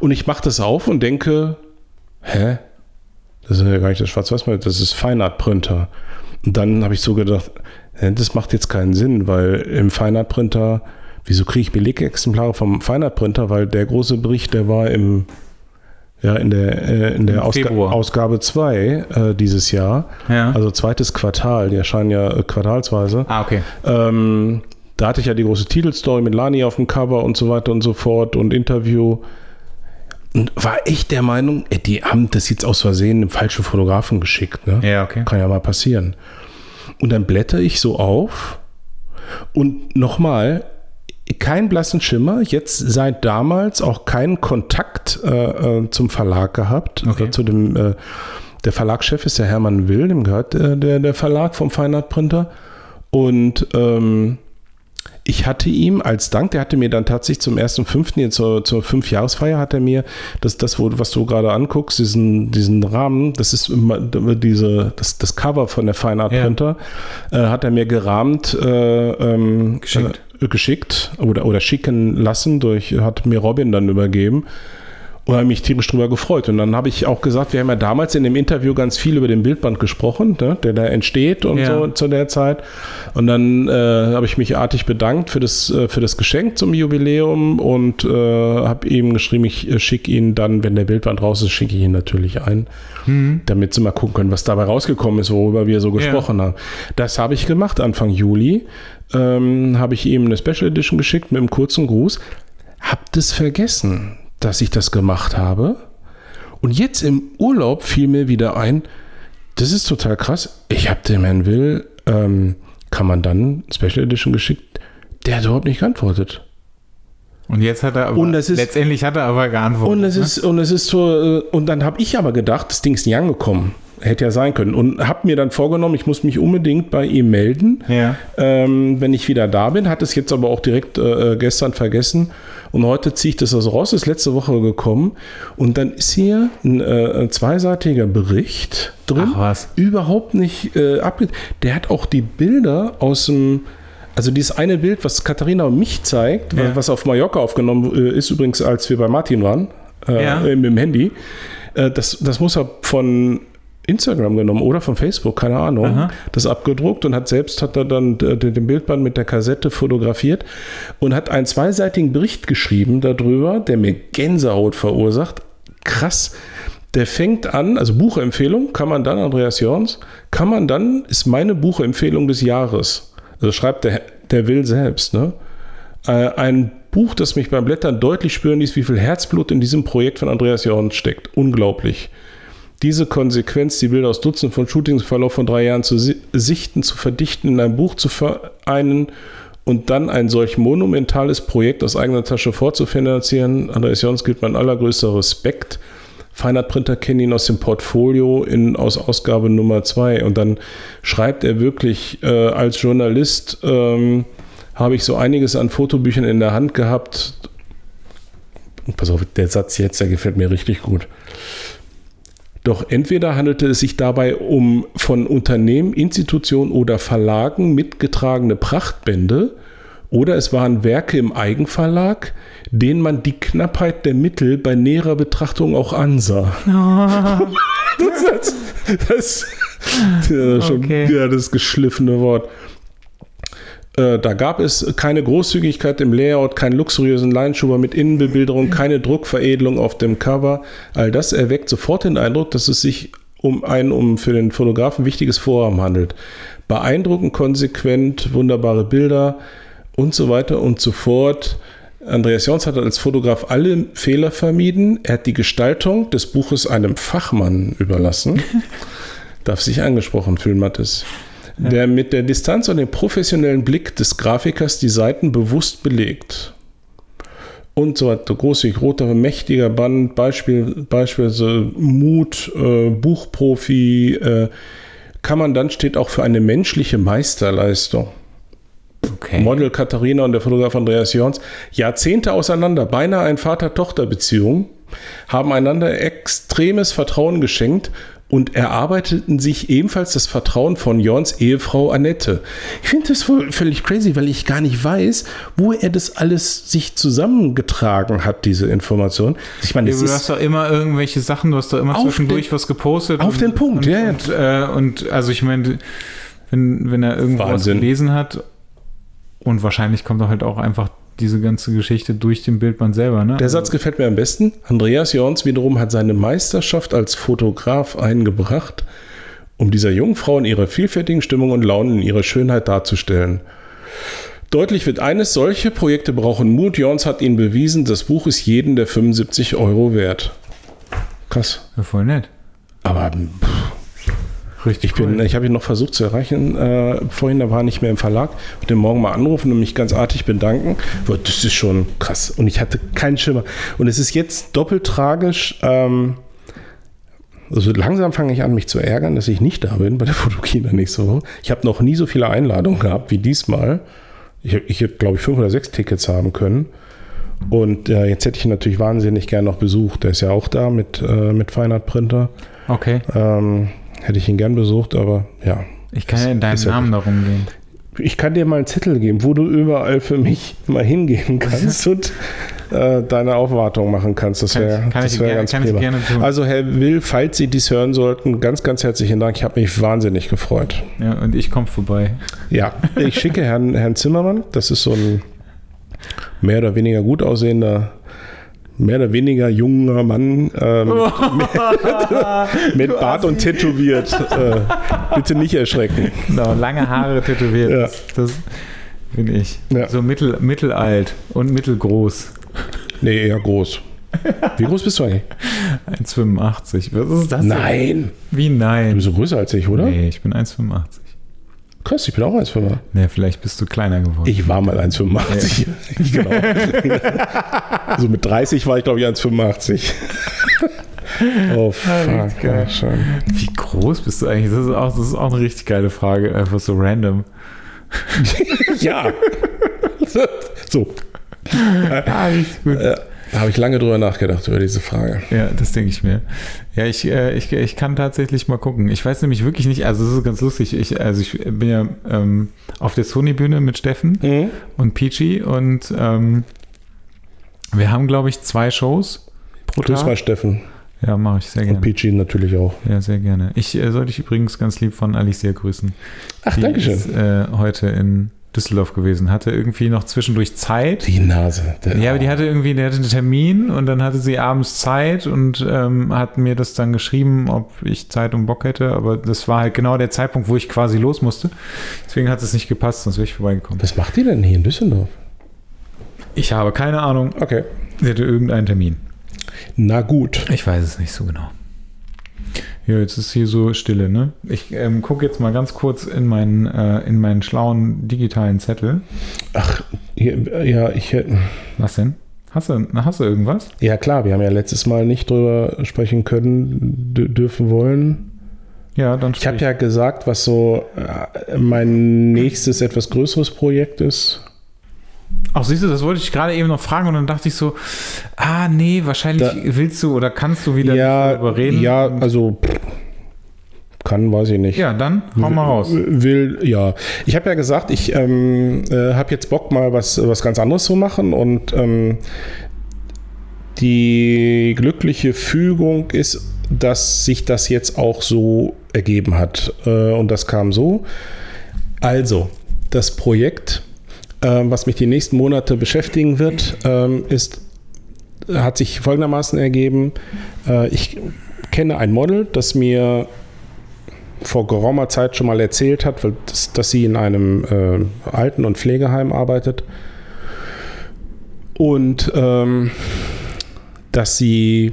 Und ich mache das auf und denke, hä? Das ist ja gar nicht das Schwarz-Weiß-Magazin, das ist Feinart-Printer. Und dann habe ich so gedacht, das macht jetzt keinen Sinn, weil im Feinart-Printer, wieso kriege ich Belegexemplare vom Feinart-Printer? Weil der große Bericht, der war im ja, in der, äh, in der Ausga. Ausgabe 2 äh, dieses Jahr, Ja. also zweites Quartal, die erscheinen ja äh, quartalsweise. ah, okay. Ähm, da hatte ich ja die große Titelstory mit Lani auf dem Cover und so weiter und so fort und Interview. Und war echt der Meinung, die haben das jetzt aus Versehen einem falschen Fotografen geschickt. Ne? Ja, okay. Kann ja mal passieren. Und dann blätter ich so auf und nochmal, kein blassen Schimmer, jetzt seit damals auch keinen Kontakt äh, äh, zum Verlag gehabt, Okay. äh, zu dem, äh, der Verlagschef ist der Hermann Will, dem gehört äh, der, der Verlag vom Feinart Printer und ähm, ich hatte ihm als Dank, der hatte mir dann tatsächlich zum 1.5., jetzt zur, zur Fünfjahresfeier, hat er mir das, das wo, was du gerade anguckst, diesen, diesen Rahmen, das ist immer diese, das, das Cover von der Fine Art Ja. Printer, äh, hat er mir gerahmt äh, ähm, Geschickt. Geschickt oder, oder schicken lassen, durch, hat mir Robin dann übergeben. Und habe mich tierisch drüber gefreut. Und dann habe ich auch gesagt, wir haben ja damals in dem Interview ganz viel über den Bildband gesprochen, ne, der da entsteht und Ja. so zu der Zeit. Und dann äh, habe ich mich artig bedankt für das, äh, für das Geschenk zum Jubiläum und äh, habe ihm geschrieben, ich äh, schicke ihn dann, wenn der Bildband raus ist, schicke ich ihn natürlich ein, damit sie mal gucken können, was dabei rausgekommen ist, worüber wir so gesprochen haben. Das habe ich gemacht Anfang Juli. Ähm, habe ich ihm eine Special Edition geschickt mit einem kurzen Gruß. Hab das vergessen, dass ich das gemacht habe. Und jetzt im Urlaub fiel mir wieder ein, das ist total krass. Ich habe dem Herrn Will, ähm, kann man dann Special Edition geschickt, der hat überhaupt nicht geantwortet. Und jetzt hat er aber, Und das ist- letztendlich hat er aber geantwortet. Und es ne? ist, und es ist so, äh, und dann habe ich aber gedacht, das Ding ist nie angekommen. Hätte ja sein können. Und habe mir dann vorgenommen, ich muss mich unbedingt bei ihm melden, Ja. ähm, wenn ich wieder da bin. Hat es jetzt aber auch direkt äh, gestern vergessen. Und heute ziehe ich das also raus, ist letzte Woche gekommen. Und dann ist hier ein, äh, ein zweiseitiger Bericht drin. Ach was. Überhaupt nicht äh, abge... Der hat auch die Bilder aus dem... Also dieses eine Bild, was Katharina und mich zeigt, Ja. was auf Mallorca aufgenommen äh, ist, übrigens, als wir bei Martin waren, äh, Ja. mit dem Handy, äh, das, das muss er von Instagram genommen oder von Facebook, keine Ahnung, Aha. das abgedruckt und hat selbst hat er dann äh, den Bildband mit der Kassette fotografiert und hat einen zweiseitigen Bericht geschrieben darüber, der mir Gänsehaut verursacht. Krass. Der fängt an, also Buchempfehlung, kann man dann, Andreas Jorns, kann man dann, ist meine Buchempfehlung des Jahres. Also schreibt der, der Will selbst, ne? Äh, ein Buch, das mich beim Blättern deutlich spüren ließ, wie viel Herzblut in diesem Projekt von Andreas Jorns steckt. Unglaublich. Diese Konsequenz, die Bilder aus Dutzenden von Shootings im Verlauf von drei Jahren zu si sichten, zu verdichten, in ein Buch zu vereinen und dann ein solch monumentales Projekt aus eigener Tasche vorzufinanzieren. Andreas Jons gilt mein allergrößter Respekt. Feinart Printer kennen ihn aus dem Portfolio in, aus Ausgabe Nummer 2. Und dann schreibt er wirklich, äh, als Journalist ähm, habe ich so einiges an Fotobüchern in der Hand gehabt. Pass auf, der Satz jetzt, der gefällt mir richtig gut. Doch entweder handelte es sich dabei um von Unternehmen, Institutionen oder Verlagen mitgetragene Prachtbände, oder es waren Werke im Eigenverlag, denen man die Knappheit der Mittel bei näherer Betrachtung auch ansah. [LAUGHS] das, das, ja, schon, Okay. ja, das geschliffene Wort. Äh, Da gab es keine Großzügigkeit im Layout, keinen luxuriösen Leinschuber mit Innenbebilderung, keine Druckveredelung auf dem Cover. All das erweckt sofort den Eindruck, dass es sich um ein um für den Fotografen wichtiges Vorhaben handelt. Beeindruckend, konsequent, wunderbare Bilder und so weiter und so fort. Andreas Jons hat als Fotograf alle Fehler vermieden. Er hat die Gestaltung des Buches einem Fachmann überlassen. [LAUGHS] Darf sich angesprochen fühlen, Mathis. Der mit der Distanz und dem professionellen Blick des Grafikers die Seiten bewusst belegt. Und so weiter. Großzügig, roter, mächtiger Band, Beispiel, beispielsweise Mut, äh, Buchprofi, äh, Kommandant steht auch für eine menschliche Meisterleistung. Okay. Model Katharina und der Fotograf Andreas Jorns, Jahrzehnte auseinander, beinahe eine Vater-Tochter-Beziehung, haben einander extremes Vertrauen geschenkt und erarbeiteten sich ebenfalls das Vertrauen von Jorns Ehefrau Annette. Ich finde das wohl völlig crazy, weil ich gar nicht weiß, wo er das alles sich zusammengetragen hat, diese Information. Ich meine, Ja, du hast doch immer irgendwelche Sachen, du hast doch immer Auf zwischendurch den- was gepostet. auf den Punkt, und, ja, ja. Und, äh, und also ich meine, wenn, wenn er irgendwo was Wahnsinn. gelesen hat und wahrscheinlich kommt doch halt auch einfach diese ganze Geschichte durch den Bildband selber, ne? Der Satz gefällt mir am besten. Andreas Jorns wiederum hat seine Meisterschaft als Fotograf eingebracht, um dieser jungen Frau in ihrer vielfältigen Stimmung und Laune in ihrer Schönheit darzustellen. Deutlich wird eines, solche Projekte brauchen Mut. Jorns hat ihnen bewiesen, das Buch ist jeden der 75 Euro wert. Krass. Ja, voll nett. Aber Richtig ich bin, ich habe ihn noch versucht zu erreichen äh, vorhin, da war er nicht mehr im Verlag. Ich den morgen mal anrufen und mich ganz artig bedanken. Das ist schon krass. Und ich hatte keinen Schimmer. Und es ist jetzt doppelt tragisch. Ähm, also langsam fange ich an, mich zu ärgern, dass ich nicht da bin bei der [LAUGHS] Fotokina nächste Woche. Ich habe noch nie so viele Einladungen gehabt wie diesmal. Ich, ich hätte, glaube ich, fünf oder sechs Tickets haben können. Und äh, jetzt hätte ich ihn natürlich wahnsinnig gern noch besucht. Der ist ja auch da mit, äh, mit Feinart Printer. Okay. Ähm, hätte ich ihn gern besucht, aber ja. Ich kann ja in ja Namen darum gehen. Ich kann dir mal einen Zettel geben, wo du überall für mich mal hingehen kannst und äh, deine Aufwartung machen kannst. Das wäre kann das wär gerne- ganz kann prima. gerne tun. Also Herr Will, falls Sie dies hören sollten, ganz, ganz herzlichen Dank. Ich habe mich wahnsinnig gefreut. Ja, und ich komme vorbei. Ja, ich schicke Herrn, Herrn Zimmermann. Das ist so ein mehr oder weniger gut aussehender, mehr oder weniger junger Mann äh, [LAUGHS] mit, mit Bart und tätowiert. Äh, bitte nicht erschrecken. Genau, lange Haare tätowiert. Ja. Das, das bin ich. Ja. So mittel, mittelalt und mittelgroß. Nee, eher groß. Wie groß bist du eigentlich? 1,85. Was ist das? denn? Nein. Wie Du nein? bist so größer als ich, oder? Nee, ich bin 1,85. Krass, ich bin auch 1,85. Nee, vielleicht bist du kleiner geworden. Ich war mal 1,85. [LAUGHS] genau. so mit 30 war ich, glaube ich, 1,85. [LAUGHS] oh, fuck. Ja, schon. Wie groß bist du eigentlich? Das ist, auch, das ist auch eine richtig geile Frage. Einfach so random. [LAUGHS] ja. so. Ah, richtig gut. Da habe ich lange drüber nachgedacht, über diese Frage. Ja, das denke ich mir. Ja, ich, äh, ich, ich kann tatsächlich mal gucken. Ich weiß nämlich wirklich nicht, also es ist ganz lustig. Ich, also ich bin ja ähm, auf der Sony-Bühne mit Steffen Mhm. und Peachy und ähm, wir haben, glaube ich, zwei Shows pro Grüß Tag. mal Steffen. Ja, mache ich sehr Und gerne. Peachy natürlich auch. Ja, sehr gerne. Ich äh, soll dich übrigens ganz lieb von Alicia grüßen. Ach, danke schön. äh, heute in Düsseldorf gewesen. Hatte irgendwie noch zwischendurch Zeit. Die Nase. Ja, aber die hatte irgendwie, der hatte einen Termin und dann hatte sie abends Zeit und ähm, hat mir das dann geschrieben, ob ich Zeit und Bock hätte. Aber das war halt genau der Zeitpunkt, wo ich quasi los musste. Deswegen hat es nicht gepasst, sonst wäre ich vorbeigekommen. Was macht die denn hier in Düsseldorf? Ich habe keine Ahnung. Okay. Sie hatte irgendeinen Termin. Na gut. Ich weiß es nicht so genau. Ja, jetzt ist hier so Stille, ne? Ich ähm, gucke jetzt mal ganz kurz in meinen, äh, in meinen schlauen digitalen Zettel. Ach, hier, ja, ich hätte. Was denn? Hast du, hast du irgendwas? Ja, klar, wir haben ja letztes Mal nicht drüber sprechen können, dü- dürfen wollen. Ja, dann Ich habe ja gesagt, was so äh, mein nächstes etwas größeres Projekt ist. Ach, siehst du, das wollte ich gerade eben noch fragen und dann dachte ich so, ah, nee, wahrscheinlich Da- willst du oder kannst du wieder ja, darüber reden. ja, also kann, weiß ich nicht. Ja, dann hau mal raus. Will, ja. Ich habe ja gesagt, ich ähm, äh, habe jetzt Bock, mal was, was ganz anderes zu machen und ähm, die glückliche Fügung ist, dass sich das jetzt auch so ergeben hat. Äh, und das kam so. Also, das Projekt, was mich die nächsten Monate beschäftigen wird, ähm, ist, hat sich folgendermaßen ergeben. Äh, ich kenne ein Model, das mir vor geraumer Zeit schon mal erzählt hat, weil das, dass sie in einem äh, Alten- und Pflegeheim arbeitet. Und ähm, dass sie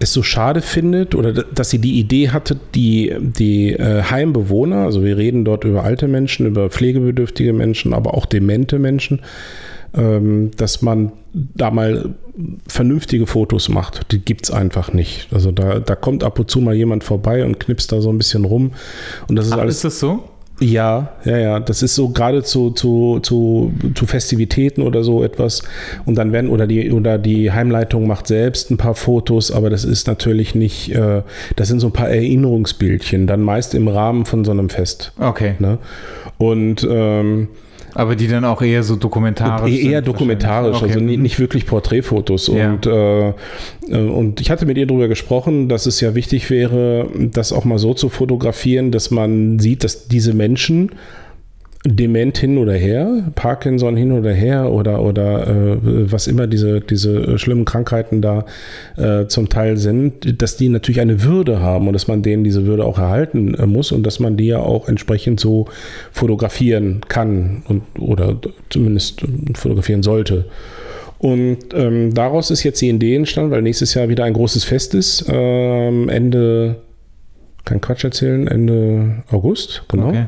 es so schade findet oder dass sie die Idee hatte, die, die äh, Heimbewohner, also wir reden dort über alte Menschen, über pflegebedürftige Menschen, aber auch demente Menschen, ähm, dass man da mal vernünftige Fotos macht. Die gibt es einfach nicht. Also da, da kommt ab und zu mal jemand vorbei und knipst da so ein bisschen rum. Und das ist Ach, alles. ist das so? Ja, ja, ja. Das ist so gerade zu, zu, zu, zu Festivitäten oder so etwas. Und dann werden, oder die, oder die Heimleitung macht selbst ein paar Fotos, aber das ist natürlich nicht, äh, das sind so ein paar Erinnerungsbildchen, dann meist im Rahmen von so einem Fest. Okay. Ne? Und ähm, Aber die dann auch eher so dokumentarisch eher sind dokumentarisch, also Okay. nie- nicht wirklich Porträtfotos. Ja. Und, äh, äh, und ich hatte mit ihr darüber gesprochen, dass es ja wichtig wäre, das auch mal so zu fotografieren, dass man sieht, dass diese Menschen dement hin oder her, Parkinson hin oder her oder, oder äh, was immer diese, diese schlimmen Krankheiten da äh, zum Teil sind, dass die natürlich eine Würde haben und dass man denen diese Würde auch erhalten äh, muss und dass man die ja auch entsprechend so fotografieren kann und oder zumindest äh, fotografieren sollte. Und ähm, daraus ist jetzt die Idee entstanden, weil nächstes Jahr wieder ein großes Fest ist, ähm, Ende, kein Quatsch erzählen, Ende August, genau. Okay.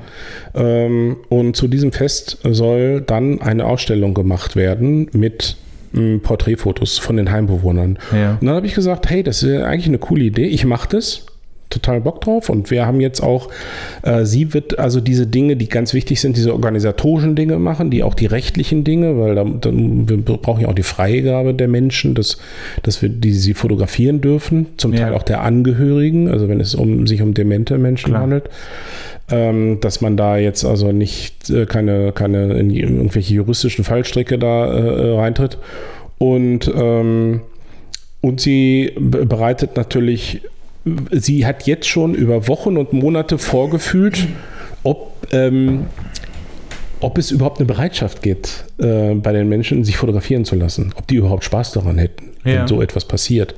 Ähm, und zu diesem Fest soll dann eine Ausstellung gemacht werden mit ähm, Porträtfotos von den Heimbewohnern. Ja. Und dann habe ich gesagt, hey, das ist eigentlich eine coole Idee, ich mache das. Total Bock drauf und wir haben jetzt auch, äh, sie wird also diese Dinge, die ganz wichtig sind, diese organisatorischen Dinge machen, die auch die rechtlichen Dinge, weil da, dann, wir brauchen ja auch die Freigabe der Menschen, dass, dass wir die sie fotografieren dürfen, zum Ja. Teil auch der Angehörigen, also wenn es um sich um demente Menschen Klar. handelt ähm, dass man da jetzt also nicht äh, keine, keine in irgendwelche juristischen Fallstricke da äh, reintritt. Und, ähm, und sie be- bereitet natürlich, sie hat jetzt schon über Wochen und Monate vorgefühlt, ob, ähm, ob es überhaupt eine Bereitschaft gibt, äh, bei den Menschen sich fotografieren zu lassen, ob die überhaupt Spaß daran hätten, Ja. wenn so etwas passiert.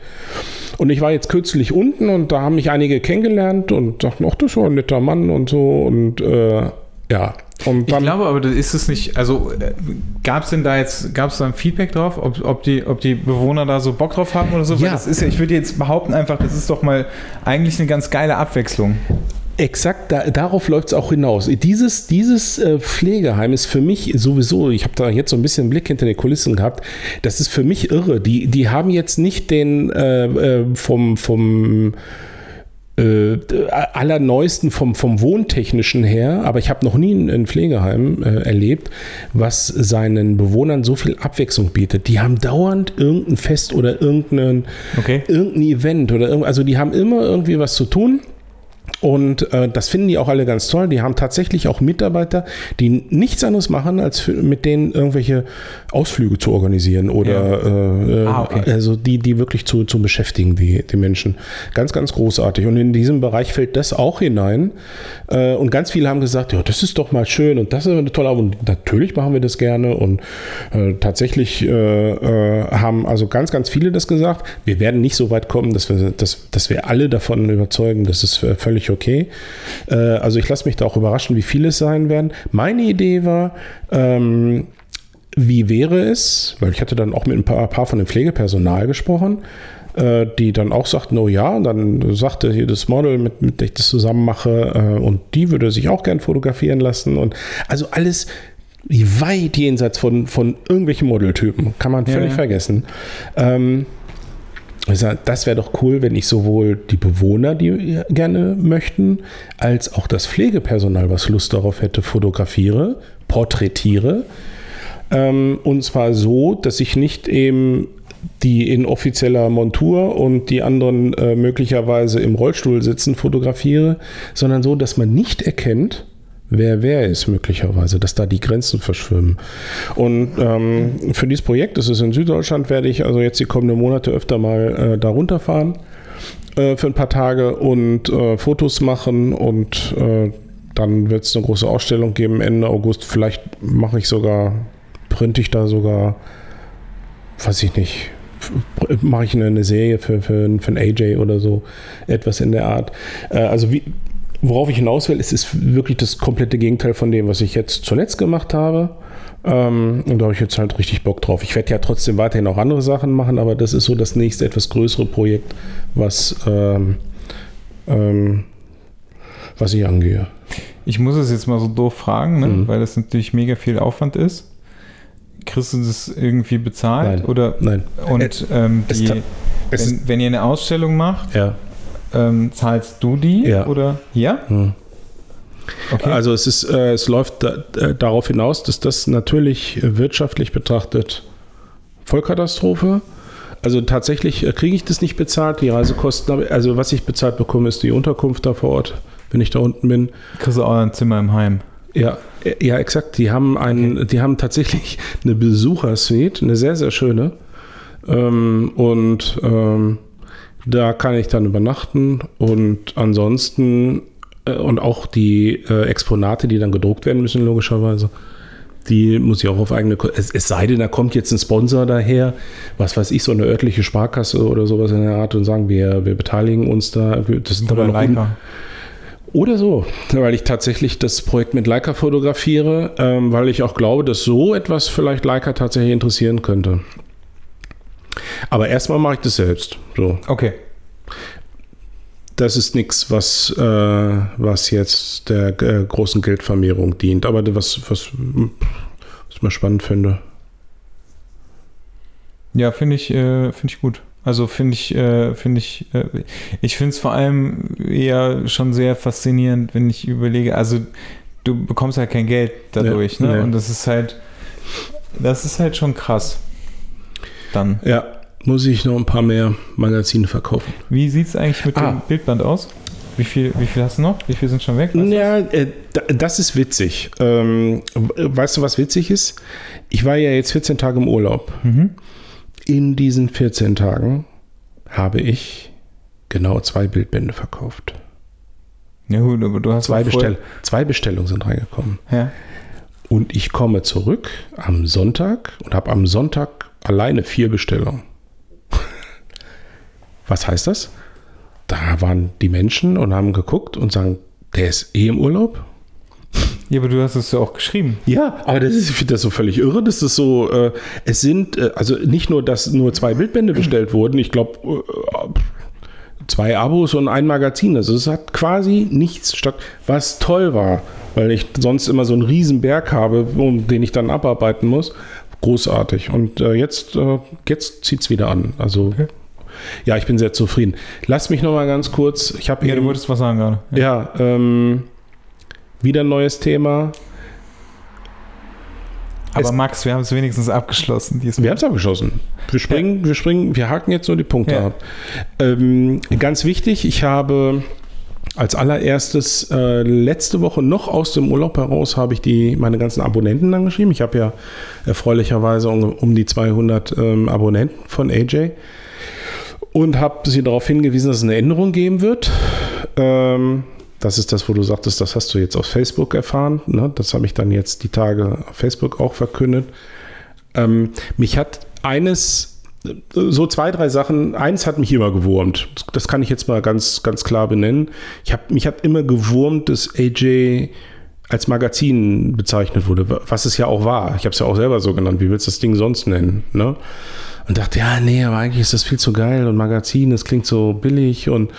Und ich war jetzt kürzlich unten und da haben mich einige kennengelernt und dachten, ach, das ist ja ein netter Mann und so und äh, ja. Ich glaube aber, ist es nicht, also gab es denn da jetzt, gab es da ein Feedback drauf, ob, ob, die, ob die Bewohner da so Bock drauf haben oder so? Weil Ja. Das ist ja, ich würde jetzt behaupten einfach, das ist doch mal eigentlich eine ganz geile Abwechslung. Exakt, da, darauf läuft es auch hinaus. Dieses, dieses äh, Pflegeheim ist für mich sowieso, ich habe da jetzt so ein bisschen einen Blick hinter die Kulissen gehabt, das ist für mich irre. Die, die haben jetzt nicht den äh, äh, vom, vom äh, allerneuesten vom, vom Wohntechnischen her, aber ich habe noch nie ein Pflegeheim äh, erlebt, was seinen Bewohnern so viel Abwechslung bietet. Die haben dauernd irgendein Fest oder irgendein, Okay. irgendein Event oder irgend, also die haben immer irgendwie was zu tun. Und äh, das finden die auch alle ganz toll. Die haben tatsächlich auch Mitarbeiter, die nichts anderes machen, als für, mit denen irgendwelche Ausflüge zu organisieren oder äh, äh, Ah, okay. also die, die wirklich zu, zu beschäftigen, die, die Menschen. Ganz, ganz großartig. Und in diesem Bereich fällt das auch hinein. Äh, und ganz viele haben gesagt, ja, das ist doch mal schön und das ist eine tolle Arbeit. Und natürlich machen wir das gerne. Und äh, tatsächlich äh, haben also ganz, ganz viele das gesagt. Wir werden nicht so weit kommen, dass wir, dass, dass wir alle davon überzeugen, das ist äh, völlig okay. Äh, also ich lasse mich da auch überraschen, wie viele es sein werden. Meine Idee war, ähm, wie wäre es, weil ich hatte dann auch mit ein paar, paar von dem Pflegepersonal gesprochen, äh, die dann auch sagten, oh ja, und dann sagte hier das Model, mit, mit dem ich das zusammen mache, äh, und die würde sich auch gern fotografieren lassen. Und also alles weit jenseits von, von irgendwelchen Modeltypen. Kann man völlig ja. vergessen. Ähm, das wäre doch cool, wenn ich sowohl die Bewohner, die gerne möchten, als auch das Pflegepersonal, was Lust darauf hätte, fotografiere, porträtiere. Ähm, und zwar so, dass ich nicht eben die in offizieller Montur und die anderen äh, möglicherweise im Rollstuhl sitzen fotografiere, sondern so, dass man nicht erkennt, wer wer ist möglicherweise, dass da die Grenzen verschwimmen. Und ähm, für dieses Projekt, das ist in Süddeutschland, werde ich also jetzt die kommenden Monate öfter mal äh, da runterfahren äh, für ein paar Tage und äh, Fotos machen und äh, dann wird es eine große Ausstellung geben Ende August. Vielleicht mache ich sogar, printe ich da sogar, weiß ich nicht, mache ich eine, eine Serie für, für, für ein AJ oder so, etwas in der Art. Äh, also wie, worauf ich hinaus will, ist, ist wirklich das komplette Gegenteil von dem, was ich jetzt zuletzt gemacht habe. Ähm, und da habe ich jetzt halt richtig Bock drauf. Ich werde ja trotzdem weiterhin auch andere Sachen machen, aber das ist so das nächste etwas größere Projekt, was, ähm, ähm, was ich angehe. Ich muss es jetzt mal so doof fragen, ne? Mhm. weil das natürlich mega viel Aufwand ist. Kriegst du das irgendwie bezahlt? Nein. Oder Nein. und ähm, es die, es wenn, wenn ihr eine Ausstellung macht, Ja. Ähm, zahlst du die? Ja. Oder ja? Hm. Okay. Also es ist, äh, es läuft da, äh, darauf hinaus, dass das natürlich wirtschaftlich betrachtet Vollkatastrophe. Also tatsächlich äh, kriege ich das nicht bezahlt, die Reisekosten, also was ich bezahlt bekomme, ist die Unterkunft da vor Ort, wenn ich da unten bin. Kriegst du auch ein Zimmer im Heim. Ja, äh, ja, exakt. Die haben einen, die haben tatsächlich [LAUGHS] eine Besuchersuite, eine sehr, sehr schöne. Ähm, und ähm, da kann ich dann übernachten und ansonsten äh, und auch die äh, Exponate, die dann gedruckt werden müssen, logischerweise. Die muss ich auch auf eigene Ko es, es sei denn, da kommt jetzt ein Sponsor daher, was weiß ich, so eine örtliche Sparkasse oder sowas in der Art und sagen, wir, wir beteiligen uns da. Das sind aber Oder noch un- Leica. oder so, weil ich tatsächlich das Projekt mit Leica fotografiere, ähm, weil ich auch glaube, dass so etwas vielleicht Leica tatsächlich interessieren könnte. Aber erstmal mache ich das selbst. So, Okay. das ist nichts, was, äh, was jetzt der äh, großen Geldvermehrung dient. Aber was, was, was ich mal spannend finde. Ja, finde ich, äh, finde ich gut. Also finde ich, äh, finde ich, äh, ich finde es vor allem eher schon sehr faszinierend, wenn ich überlege, also du bekommst halt kein Geld dadurch, Ja, ne? ja. Und das ist halt, das ist halt schon krass. Dann. Ja, muss ich noch ein paar mehr Magazine verkaufen. Wie sieht es eigentlich mit Ah. dem Bildband aus? Wie viel, wie viel hast du noch? Wie viel sind schon weg? Weißt Ja, äh, da- das ist witzig. Ähm, weißt du, was witzig ist? Ich war ja jetzt 14 Tage im Urlaub. Mhm. In diesen 14 Tagen habe ich genau zwei Bildbände verkauft. Ja gut, aber du hast Zwei, Bestell zwei Bestellungen sind reingekommen. Ja. Und ich komme zurück am Sonntag und habe am Sonntag alleine vier Bestellungen. Was heißt das? Da waren die Menschen und haben geguckt und sagen, der ist eh im Urlaub. ja, aber du hast es ja auch geschrieben. Ja, aber das ist, ich finde das so völlig irre. Das ist so, äh, es sind, äh, also nicht nur, dass nur zwei Bildbände bestellt wurden, ich glaube, äh, zwei Abos und ein Magazin. Also es hat quasi nichts statt, was toll war, weil ich sonst immer so einen Berg habe, um den ich dann abarbeiten muss. Großartig. Und äh, jetzt, äh, jetzt zieht es wieder an. Also ja, ich bin sehr zufrieden. Lass mich noch mal ganz kurz. Ich habe Ja, du wolltest was sagen gerade. ja, ähm, wieder ein neues Thema. Aber es- Max, wir haben es wenigstens abgeschlossen. diesmal. Wir haben es abgeschossen. Wir springen, wir springen, wir haken jetzt nur die Punkte Ja. ab. Ähm, ganz wichtig, ich habe als allererstes äh, letzte Woche noch aus dem Urlaub heraus habe ich die meine ganzen Abonnenten angeschrieben. Ich habe ja erfreulicherweise um, um die 200 ähm, Abonnenten von AJ und habe sie darauf hingewiesen, dass es eine Änderung geben wird. Ähm, das ist das, wo du sagtest, das hast du jetzt auf Facebook erfahren. Ne? Das habe ich dann jetzt die Tage auf Facebook auch verkündet. Ähm, mich hat eines, so zwei, drei Sachen, eins hat mich immer gewurmt. Das, kann ich jetzt mal ganz, ganz klar benennen. Ich hab, mich hat immer gewurmt, dass AJ als Magazin bezeichnet wurde, was es ja auch war. Ich habe es ja auch selber so genannt. Wie willst du das Ding sonst nennen? Ne? Und dachte, ja, nee, aber eigentlich ist das viel zu geil und Magazin, das klingt so billig und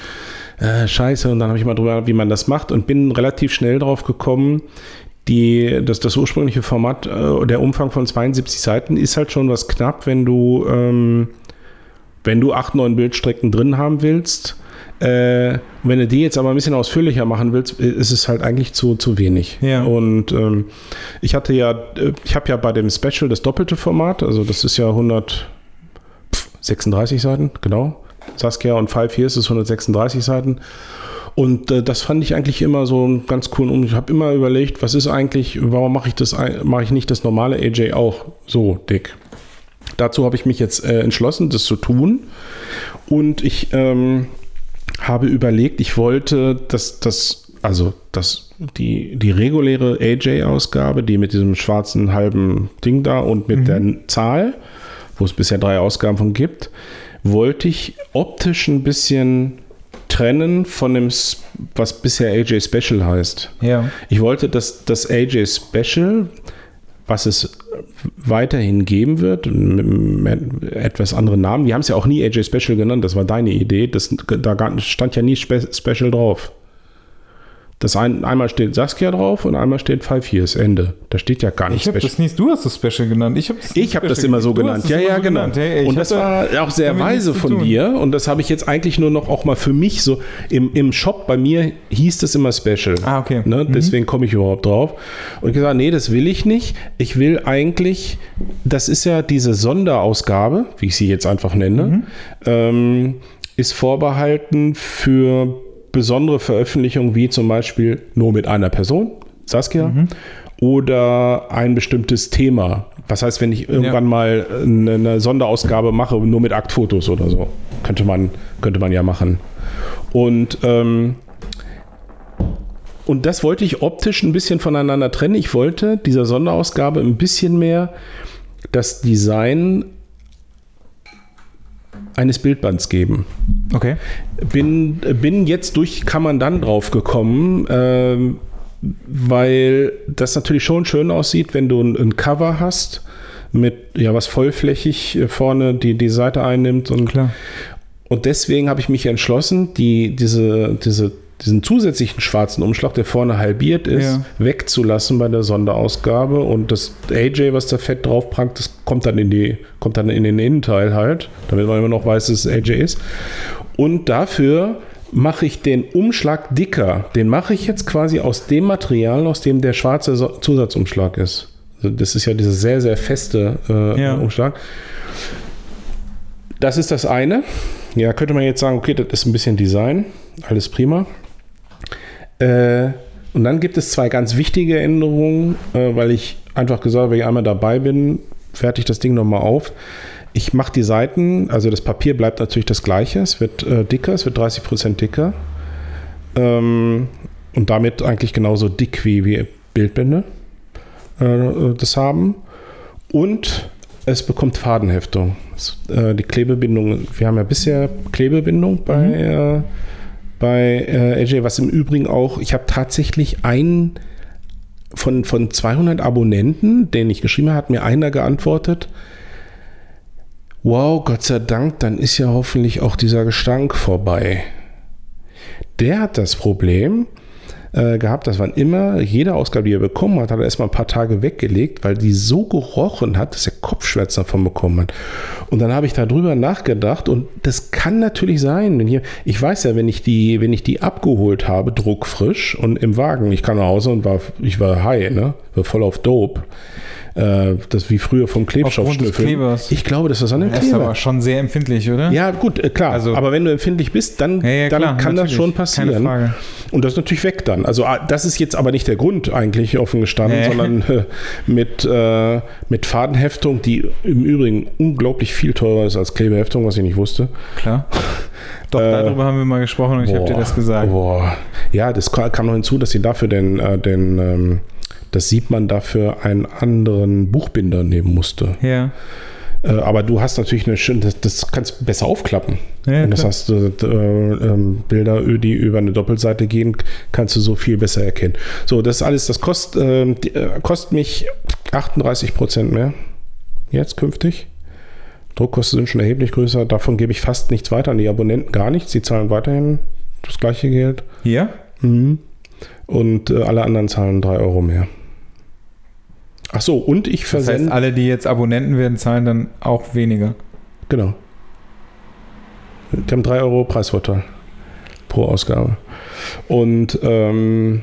äh, scheiße. Und dann habe ich mal drüber, wie man das macht und bin relativ schnell drauf gekommen, die, das, das ursprüngliche Format, äh, der Umfang von 72 Seiten ist halt schon was knapp, wenn du, ähm, wenn du acht, neun Bildstrecken drin haben willst. Äh, wenn du die jetzt aber ein bisschen ausführlicher machen willst, ist es halt eigentlich zu, zu wenig. Ja. Und ähm, ich hatte ja, äh, ich habe ja bei dem Special das doppelte Format, also das ist ja 136 Seiten, genau. Saskia und Five hier ist es 136 Seiten. Und äh, das fand ich eigentlich immer so einen ganz coolen Und ich habe immer überlegt, was ist eigentlich, warum mache ich das, mache ich nicht das normale AJ auch so dick? Dazu habe ich mich jetzt äh, entschlossen, das zu tun. Und ich ähm, habe überlegt, ich wollte, dass das, also das, die, die reguläre AJ-Ausgabe, die mit diesem schwarzen halben Ding da und mit der Zahl, wo es bisher drei Ausgaben von gibt, wollte ich optisch ein bisschen trennen von dem, was bisher AJ Special heißt. Ja. Ich wollte, dass das AJ Special, was es weiterhin geben wird, mit etwas anderen Namen, die haben es ja auch nie AJ Special genannt, das war deine Idee, das, da stand ja nie Spe Special drauf. Das ein, einmal steht Saskia drauf und einmal steht Five Years, Ende. Da steht ja gar nicht Ich habe Special. das nicht, du hast das Special genannt. Ich habe das, Ich habe das immer so genannt. Ja, ja, so genau. genannt. Hey, und das hab da war auch sehr weise von dir. Und das habe ich jetzt eigentlich nur noch auch mal für mich so. Im, im Shop bei mir hieß das immer Special. Ah, okay. Ne? Deswegen komme ich überhaupt drauf. Und ich gesagt, nee, das will ich nicht. Ich will eigentlich, das ist ja diese Sonderausgabe, wie ich sie jetzt einfach nenne, Mhm. ähm, ist vorbehalten für besondere Veröffentlichungen, wie zum Beispiel nur mit einer Person, Saskia, Mhm. oder ein bestimmtes Thema. Was heißt, wenn ich irgendwann Ja. mal eine, eine Sonderausgabe mache, nur mit Aktfotos oder so? Könnte man, könnte man ja machen. Und, ähm, und das wollte ich optisch ein bisschen voneinander trennen. Ich wollte dieser Sonderausgabe ein bisschen mehr das Design eines Bildbands geben Okay. bin, bin jetzt durch kann man dann drauf gekommen, ähm, weil das natürlich schon schön aussieht, wenn du ein, ein Cover hast mit ja was vollflächig äh, vorne die, die Seite einnimmt und Klar. und deswegen habe ich mich entschlossen, die, diese, diese, diesen zusätzlichen schwarzen Umschlag, der vorne halbiert ist, Ja. wegzulassen bei der Sonderausgabe. Und das AJ, was da fett drauf prangt, das kommt dann in die, kommt dann in den Innenteil halt, damit man immer noch weiß, dass es AJ ist. Und dafür mache ich den Umschlag dicker. Den mache ich jetzt quasi aus dem Material, aus dem der schwarze So- Zusatzumschlag ist. Also das ist ja dieser sehr, sehr feste äh, Ja. Umschlag. Das ist das eine. Ja, könnte man jetzt sagen, okay, das ist ein bisschen Design, alles prima. Äh, und dann gibt es zwei ganz wichtige Änderungen, äh, weil ich einfach gesagt habe, wenn ich einmal dabei bin, fertig das Ding nochmal auf. Ich mache die Seiten, also das Papier bleibt natürlich das gleiche, es wird äh, dicker, es wird 30% dicker. Ähm, und damit eigentlich genauso dick wie, wie Bildbände äh, das haben. Und es bekommt Fadenheftung. Äh, die Klebebindung, wir haben ja bisher Klebebindung bei, äh, bei äh, AJ, was im Übrigen auch, ich habe tatsächlich einen von, von 200 Abonnenten, den ich geschrieben habe, hat mir einer geantwortet, wow, Gott sei Dank, dann ist ja hoffentlich auch dieser Gestank vorbei. Der hat das Problem äh, gehabt, dass wann immer jede Ausgabe, die er bekommen hat, hat er erstmal ein paar Tage weggelegt, weil die so gerochen hat, dass er Kopfschmerzen davon bekommen hat. Und dann habe ich darüber nachgedacht und das kann natürlich sein, wenn hier, ich weiß ja, wenn ich die, wenn ich die abgeholt habe, druckfrisch und im Wagen, ich kam nach Hause und war, ich war high, ne, war voll auf Dope. Äh, das wie früher vom Klebstoff Aufgrund des schnüffeln. Klebers. Ich glaube, das ist an dem Er ist Kleber. aber schon sehr empfindlich, oder? Ja, gut, äh, klar. Also- aber wenn du empfindlich bist, dann, Ja, ja, dann klar, kann das schon Keine passieren. Frage. Und das ist natürlich weg dann. Also ah, das ist jetzt aber nicht der Grund eigentlich offen gestanden, Nee. sondern [LAUGHS] äh, mit, äh, mit Fadenheftung, die im Übrigen unglaublich viel teurer ist als Klebeheftung, was ich nicht wusste. Klar. Doch, darüber haben wir mal gesprochen und ich habe dir das gesagt. Boah. Ja, das kam kam noch hinzu, dass sie dafür den, äh, den ähm, das sieht man dafür einen anderen Buchbinder nehmen musste. Ja. Äh, aber du hast natürlich eine schöne, das, das kannst du besser aufklappen. Ja, Wenn das klar. hast, äh, äh, ähm, Bilder, die über eine Doppelseite gehen, kannst du so viel besser erkennen. So, das alles, das kostet, die, äh, kostet mich 38 Prozent mehr. Jetzt künftig. Druckkosten sind schon erheblich größer. Davon gebe ich fast nichts weiter an die Abonnenten, gar nichts. Sie zahlen weiterhin das gleiche Geld. Ja? Und äh, alle anderen zahlen 3 Euro mehr. Ach so, und ich Das heißt, versende. alle, die jetzt Abonnenten werden, zahlen dann auch weniger. genau. Die haben 3 Euro Preisvorteil pro Ausgabe. Und ähm,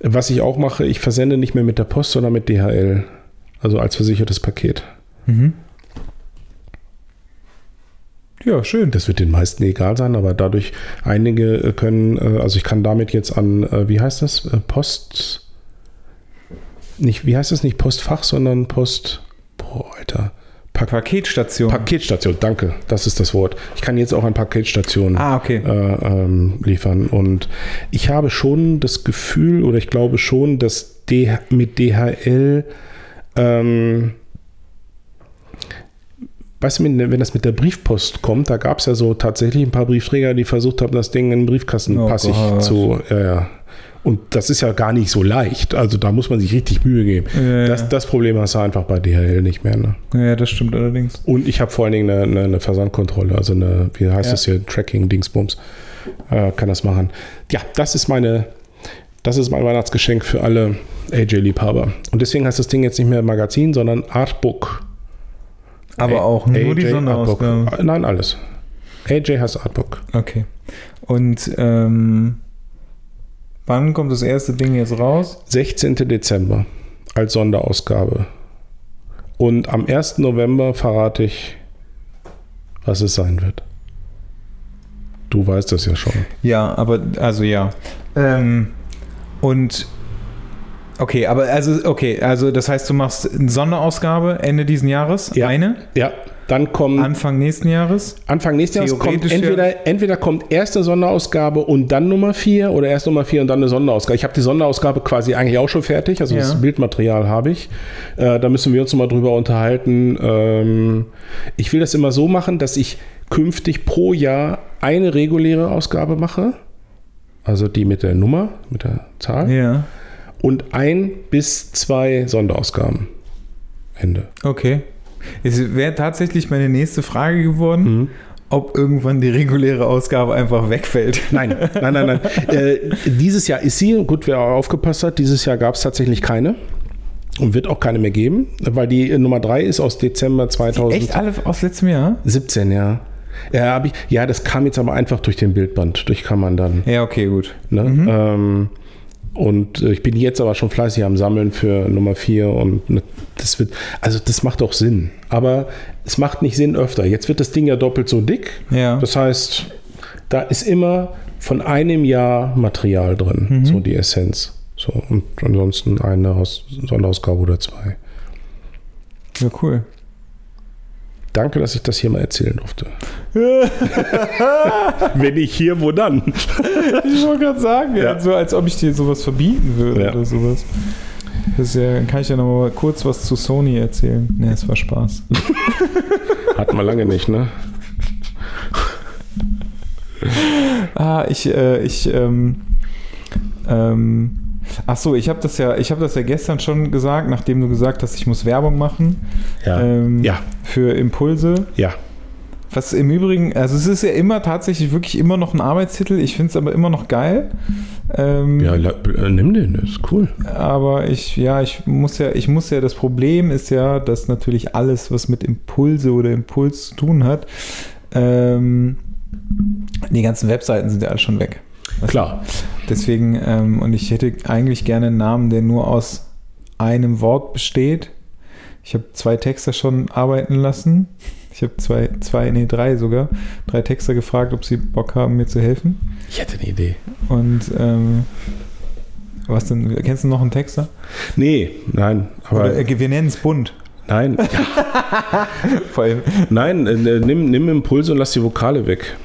was ich auch mache, ich versende nicht mehr mit der Post, sondern mit DHL. Also als versichertes Paket. Mhm. Ja, schön. Das wird den meisten egal sein, aber dadurch einige äh, können, äh, also ich kann damit jetzt an, äh, wie heißt das? Post. Nicht, wie heißt das? Nicht Postfach, sondern Post. Boah, Alter. Pak Paketstation. Paketstation, danke, das ist das Wort. Ich kann jetzt auch an Paketstationen ah, okay. äh, ähm, liefern. Und ich habe schon das Gefühl, oder ich glaube schon, dass D mit DHL, ähm, weißt du, wenn das mit der Briefpost kommt, da gab es ja so tatsächlich ein paar Briefträger, die versucht haben, das Ding in den Briefkasten Oh passig Gott. zu. Ja, ja. Und das ist ja gar nicht so leicht. Also da muss man sich richtig Mühe geben. Ja, Das, ja. das Problem hast du einfach bei DHL nicht mehr. Ne? ja, das stimmt allerdings. Und ich habe vor allen Dingen eine, eine, eine Versandkontrolle, also eine, wie heißt Ja. das hier, Tracking-Dingsbums. Äh, kann das machen. Ja, das ist meine, das ist mein Weihnachtsgeschenk für alle AJ-Liebhaber. Und deswegen heißt das Ding jetzt nicht mehr Magazin, sondern Artbook. Aber A- auch nur die AJ Sonderausgabe. Artbook. Äh, Nein, alles. AJ heißt Artbook. Okay. Und ähm, wann kommt das erste Ding jetzt raus? 16. Dezember als Sonderausgabe. Und am 1. November verrate ich, was es sein wird. Du weißt das ja schon. Ja, aber also ja. Ähm, und okay, aber also okay, also das heißt, du machst eine Sonderausgabe Ende diesen Jahres, Ja. eine, Ja, dann kommt Anfang nächsten Jahres. Anfang nächsten Jahres kommt Theoretisch ja. entweder, entweder kommt erst eine Sonderausgabe und dann Nummer 4 oder erst Nummer 4 und dann eine Sonderausgabe. Ich habe die Sonderausgabe quasi eigentlich auch schon fertig, also Ja. das Bildmaterial habe ich. Äh, da müssen wir uns nochmal drüber unterhalten. Ähm, ich will das immer so machen, dass ich künftig pro Jahr eine reguläre Ausgabe mache, also die mit der Nummer, mit der Zahl, Ja. Und ein bis zwei Sonderausgaben. Ende. Okay. Es wäre tatsächlich meine nächste Frage geworden, Mhm. ob irgendwann die reguläre Ausgabe einfach wegfällt. [LAUGHS] Nein, nein, nein, nein. äh, dieses Jahr ist sie, gut, wer aufgepasst hat, dieses Jahr gab es tatsächlich keine und wird auch keine mehr geben, weil die äh, Nummer 3 ist aus Dezember 2017, Echt alle aus letztem Jahr? ja. Ja, hab ich, ja, das kam jetzt aber einfach durch den Bildband, durch kann man dann. Ja, okay, gut. Ne? Ähm, und äh, ich bin jetzt aber schon fleißig am Sammeln für Nummer 4 und ne, das wird, also das macht auch Sinn. Aber es macht nicht Sinn öfter. Jetzt wird das Ding ja doppelt so dick. Ja. Das heißt, da ist immer von einem Jahr Material drin, Mhm. so die Essenz. So, und ansonsten eine Aus Sonderausgabe oder zwei. Ja, cool. Danke, dass ich das hier mal erzählen durfte. [LAUGHS] Wenn ich hier, wo dann? [LAUGHS] Ich wollte gerade sagen, Ja. so als ob ich dir sowas verbieten würde Ja. oder sowas. Das ja, kann ich ja noch mal kurz was zu Sony erzählen. Ne, es war Spaß. [LAUGHS] Hatten wir lange nicht, ne? Ah, ich, äh, ich, ähm, ähm, ach so, ich habe das ja, ich habe das ja gestern schon gesagt, nachdem du gesagt hast, ich muss Werbung machen Ja. ähm, Ja, für Impulse. ja. Was im Übrigen, also es ist ja immer tatsächlich wirklich immer noch ein Arbeitstitel. Ich finde es aber immer noch geil. Ähm, Ja, äh, nimm den, das ist cool. Aber ich, ja, ich muss ja, ich muss ja, das Problem ist ja, dass natürlich alles, was mit Impulse oder Impuls zu tun hat, ähm, die ganzen Webseiten sind ja alle schon weg. Klar. Deswegen, ähm, und ich hätte eigentlich gerne einen Namen, der nur aus einem Wort besteht. Ich habe zwei Texter schon arbeiten lassen. Ich habe zwei, zwei, nee, drei sogar, drei Texter gefragt, ob sie Bock haben, mir zu helfen. Ich hätte eine Idee. Und ähm, was denn? Kennst du noch einen Texter? Nee, nein, aber Oder, äh, wir nennen es bunt. nein, [LAUGHS] Vor allem. nein, äh, nimm, nimm Impulse und lass die Vokale weg.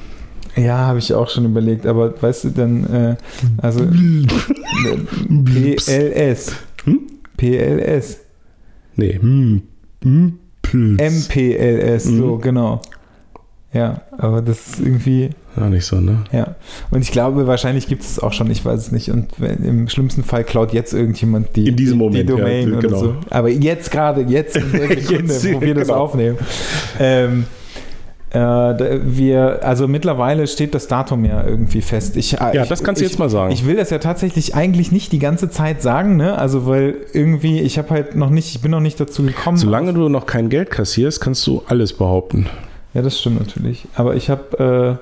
Ja, habe ich auch schon überlegt, aber weißt du dann, äh, also PLS. [LAUGHS] Hm? PLS. Nee. Hm. Hm. Puls. MPLS, so Mhm. genau. Ja, aber das ist irgendwie, Ja, nicht so, ne? ja. Und ich glaube, wahrscheinlich gibt es auch schon, ich weiß es nicht. Und wenn, im schlimmsten Fall klaut jetzt irgendjemand die, In diesem die, Moment, die Domain ja, oder genau. so. Aber jetzt gerade, jetzt in der [LAUGHS] Sekunde, Jetzt, wo wir das genau. aufnehmen. Ähm, Äh, wir, also mittlerweile steht das Datum ja irgendwie fest. Ich, äh, Ja, ich, das kannst du ich, jetzt mal sagen. Ich will das ja tatsächlich eigentlich nicht die ganze Zeit sagen, ne? Also weil irgendwie, ich habe halt noch nicht, ich bin noch nicht dazu gekommen. Solange du noch kein Geld kassierst, kannst du alles behaupten. Ja, das stimmt natürlich. Aber ich habe,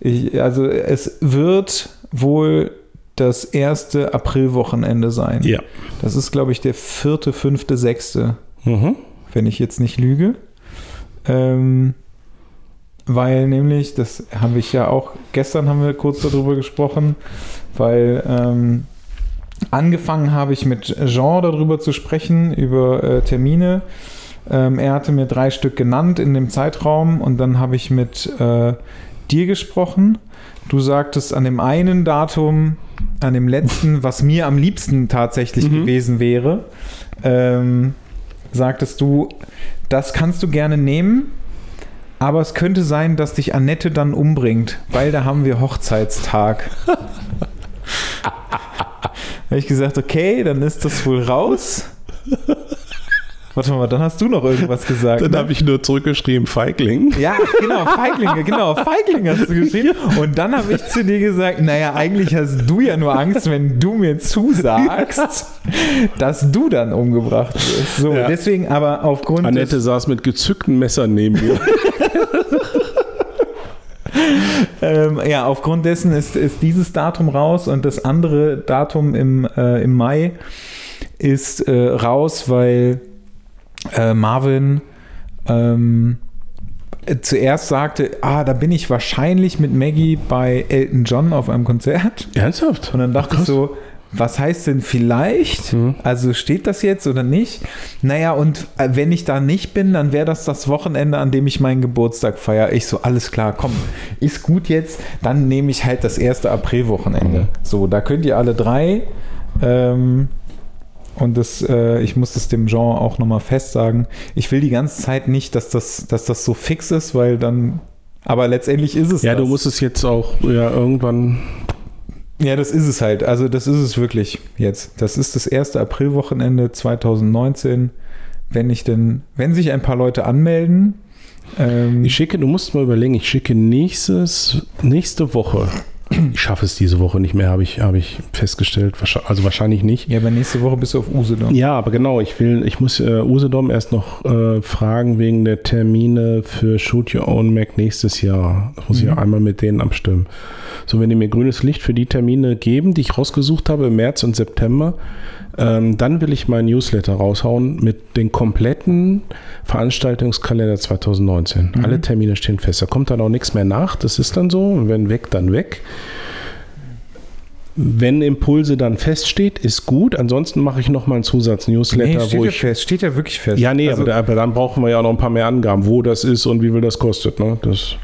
äh, ich, also es wird wohl das erste Aprilwochenende sein. Ja. Das ist, glaube ich, der vierte, fünfte, sechste, Mhm. wenn ich jetzt nicht lüge. Ähm, weil nämlich, das habe ich ja auch, gestern haben wir kurz darüber gesprochen, weil ähm, angefangen habe ich mit Jean darüber zu sprechen, über äh, Termine. Ähm, er hatte mir drei Stück genannt in dem Zeitraum und dann habe ich mit äh, dir gesprochen. Du sagtest an dem einen Datum, an dem letzten, was mir am liebsten tatsächlich Mhm. gewesen wäre, ähm, sagtest du, das kannst du gerne nehmen, aber es könnte sein, dass dich Annette dann umbringt, weil da haben wir Hochzeitstag. [LAUGHS] habe ich gesagt, okay, dann ist das wohl raus. Warte mal, dann hast du noch irgendwas gesagt. Dann ne? habe ich nur zurückgeschrieben, Feigling. Ja, genau, Feiglinge, genau, Feiglinge hast du geschrieben. Und dann habe ich zu dir gesagt, naja, eigentlich hast du ja nur Angst, wenn du mir zusagst, dass du dann umgebracht wirst. So, Ja. deswegen aber aufgrund Annette saß mit gezückten Messern neben mir. [LAUGHS] ähm, ja, aufgrund dessen ist, ist dieses Datum raus und das andere Datum im, äh, im Mai ist äh, raus, weil äh, Marvin ähm, äh, zuerst sagte, ah, da bin ich wahrscheinlich mit Maggie bei Elton John auf einem Konzert. Ernsthaft? Und dann dachte ich so, was heißt denn vielleicht? Mhm. Also steht das jetzt oder nicht? Naja, und äh, wenn ich da nicht bin, dann wäre das das Wochenende, an dem ich meinen Geburtstag feiere. Ich so, alles klar, komm, ist gut jetzt, dann nehme ich halt das erste Aprilwochenende. Mhm. So, da könnt ihr alle drei. Ähm, und das, äh, ich muss das dem Jean auch nochmal fest sagen. Ich will die ganze Zeit nicht, dass das, dass das so fix ist, weil dann. Aber letztendlich ist es Ja, das. du musst es jetzt auch ja, irgendwann. Ja, das ist es halt. Also das ist es wirklich jetzt. Das ist das erste Aprilwochenende 2019. Wenn ich denn, wenn sich ein paar Leute anmelden, ähm, Ich schicke, du musst mal überlegen, ich schicke nächstes, nächste Woche. Ich schaffe es diese Woche nicht mehr, habe ich, habe ich festgestellt. Also wahrscheinlich nicht. ja, aber nächste Woche bist du auf Usedom. Ja, aber genau, ich will, ich muss äh, Usedom erst noch äh, fragen wegen der Termine für Shoot Your Own Mac nächstes Jahr. Das muss ich Mhm. einmal mit denen abstimmen. So, wenn die mir grünes Licht für die Termine geben, die ich rausgesucht habe im März und September, ähm, dann will ich meinen Newsletter raushauen mit den kompletten Veranstaltungskalender 2019. Mhm. Alle Termine stehen fest. Da kommt dann auch nichts mehr nach. Das ist dann so. Und wenn weg, dann weg. Wenn Impulse dann feststeht, ist gut. Ansonsten mache ich nochmal einen Zusatz-Newsletter, Nee, steht wo ich. fest. Steht ja wirklich fest. Ja, nee, also, aber, da- aber dann brauchen wir ja noch ein paar mehr Angaben, wo das ist und wie viel das kostet. Ne? Das,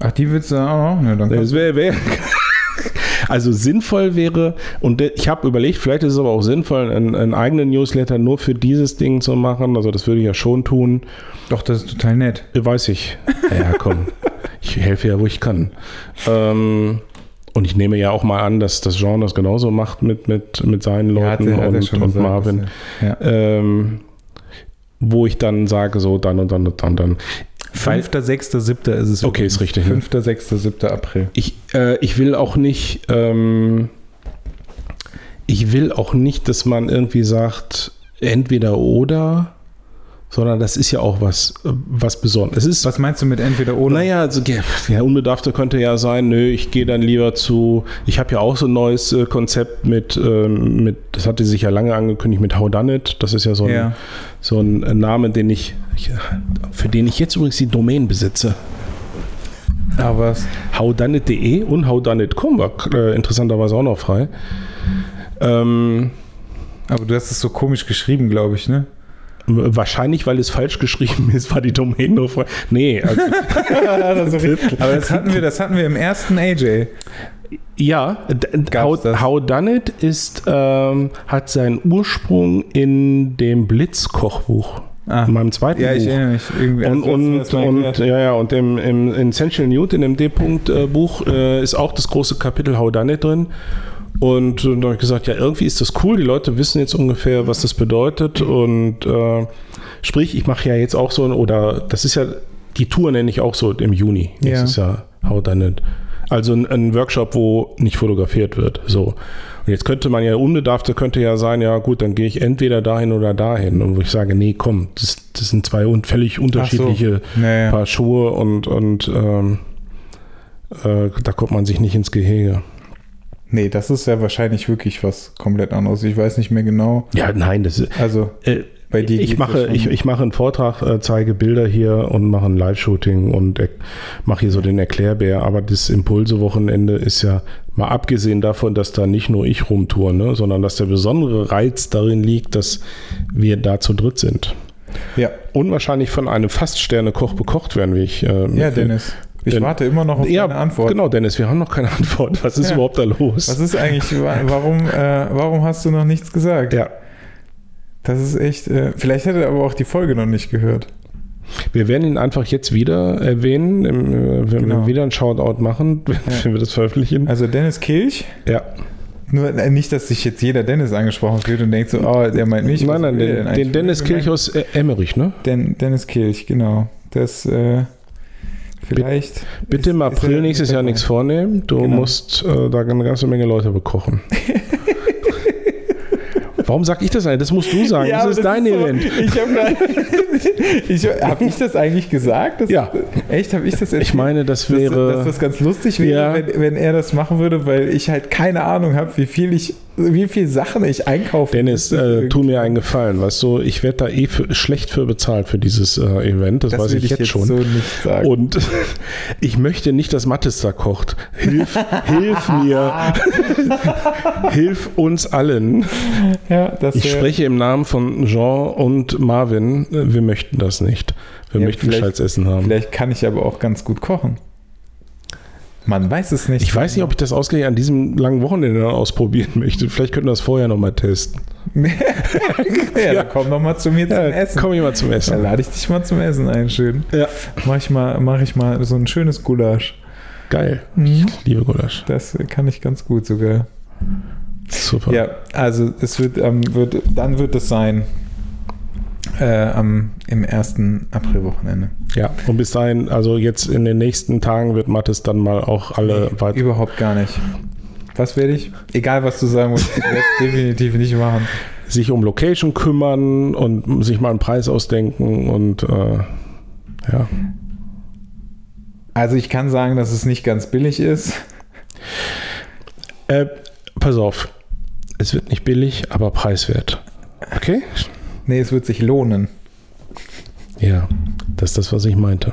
Ach, die willst du auch noch? Ja, dann das wär, wär, also sinnvoll wäre, und ich habe überlegt, vielleicht ist es aber auch sinnvoll, einen, einen eigenen Newsletter nur für dieses Ding zu machen. Also das würde ich ja schon tun. Doch, das ist total nett. Weiß ich. Ja, komm. ich helfe ja, wo ich kann. Ähm, und ich nehme ja auch mal an, dass das Genre das genauso macht mit, mit, mit seinen Leuten hat er- hat er und, und gesagt, Marvin. Ja. Ähm, wo ich dann sage, so dann und dann und dann. dann. 5., 6., 7. ist es. Okay, ist richtig? 5., 6., 7. April. Ich, äh, ich will auch nicht, ähm, ich will auch nicht, dass man irgendwie sagt, entweder oder, sondern das ist ja auch was, äh, was Besonderes. Es ist, Was meinst du mit entweder oder? naja, also, der Unbedarfte könnte ja sein, nö, ich gehe dann lieber zu, ich habe ja auch so ein neues äh, Konzept mit, ähm, mit, das hatte sich ja lange angekündigt mit How Done It. Das ist ja so ein, Ja. so ein äh, Name, den ich, für den ich jetzt übrigens die Domain besitze. Aber was? howdoneit.de und howdoneit.com war äh, interessanterweise auch noch frei. Ähm, Aber du hast es so komisch geschrieben, glaube ich, ne? Wahrscheinlich, weil es falsch geschrieben ist, war die Domain nur frei. Nee, [LAUGHS] also, Aber das hatten wir, das hatten wir im ersten AJ. ja, how, how Done It ist, ähm, hat seinen Ursprung in dem Blitz-Kochbuch. Ah. In meinem zweiten Ja, Buch. ich erinnere mich. Irgendwie Und, und, und ja, ja, und im, im Essential Newt, in dem D-Punkt-Buch, äh, ist auch das große Kapitel How Done It drin. Und äh, da habe ich gesagt, ja, irgendwie ist das cool. Die Leute wissen jetzt ungefähr, was das bedeutet. Und äh, sprich, ich mache ja jetzt auch so, ein- oder das ist ja die Tour nenne ich auch so im Juni. Ja. Nächstes Jahr haut dann nicht. Also ein, ein Workshop, wo nicht fotografiert wird. So. Und jetzt könnte man ja, unbedarfte könnte ja sein, ja gut, dann gehe ich entweder dahin oder dahin. Und wo ich sage, nee, komm, das, das sind zwei un völlig unterschiedliche Naja. Paar Schuhe und, und ähm, äh, da kommt man sich nicht ins Gehege. Nee, das ist ja wahrscheinlich wirklich was komplett anderes. Ich weiß nicht mehr genau. Ja, nein, das ist. Also Äh, bei dir ich mache, ich, ich mache einen Vortrag, äh, zeige Bilder hier und mache ein Live-Shooting und er, mache hier so den Erklärbär. Aber das Impulse-Wochenende ist ja mal abgesehen davon, dass da nicht nur ich rumtour, ne, sondern dass der besondere Reiz darin liegt, dass wir da zu dritt sind. ja, Und wahrscheinlich von einem Fast-Sterne-Koch bekocht werden, wie ich. Äh, ja, Dennis. Ich Denn- warte immer noch auf Ja, deine Antwort. genau, Dennis, wir haben noch keine Antwort. Was ist Ja. überhaupt da los? Was ist eigentlich, wa- warum, äh, warum hast du noch nichts gesagt? ja, Das ist echt, äh, vielleicht hat er aber auch die Folge noch nicht gehört. wir werden ihn einfach jetzt wieder erwähnen, im, äh, wenn Genau. wir wieder einen Shoutout machen, [LAUGHS] wenn wir das veröffentlichen. Also Dennis Kilch, Ja. nur äh, nicht, dass sich jetzt jeder Dennis angesprochen fühlt und denkt so, oh, der meint mich. Nein, nein, den, den Dennis? Kirch aus äh, Emmerich, ne? Den, Dennis Kilch, genau. Das, äh, vielleicht. Bitte im ist- ist April nächstes Jahr nichts vornehmen. Du Genau. musst äh, da eine ganze Menge Leute bekochen. [LAUGHS] Warum sag ich das eigentlich? Das musst du sagen. das aber ist dein so- Event. Ich habe [LAUGHS] ich, hab ich das eigentlich gesagt? Das, Ja. Echt, habe ich das erzählt? Ich meine, das dass, wäre. dass das ganz lustig wäre, Ja. wenn, wenn er das machen würde, weil ich halt keine Ahnung habe, wie viel ich, wie viel Sachen ich einkaufe. Dennis, äh, tu mir einen Gefallen. Weißt du, ich werde da eh für, schlecht für bezahlt für dieses äh, Event. Das, das weiß ich jetzt, schon. so. Und [LAUGHS] ich möchte nicht, dass Mathis da kocht. Hilf, [LAUGHS] hilf mir. [LAUGHS] hilf uns allen. ja, Ich spreche im Namen von Jean und Marvin. Wir möchten das nicht. Wir Ja, möchten gescheites Essen haben. Vielleicht kann ich aber auch ganz gut kochen. Man weiß es nicht. Ich weiß nicht, ob ich das ausgerechnet an diesem langen Wochenende dann ausprobieren [LAUGHS] möchte. Vielleicht könnten wir das vorher nochmal testen. [LAUGHS] ja, dann komm doch mal zu mir zum Ja, Essen. komm ich mal zum Dann Essen. lade ich dich mal zum Essen ein, schön. Ja. Mach ich mal, mach ich mal so ein schönes Gulasch. Geil. Mhm. Liebe Gulasch. Das kann ich ganz gut sogar. Super. Ja, also es wird, ähm, wird dann wird es sein äh, am, im ersten Aprilwochenende. ja. Und bis dahin, also jetzt in den nächsten Tagen wird Mathis dann mal auch alle weiter. Überhaupt gar nicht. Was werde ich? Egal, was du sagen musst, ich werde es [LAUGHS] definitiv nicht machen. sich um Location kümmern und sich mal einen Preis ausdenken und äh, ja. Also ich kann sagen, dass es nicht ganz billig ist. Äh, pass auf. Es wird nicht billig, aber preiswert. Okay? Nee, es wird sich lohnen. Ja, das ist das, was ich meinte.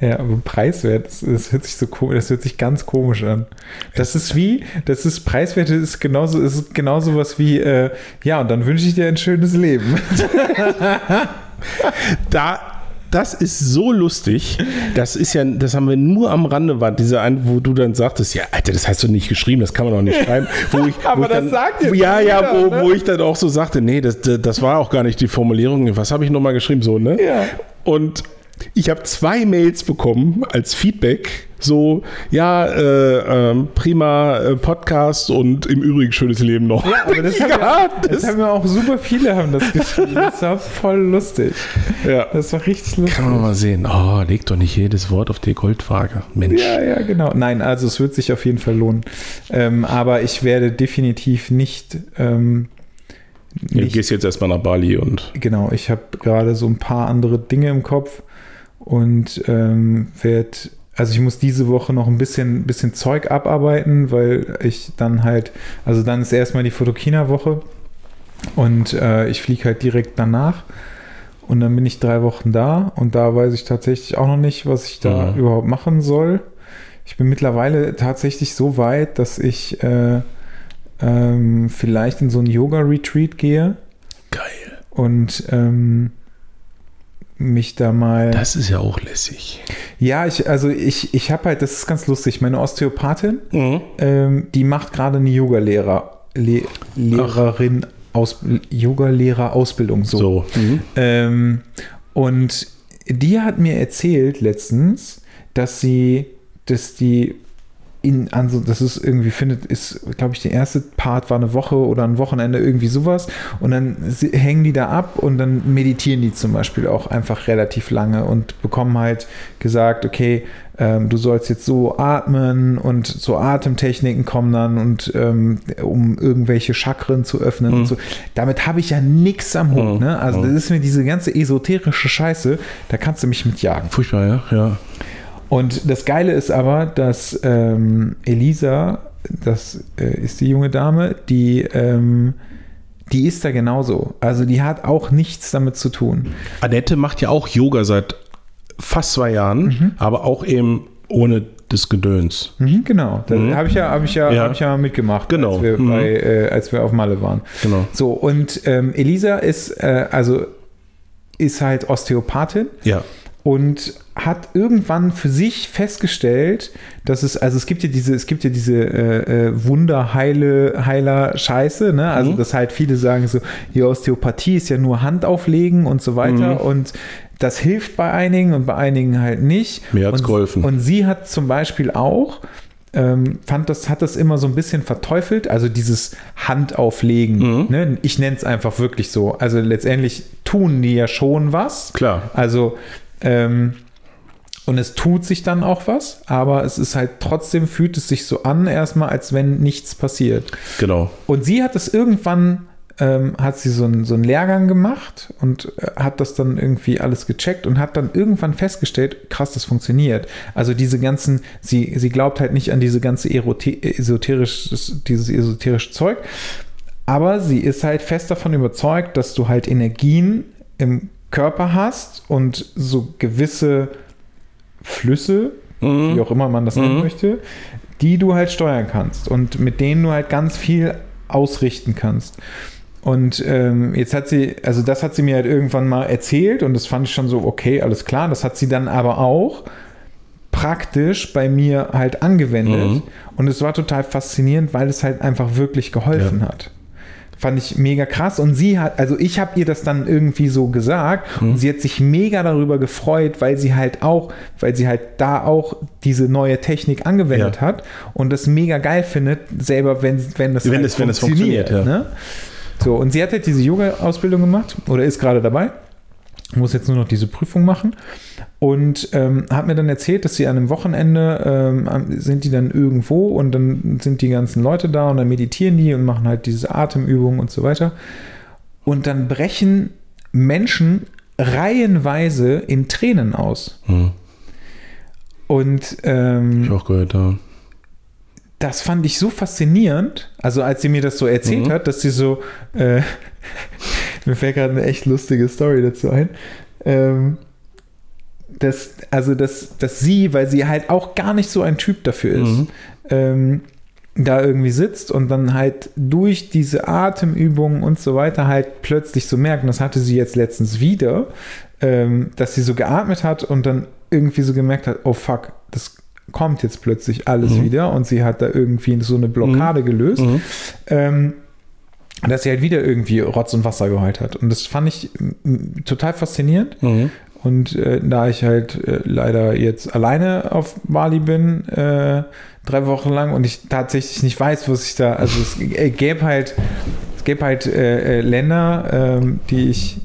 Ja, aber preiswert, das, das hört sich so das hört sich ganz komisch an. Das ist wie, das ist preiswert, ist genauso, ist genauso was wie, äh, ja, und dann wünsche ich dir ein schönes Leben. [LAUGHS] Da, das ist so lustig. Das ist ja, das haben wir nur am Rande, war dieser ein, wo du dann sagtest, ja, Alter, das hast du nicht geschrieben, das kann man doch nicht schreiben. Wo ich, [LAUGHS] wo Aber ich das dann, sagt jetzt Ja, ja, jeder, wo, ne? wo ich dann auch so sagte, nee, das, das war auch gar nicht die Formulierung. Was habe ich nochmal geschrieben? So, ne? Ja. Und ich habe zwei Mails bekommen als Feedback. So, ja, äh, ähm, prima äh, Podcast und im Übrigen schönes Leben noch. Ja, aber das, [LAUGHS] haben, Ja, ja, das- das haben ja auch super viele haben das geschrieben. Das war voll lustig. Ja. Das war richtig lustig. Kann man mal sehen. Oh, leg doch nicht jedes Wort auf die Goldwaage. Mensch. Ja, ja, genau. Nein, also es wird sich auf jeden Fall lohnen. Ähm, aber ich werde definitiv nicht, ähm, Du nicht gehst jetzt erstmal nach Bali und genau, ich habe gerade so ein paar andere Dinge im Kopf und ähm, werde, also ich muss diese Woche noch ein bisschen, bisschen Zeug abarbeiten, weil ich dann halt, also dann ist erstmal die Fotokina-Woche und äh, ich fliege halt direkt danach und dann bin ich drei Wochen da und da weiß ich tatsächlich auch noch nicht, was ich da Mhm. überhaupt machen soll. Ich bin mittlerweile tatsächlich so weit, dass ich äh, ähm, vielleicht in so ein Yoga-Retreat gehe geil. und ähm, mich da mal. Das ist ja auch lässig. ja, ich, also ich, ich habe halt, das ist ganz lustig. Meine Osteopathin, Mhm. ähm, die macht gerade eine Yoga-Lehrer, Le Lehrerin, aus, Yoga-Lehrer-Ausbildung so. So. Mhm. Ähm, und die hat mir erzählt letztens, dass sie, dass die in, also das ist irgendwie, findet, ist, glaube ich, der erste Part war eine Woche oder ein Wochenende, irgendwie sowas. Und dann hängen die da ab und dann meditieren die zum Beispiel auch einfach relativ lange und bekommen halt gesagt, okay, ähm, du sollst jetzt so atmen und so Atemtechniken kommen dann und ähm, um irgendwelche Chakren zu öffnen und so. Damit habe ich ja nichts am Hut, Mhm. ne? Also das ist mir diese ganze esoterische Scheiße, da kannst du mich mit jagen. Furchtbar, ja. ja. Und das Geile ist aber, dass ähm, Elisa, das äh, ist die junge Dame, die, ähm, die ist da genauso. Also die hat auch nichts damit zu tun. Annette macht ja auch Yoga seit fast zwei Jahren, Mhm. aber auch eben ohne das Gedöns. Mhm, genau, da Mhm. habe ich ja, habe ich ja, Ja. habe ich ja mitgemacht, Genau. als, wir Mhm. bei, äh, als wir auf Malle waren. Genau. So und ähm, Elisa ist äh, also ist halt Osteopathin Ja. Und hat irgendwann für sich festgestellt, dass es, also es gibt ja diese, es gibt ja diese äh, äh, Wunderheile, Heiler Scheiße, ne? Also Mhm. dass halt viele sagen so, die Osteopathie ist ja nur Hand auflegen und so weiter Mhm. und das hilft bei einigen und bei einigen halt nicht. Mir hat's und, geholfen. Und sie hat zum Beispiel auch ähm, fand das, hat das immer so ein bisschen verteufelt, also dieses Handauflegen. Mhm. Ne? Ich nenne es einfach wirklich so. Also letztendlich tun die ja schon was. Klar. Also, ähm, und es tut sich dann auch was, aber es ist halt trotzdem, fühlt es sich so an, erstmal, als wenn nichts passiert. Genau. Und sie hat das irgendwann, ähm, hat sie so einen, so einen Lehrgang gemacht und äh, hat das dann irgendwie alles gecheckt und hat dann irgendwann festgestellt, krass, das funktioniert. Also diese ganzen, sie, sie glaubt halt nicht an diese ganze Erote esoterisch, dieses esoterische Zeug, aber sie ist halt fest davon überzeugt, dass du halt Energien im Körper hast und so gewisse Flüsse, wie auch immer man das nennen Mhm. möchte, die du halt steuern kannst und mit denen du halt ganz viel ausrichten kannst. Und ähm, jetzt hat sie, also das hat sie mir halt irgendwann mal erzählt und das fand ich schon so, okay, alles klar. Das hat sie dann aber auch praktisch bei mir halt angewendet. Mhm. Und es war total faszinierend, weil es halt einfach wirklich geholfen hat. Fand ich mega krass. Und sie hat, also ich habe ihr das dann irgendwie so gesagt Mhm. und sie hat sich mega darüber gefreut, weil sie halt auch, weil sie halt da auch diese neue Technik angewendet Ja. hat und das mega geil findet, selber wenn, wenn das Wenn es- wenn es funktioniert, ja. Ne? So, und sie hat halt diese Yoga-Ausbildung gemacht oder ist gerade dabei. Muss jetzt nur noch diese Prüfung machen. Und ähm, hat mir dann erzählt, dass sie an einem Wochenende ähm, sind die dann irgendwo und dann sind die ganzen Leute da und dann meditieren die und machen halt diese Atemübungen und so weiter. Und dann brechen Menschen reihenweise in Tränen aus. Hm. Und ähm, Ich auch gehört, ja. das fand ich so faszinierend, also als sie mir das so erzählt Mhm. hat, dass sie so, äh, mir fällt gerade eine echt lustige Story dazu ein, ähm, dass, also dass, dass sie, weil sie halt auch gar nicht so ein Typ dafür ist, Mhm. ähm, da irgendwie sitzt und dann halt durch diese Atemübungen und so weiter halt plötzlich so merkt, und das hatte sie jetzt letztens wieder, ähm, dass sie so geatmet hat und dann irgendwie so gemerkt hat, oh fuck, das kommt jetzt plötzlich alles Mhm. wieder und sie hat da irgendwie so eine Blockade gelöst, Mhm. ähm, dass sie halt wieder irgendwie Rotz und Wasser geheult hat. Und das fand ich total faszinierend. Mhm. Und äh, da ich halt äh, leider jetzt alleine auf Bali bin, äh, drei Wochen lang und ich tatsächlich nicht weiß, was ich da, also es äh, gäbe halt, es gäbe halt äh, äh, Länder, ähm, die ich,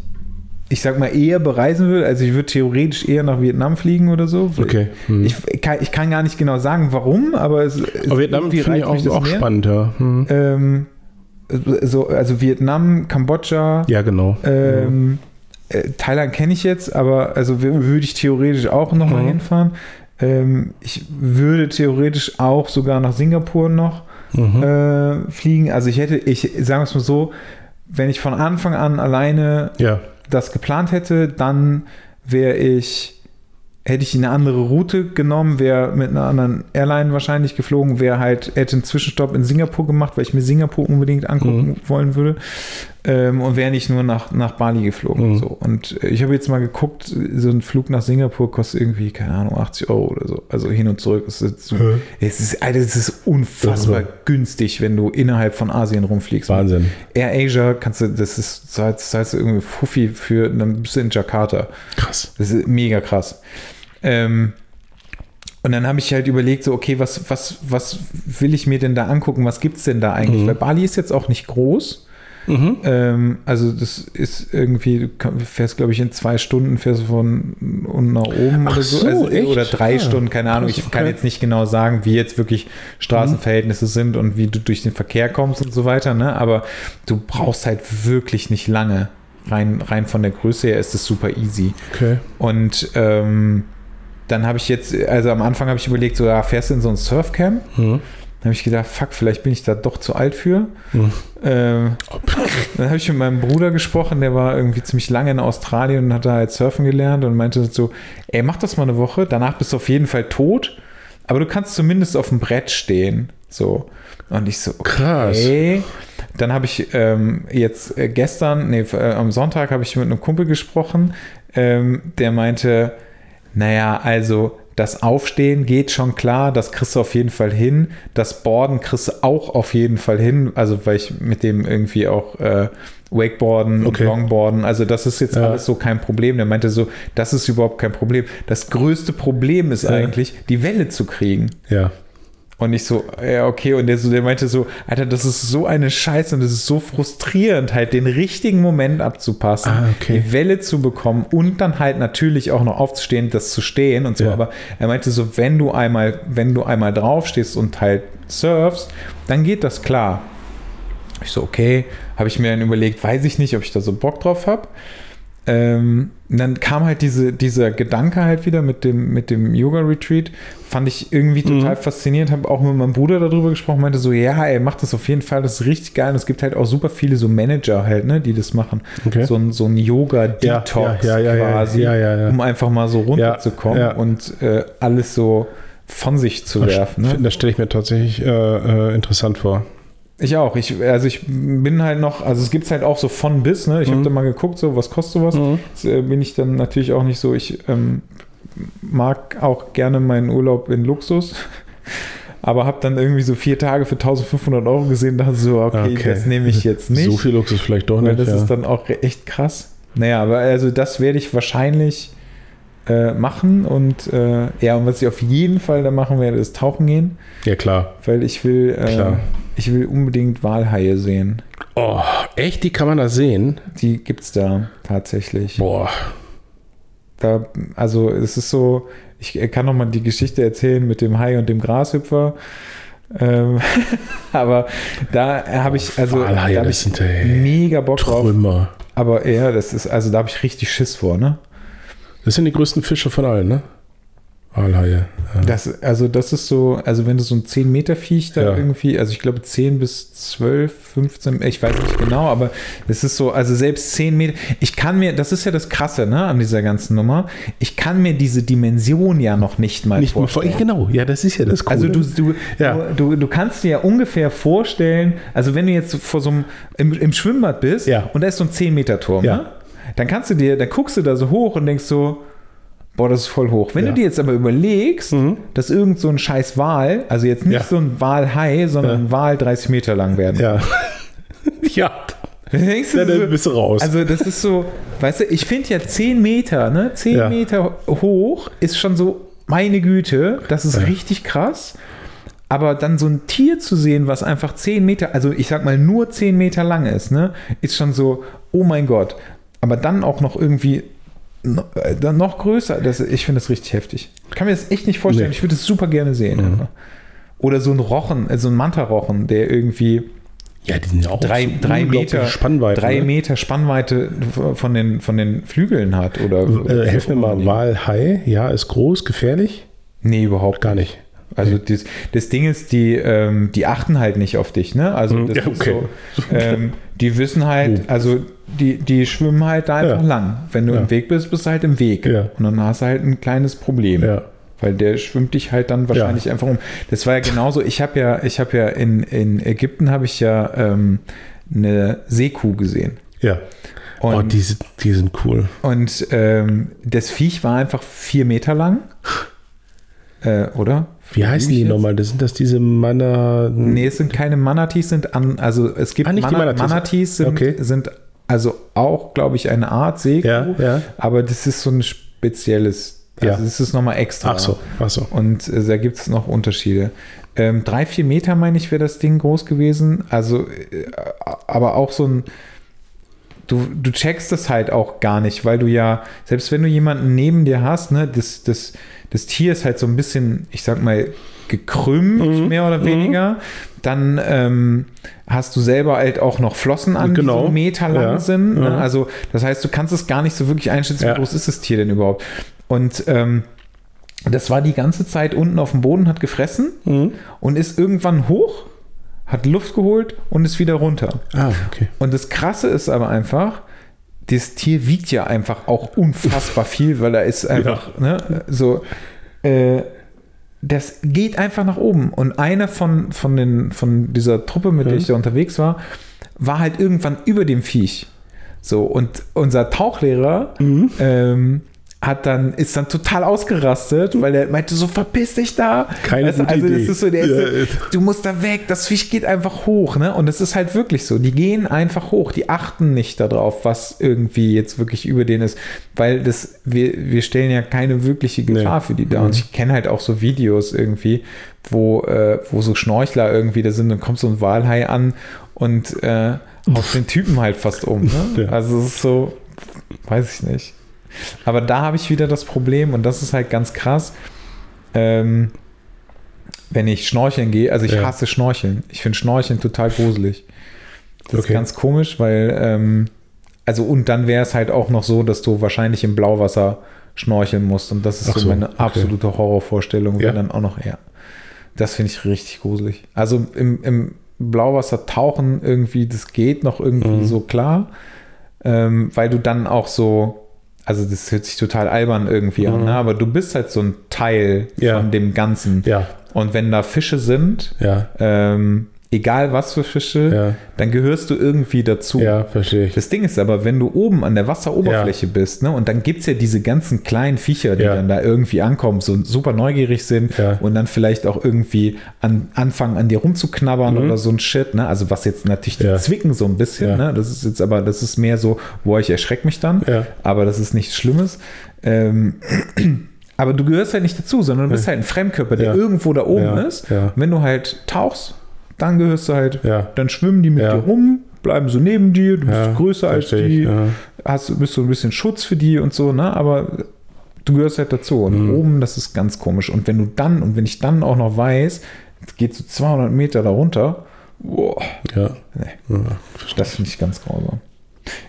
ich sag mal, eher bereisen würde. Also ich würde theoretisch eher nach Vietnam fliegen oder so. Okay. Mhm. Ich, ich, kann, ich kann gar nicht genau sagen, warum, aber es, es Aber Vietnam finde ich auch, auch spannend, ja. Mhm. Ähm, so, also Vietnam, Kambodscha, Ja, genau. ähm, äh, Thailand kenne ich jetzt, aber also wür- würde ich theoretisch auch nochmal Mhm. hinfahren. Ähm, ich würde theoretisch auch sogar nach Singapur noch Mhm. äh, fliegen. Also ich hätte, ich sagen wir es mal so, wenn ich von Anfang an alleine ja. das geplant hätte, dann wäre ich, hätte ich eine andere Route genommen, wäre mit einer anderen Airline wahrscheinlich geflogen, wäre halt, hätte einen Zwischenstopp in Singapur gemacht, weil ich mir Singapur unbedingt angucken Mhm. wollen würde. Ähm, und wäre nicht nur nach, nach Bali geflogen. Mhm. So. Und äh, ich habe jetzt mal geguckt, so ein Flug nach Singapur kostet irgendwie, keine Ahnung, 80 Euro oder so. Also hin und zurück. Es ist, so, es ist, Alter, es ist unfassbar Irre. günstig, wenn du innerhalb von Asien rumfliegst. Wahnsinn. Air Asia kannst du, das ist, zahlst, zahlst du irgendwie Fuffi für, dann bist du in Jakarta. Krass. Das ist mega krass. Ähm, und dann habe ich halt überlegt, so, okay, was, was, was will ich mir denn da angucken? Was gibt es denn da eigentlich? Mhm. Weil Bali ist jetzt auch nicht groß. Mhm. Ähm, also das ist irgendwie, du kann- fährst, glaube ich, in zwei Stunden fährst du von unten nach oben Ach oder so. so, also? Oder drei Ah, Stunden, keine Ahnung. Ich kann okay. jetzt nicht genau sagen, wie jetzt wirklich Straßenverhältnisse sind und wie du durch den Verkehr kommst und so weiter. Ne? Aber du brauchst halt wirklich nicht lange. Rein, rein von der Größe her ist es super easy. Okay. Und ähm, dann habe ich jetzt, also am Anfang habe ich überlegt, so, ja, fährst du in so ein Surfcamp? Mhm. Dann habe ich gedacht, fuck, vielleicht bin ich da doch zu alt für. Mhm. Ähm, dann habe ich mit meinem Bruder gesprochen, der war irgendwie ziemlich lange in Australien und hat da halt surfen gelernt und meinte so, ey, mach das mal eine Woche, danach bist du auf jeden Fall tot, aber du kannst zumindest auf dem Brett stehen. So. Und ich so, Krass. okay. Dann habe ich ähm, jetzt äh, gestern, nee, äh, am Sonntag habe ich mit einem Kumpel gesprochen, ähm, der meinte, naja, also das Aufstehen geht schon klar, das kriegst du auf jeden Fall hin. Das Boarden kriegst du auch auf jeden Fall hin. Also, weil ich mit dem irgendwie auch äh, Wakeboarden, Okay. Longboarden, also das ist jetzt Ja. alles so kein Problem. Der meinte so, das ist überhaupt kein Problem. Das größte Problem ist Ja. eigentlich, die Welle zu kriegen. Ja. Und ich so, ja, okay. Und der, so, der meinte so, Alter, das ist so eine Scheiße und es ist so frustrierend, halt den richtigen Moment abzupassen, Ah, okay. die Welle zu bekommen und dann halt natürlich auch noch aufzustehen, das zu stehen und so. Ja. Aber er meinte so, wenn du einmal, wenn du einmal draufstehst und halt surfst, dann geht das klar. Ich so, okay, habe ich mir dann überlegt, weiß ich nicht, ob ich da so Bock drauf habe. Ähm, dann kam halt diese, dieser Gedanke halt wieder mit dem, mit dem Yoga-Retreat. Fand ich irgendwie Mhm. total faszinierend. Habe auch mit meinem Bruder darüber gesprochen. Meinte so, ja, ey, mach das auf jeden Fall. Das ist richtig geil. Und es gibt halt auch super viele so Manager halt, ne, die das machen. Okay. So ein, so ein Yoga-Detox Ja, ja, ja, ja, quasi, ja, ja, ja. um einfach mal so runterzukommen und äh, alles so von sich zu werfen. Ne? Das stelle ich mir tatsächlich äh, äh, interessant vor. Ich auch. Ich, also ich bin halt noch, also es gibt halt auch so von bis, ne? Ich habe Mhm. da mal geguckt, so was kostet sowas. Mhm. Jetzt, äh, bin ich dann natürlich auch nicht so, ich ähm, mag auch gerne meinen Urlaub in Luxus. [LAUGHS] Aber habe dann irgendwie so vier Tage für 1500 Euro gesehen, dachte so, okay, Okay. das nehme ich jetzt nicht. So viel Luxus vielleicht doch weil nicht. das ja. ist dann auch echt krass. Naja, aber also das werde ich wahrscheinlich äh, machen und äh, ja, und was ich auf jeden Fall da machen werde, ist tauchen gehen, ja, klar. weil ich will, äh, ich will unbedingt Walhaie sehen. Oh, echt? Die kann man da sehen? Die gibt's da tatsächlich. Boah. Da, also es ist so, ich kann noch mal die Geschichte erzählen mit dem Hai und dem Grashüpfer. Ähm, [LAUGHS] aber da habe ich, also Walhaie, da habe ich mega Bock drauf. Trümmer. Aber ja, das ist, also da habe ich richtig Schiss vor, ne? Das sind die größten Fische von allen, ne? Walhaie. Ja. Das, also das ist so, also wenn du so ein 10 Meter Viech da Ja. irgendwie, also ich glaube 10 bis 12, 15, ich weiß nicht genau, aber es ist so, also selbst 10 Meter, ich kann mir, das ist ja das Krasse, ne, an dieser ganzen Nummer, ich kann mir diese Dimension ja noch nicht mal Nicht vorstellen. vor, genau, ja, das ist ja das Coole. Also du, du, Ja. du, du, kannst dir ja ungefähr vorstellen, also wenn du jetzt vor so einem, im, im Schwimmbad bist und da ist so ein 10-Meter-Turm, Ja. ne? Dann kannst du dir, dann guckst du da so hoch und denkst so, boah, das ist voll hoch. Wenn Ja. du dir jetzt aber überlegst, Mhm. dass irgend so ein scheiß Wal, also jetzt nicht Ja. so ein Walhai, sondern Ja. ein Wal 30 Meter lang werden. Ja. [LAUGHS] ja. Dann denkst du Ja, so, dann bist du raus. also das ist so, weißt du, ich finde ja 10 Meter, ne? 10 Ja. Meter hoch ist schon so, meine Güte, das ist richtig krass. Aber dann so ein Tier zu sehen, was einfach 10 Meter, also ich sag mal nur 10 Meter lang ist, ne, ist schon so, oh mein Gott. Aber dann auch noch irgendwie äh, dann noch größer, das, ich finde das richtig heftig. Ich kann mir das echt nicht vorstellen. Nee. Ich würde es super gerne sehen. Mhm. Oder so ein Rochen, äh, so ein Manta-Rochen, der irgendwie ja, die sind ja auch drei, so drei Meter Spannweite. drei ne? Meter Spannweite von den, von den Flügeln hat. Oder, Äh, helf mir mal, Walhai, ja, ist groß, gefährlich? Nee, überhaupt Gar nicht. Also das, das Ding ist, die, ähm, die achten halt nicht auf dich, ne? Also Mhm, das ja, ist okay. so, [LAUGHS] ähm, die wissen halt, also die, die schwimmen halt da einfach Ja. lang. Wenn du Ja. im Weg bist, bist du halt im Weg. Ja. Und dann hast du halt ein kleines Problem. Weil der schwimmt dich halt dann wahrscheinlich einfach um. Das war ja genauso, ich habe ja, ich habe ja in, in Ägypten habe ich ja ähm, eine Seekuh gesehen. Ja. Und, oh, die sind, die sind cool. und ähm, das Viech war einfach vier Meter lang. [LAUGHS] Äh, oder? Wie heißen die nochmal? Das sind das diese Manna. Nee, es sind keine Manatees, sind an, also es gibt Ah, Mana- Manatees. Manatees sind, Okay. sind also auch, glaube ich, eine Art Seekuh, Ja, ja. aber das ist so ein spezielles Ja. Also das ist nochmal extra. Ach so, ach so. Und äh, da gibt es noch Unterschiede. Ähm, drei, vier Meter, meine ich, wäre das Ding groß gewesen. Also, äh, aber auch so ein. Du, du checkst das halt auch gar nicht, weil du ja, selbst wenn du jemanden neben dir hast, ne, das, das, das Tier ist halt so ein bisschen, ich sag mal, gekrümmt, Mhm. mehr oder weniger. Dann ähm, hast du selber halt auch noch Flossen an, die Genau. so Meter lang Ja. sind. Ne? Ja. Also, das heißt, du kannst es gar nicht so wirklich einschätzen, Ja. wie groß ist das Tier denn überhaupt. Und ähm, das war die ganze Zeit unten auf dem Boden, hat gefressen Mhm. und ist irgendwann hoch, hat Luft geholt und ist wieder runter. Ah, okay. Und das Krasse ist aber einfach, das Tier wiegt ja einfach auch unfassbar viel, weil er ist einfach, ne, so, äh, das geht einfach nach oben. Und einer von, von, den, von dieser Truppe, mit der ich da unterwegs war, war halt irgendwann über dem Viech. So, und unser Tauchlehrer ähm, hat dann, ist dann total ausgerastet, weil er meinte, so verpiss dich da. Keine also, gute also das Idee. ist so, der Ja, ist so, du musst da weg, das Viech geht einfach hoch, ne? Und das ist halt wirklich so. Die gehen einfach hoch, die achten nicht darauf, was irgendwie jetzt wirklich über denen ist, weil das, wir, wir stellen ja keine wirkliche Gefahr Nee. für die dar. Und ich kenne halt auch so Videos irgendwie, wo, äh, wo so Schnorchler irgendwie da sind, dann kommt so ein Walhai an und äh, haut den Typen halt fast um. Ne? [LAUGHS] Ja. Also es ist so, weiß ich nicht. Aber da habe ich wieder das Problem und das ist halt ganz krass. Ähm, wenn ich schnorcheln gehe, also ich Ja. hasse Schnorcheln. Ich finde Schnorcheln total gruselig. Das Okay. ist ganz komisch, weil, ähm, also und dann wäre es halt auch noch so, dass du wahrscheinlich im Blauwasser schnorcheln musst und das ist so, so, meine okay. absolute Horrorvorstellung, Ja. dann auch noch, ja. Das finde ich richtig gruselig. Also im, im Blauwasser tauchen irgendwie, das geht noch irgendwie Mhm. so klar, ähm, weil du dann auch so, also das hört sich total albern irgendwie an, Mhm. ne? aber du bist halt so ein Teil Ja. von dem Ganzen. Ja, Und wenn da Fische sind, ja, ähm, egal was für Fische, ja, dann gehörst du irgendwie dazu. ja, verstehe ich. Das Ding ist aber, wenn du oben an der Wasseroberfläche bist, ne, und dann gibt es ja diese ganzen kleinen Viecher, die Ja. dann da irgendwie ankommen, so super neugierig sind Ja. und dann vielleicht auch irgendwie an, anfangen, an dir rumzuknabbern oder so ein Shit, ne? Also was jetzt natürlich die Mhm. Ja. zwicken so ein bisschen, Ja. ne? Das ist jetzt aber, das ist mehr so, wo ich erschrecke mich dann, Ja. aber das ist nichts Schlimmes. Ähm, [CLEARS THROAT] aber du gehörst halt nicht dazu, sondern du bist halt ein Fremdkörper, der Ja. irgendwo da oben Ja. ist. Ja. Wenn du halt tauchst, dann gehörst du halt, Ja. dann schwimmen die mit Ja. dir rum, bleiben so neben dir, du Ja, bist größer als die, ich, hast, bist so ein bisschen Schutz für die und so, ne? Aber du gehörst halt dazu. Und Mhm. oben, das ist ganz komisch. Und wenn du dann, und wenn ich dann auch noch weiß, es geht so 200 Meter darunter, boah, Ja. Nee. ja. das finde ich ganz grausam.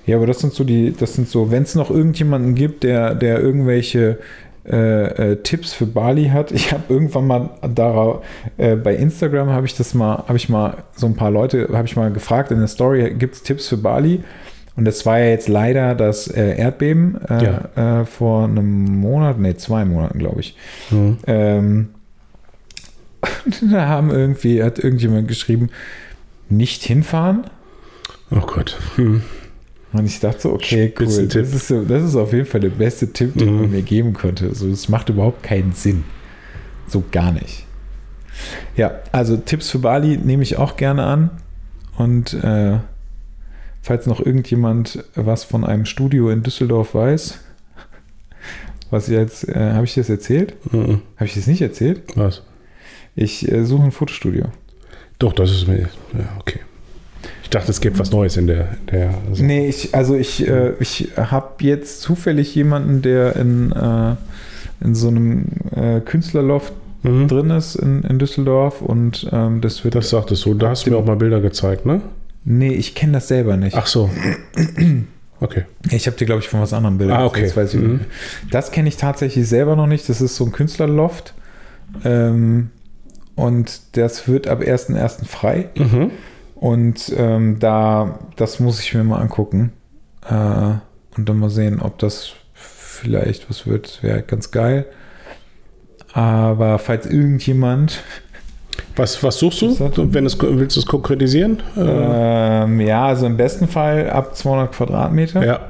Ja, aber das sind so die, das sind so, wenn es noch irgendjemanden gibt, der, der irgendwelche äh, äh, Tipps für Bali hat. Ich habe irgendwann mal darauf, äh, bei Instagram habe ich das mal, habe ich mal so ein paar Leute, habe ich mal gefragt in der Story, gibt es Tipps für Bali? Und das war ja jetzt leider das äh, Erdbeben äh, äh, vor einem Monat, nee, zwei Monaten, glaube ich. Mhm. Ähm, [LAUGHS] da haben irgendwie, hat irgendjemand geschrieben, nicht hinfahren. Oh Gott. Hm. Und ich dachte so, okay, cool. Das ist, das ist auf jeden Fall der beste Tipp, den Mhm. man mir geben könnte. So, das macht überhaupt keinen Sinn. So gar nicht. Ja, also Tipps für Bali nehme ich auch gerne an. Und äh, falls noch irgendjemand was von einem Studio in Düsseldorf weiß, was ich jetzt, äh, habe ich das erzählt? Mhm. Habe ich das nicht erzählt? Was? Ich äh, suche ein Fotostudio. Doch, das ist mir. Ja, okay. Ich dachte, es gibt was Neues in der. der also, Nee, ich, also ich, äh, ich habe jetzt zufällig jemanden, der in, äh, in so einem äh, Künstlerloft Mhm. drin ist in, in Düsseldorf und ähm, das wird. Das sagtest du. Da hast du mir auch mal Bilder gezeigt, ne? nee, ich kenne das selber nicht. Ach so. Okay. Ich habe dir, glaube ich, von was anderem Bilder Ah, okay. ich Mhm. Das kenne ich tatsächlich selber noch nicht. Das ist so ein Künstlerloft. Ähm, und das wird ab 1.1. frei. Mhm. Und ähm, da, das muss ich mir mal angucken. Äh, und dann mal sehen, ob das vielleicht was wird. Wäre ganz geil. Aber falls irgendjemand, [LAUGHS] Was, was suchst du? Hat- Wenn es, willst du es konkretisieren? Äh, ähm, ja, also im besten Fall ab 200 Quadratmeter, ja.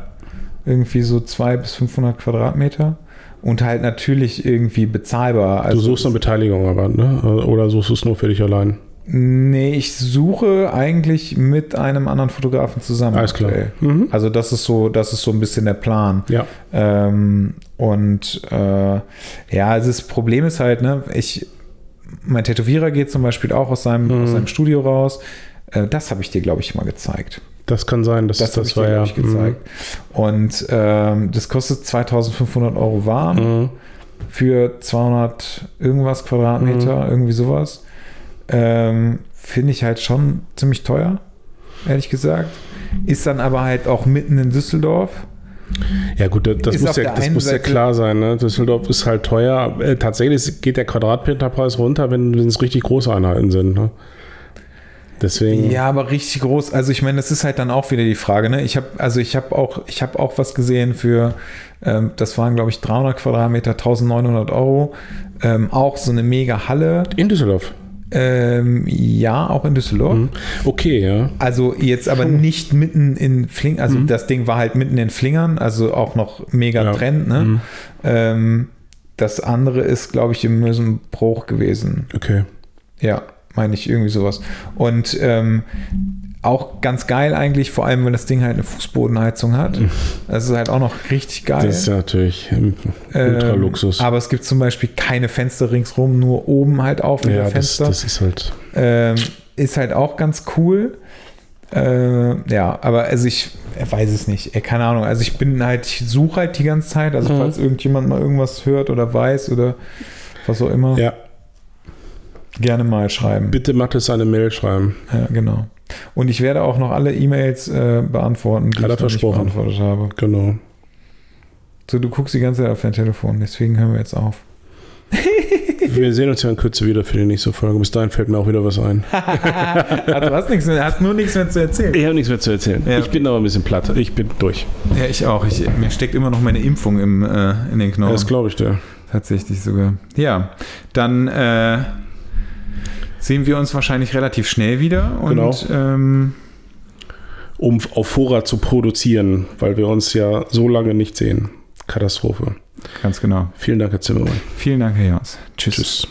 irgendwie so 200 bis 500 Quadratmeter und halt natürlich irgendwie bezahlbar. Du Also suchst eine Beteiligung aber, ne? Oder suchst du es nur für dich allein? Nee, ich suche eigentlich mit einem anderen Fotografen zusammen. Alles klar. Mhm. Also das ist so, das ist so ein bisschen der Plan. Ja. Ähm, und äh, ja, also das Problem ist halt, ne, ich, mein Tätowierer geht zum Beispiel auch aus seinem, Mhm. aus seinem Studio raus. Äh, das habe ich dir, glaube ich, mal gezeigt. Das kann sein, dass Das, das, ich war dir, ja. ich, gezeigt. Und ähm, das kostet 2500 Euro warm Mhm. für 200 irgendwas Quadratmeter, irgendwie sowas. Ähm, Finde ich halt schon ziemlich teuer, ehrlich gesagt. Ist dann aber halt auch mitten in Düsseldorf. Ja gut, das, Ist muss, ja, das muss ja klar sein. Ne? Düsseldorf ist halt teuer. Äh, tatsächlich geht der Quadratmeterpreis runter, wenn, wenn es richtig große Einheiten sind. Ne? Deswegen. Ja, aber richtig groß. Also ich meine, das ist halt dann auch wieder die Frage. Ne? Ich habe also ich habe auch ich habe auch was gesehen für ähm, das waren glaube ich 300 Quadratmeter, 1900 Euro. Ähm, auch so eine mega Halle. In Düsseldorf. Ähm, ja, auch in Düsseldorf. Mhm. Okay, ja. Also jetzt aber nicht mitten in Flingern, also das Ding war halt mitten in Flingern, also auch noch mega Ja. Trend. Ne? Mhm. Ähm, das andere ist, glaube ich, im Mösenbruch gewesen. Okay. Ja, meine ich irgendwie sowas. Und ähm, auch ganz geil eigentlich, vor allem, wenn das Ding halt eine Fußbodenheizung hat. Das ist halt auch noch richtig geil. Das ist ja natürlich ähm, Ultraluxus. Ähm, aber es gibt zum Beispiel keine Fenster ringsrum, nur oben halt auf ja, das, Fenster. das ist halt. Ähm, ist halt auch ganz cool. Äh, ja, aber also ich weiß es nicht. Äh, keine Ahnung. Also ich bin halt, ich suche halt die ganze Zeit. Also Mhm. falls irgendjemand mal irgendwas hört oder weiß oder was auch immer, Ja, gerne mal schreiben. bitte Mathis eine Mail schreiben. Ja, genau. Und ich werde auch noch alle E-Mails äh, beantworten, die Hat ich noch nicht versprochen. beantwortet habe. Genau. So, du guckst die ganze Zeit auf dein Telefon, deswegen hören wir jetzt auf. [LAUGHS] Wir sehen uns ja in Kürze wieder für die nächste Folge. Bis dahin fällt mir auch wieder was ein. Ah, [LAUGHS] du hast, nichts mehr, hast nur nichts mehr zu erzählen. Ich habe nichts mehr zu erzählen. Ja. Ich bin aber ein bisschen platt. Ich bin durch. Ja, ich auch. Ich, mir steckt immer noch meine Impfung im, äh, in den Knochen. Das glaube ich dir. Tatsächlich sogar. Ja, dann äh, sehen wir uns wahrscheinlich relativ schnell wieder. Und Genau. ähm, Um auf Vorrat zu produzieren, weil wir uns ja so lange nicht sehen. Katastrophe. ganz genau. Vielen Dank, Herr Zimmermann. Vielen Dank, Herr Jans. Tschüss. Tschüss.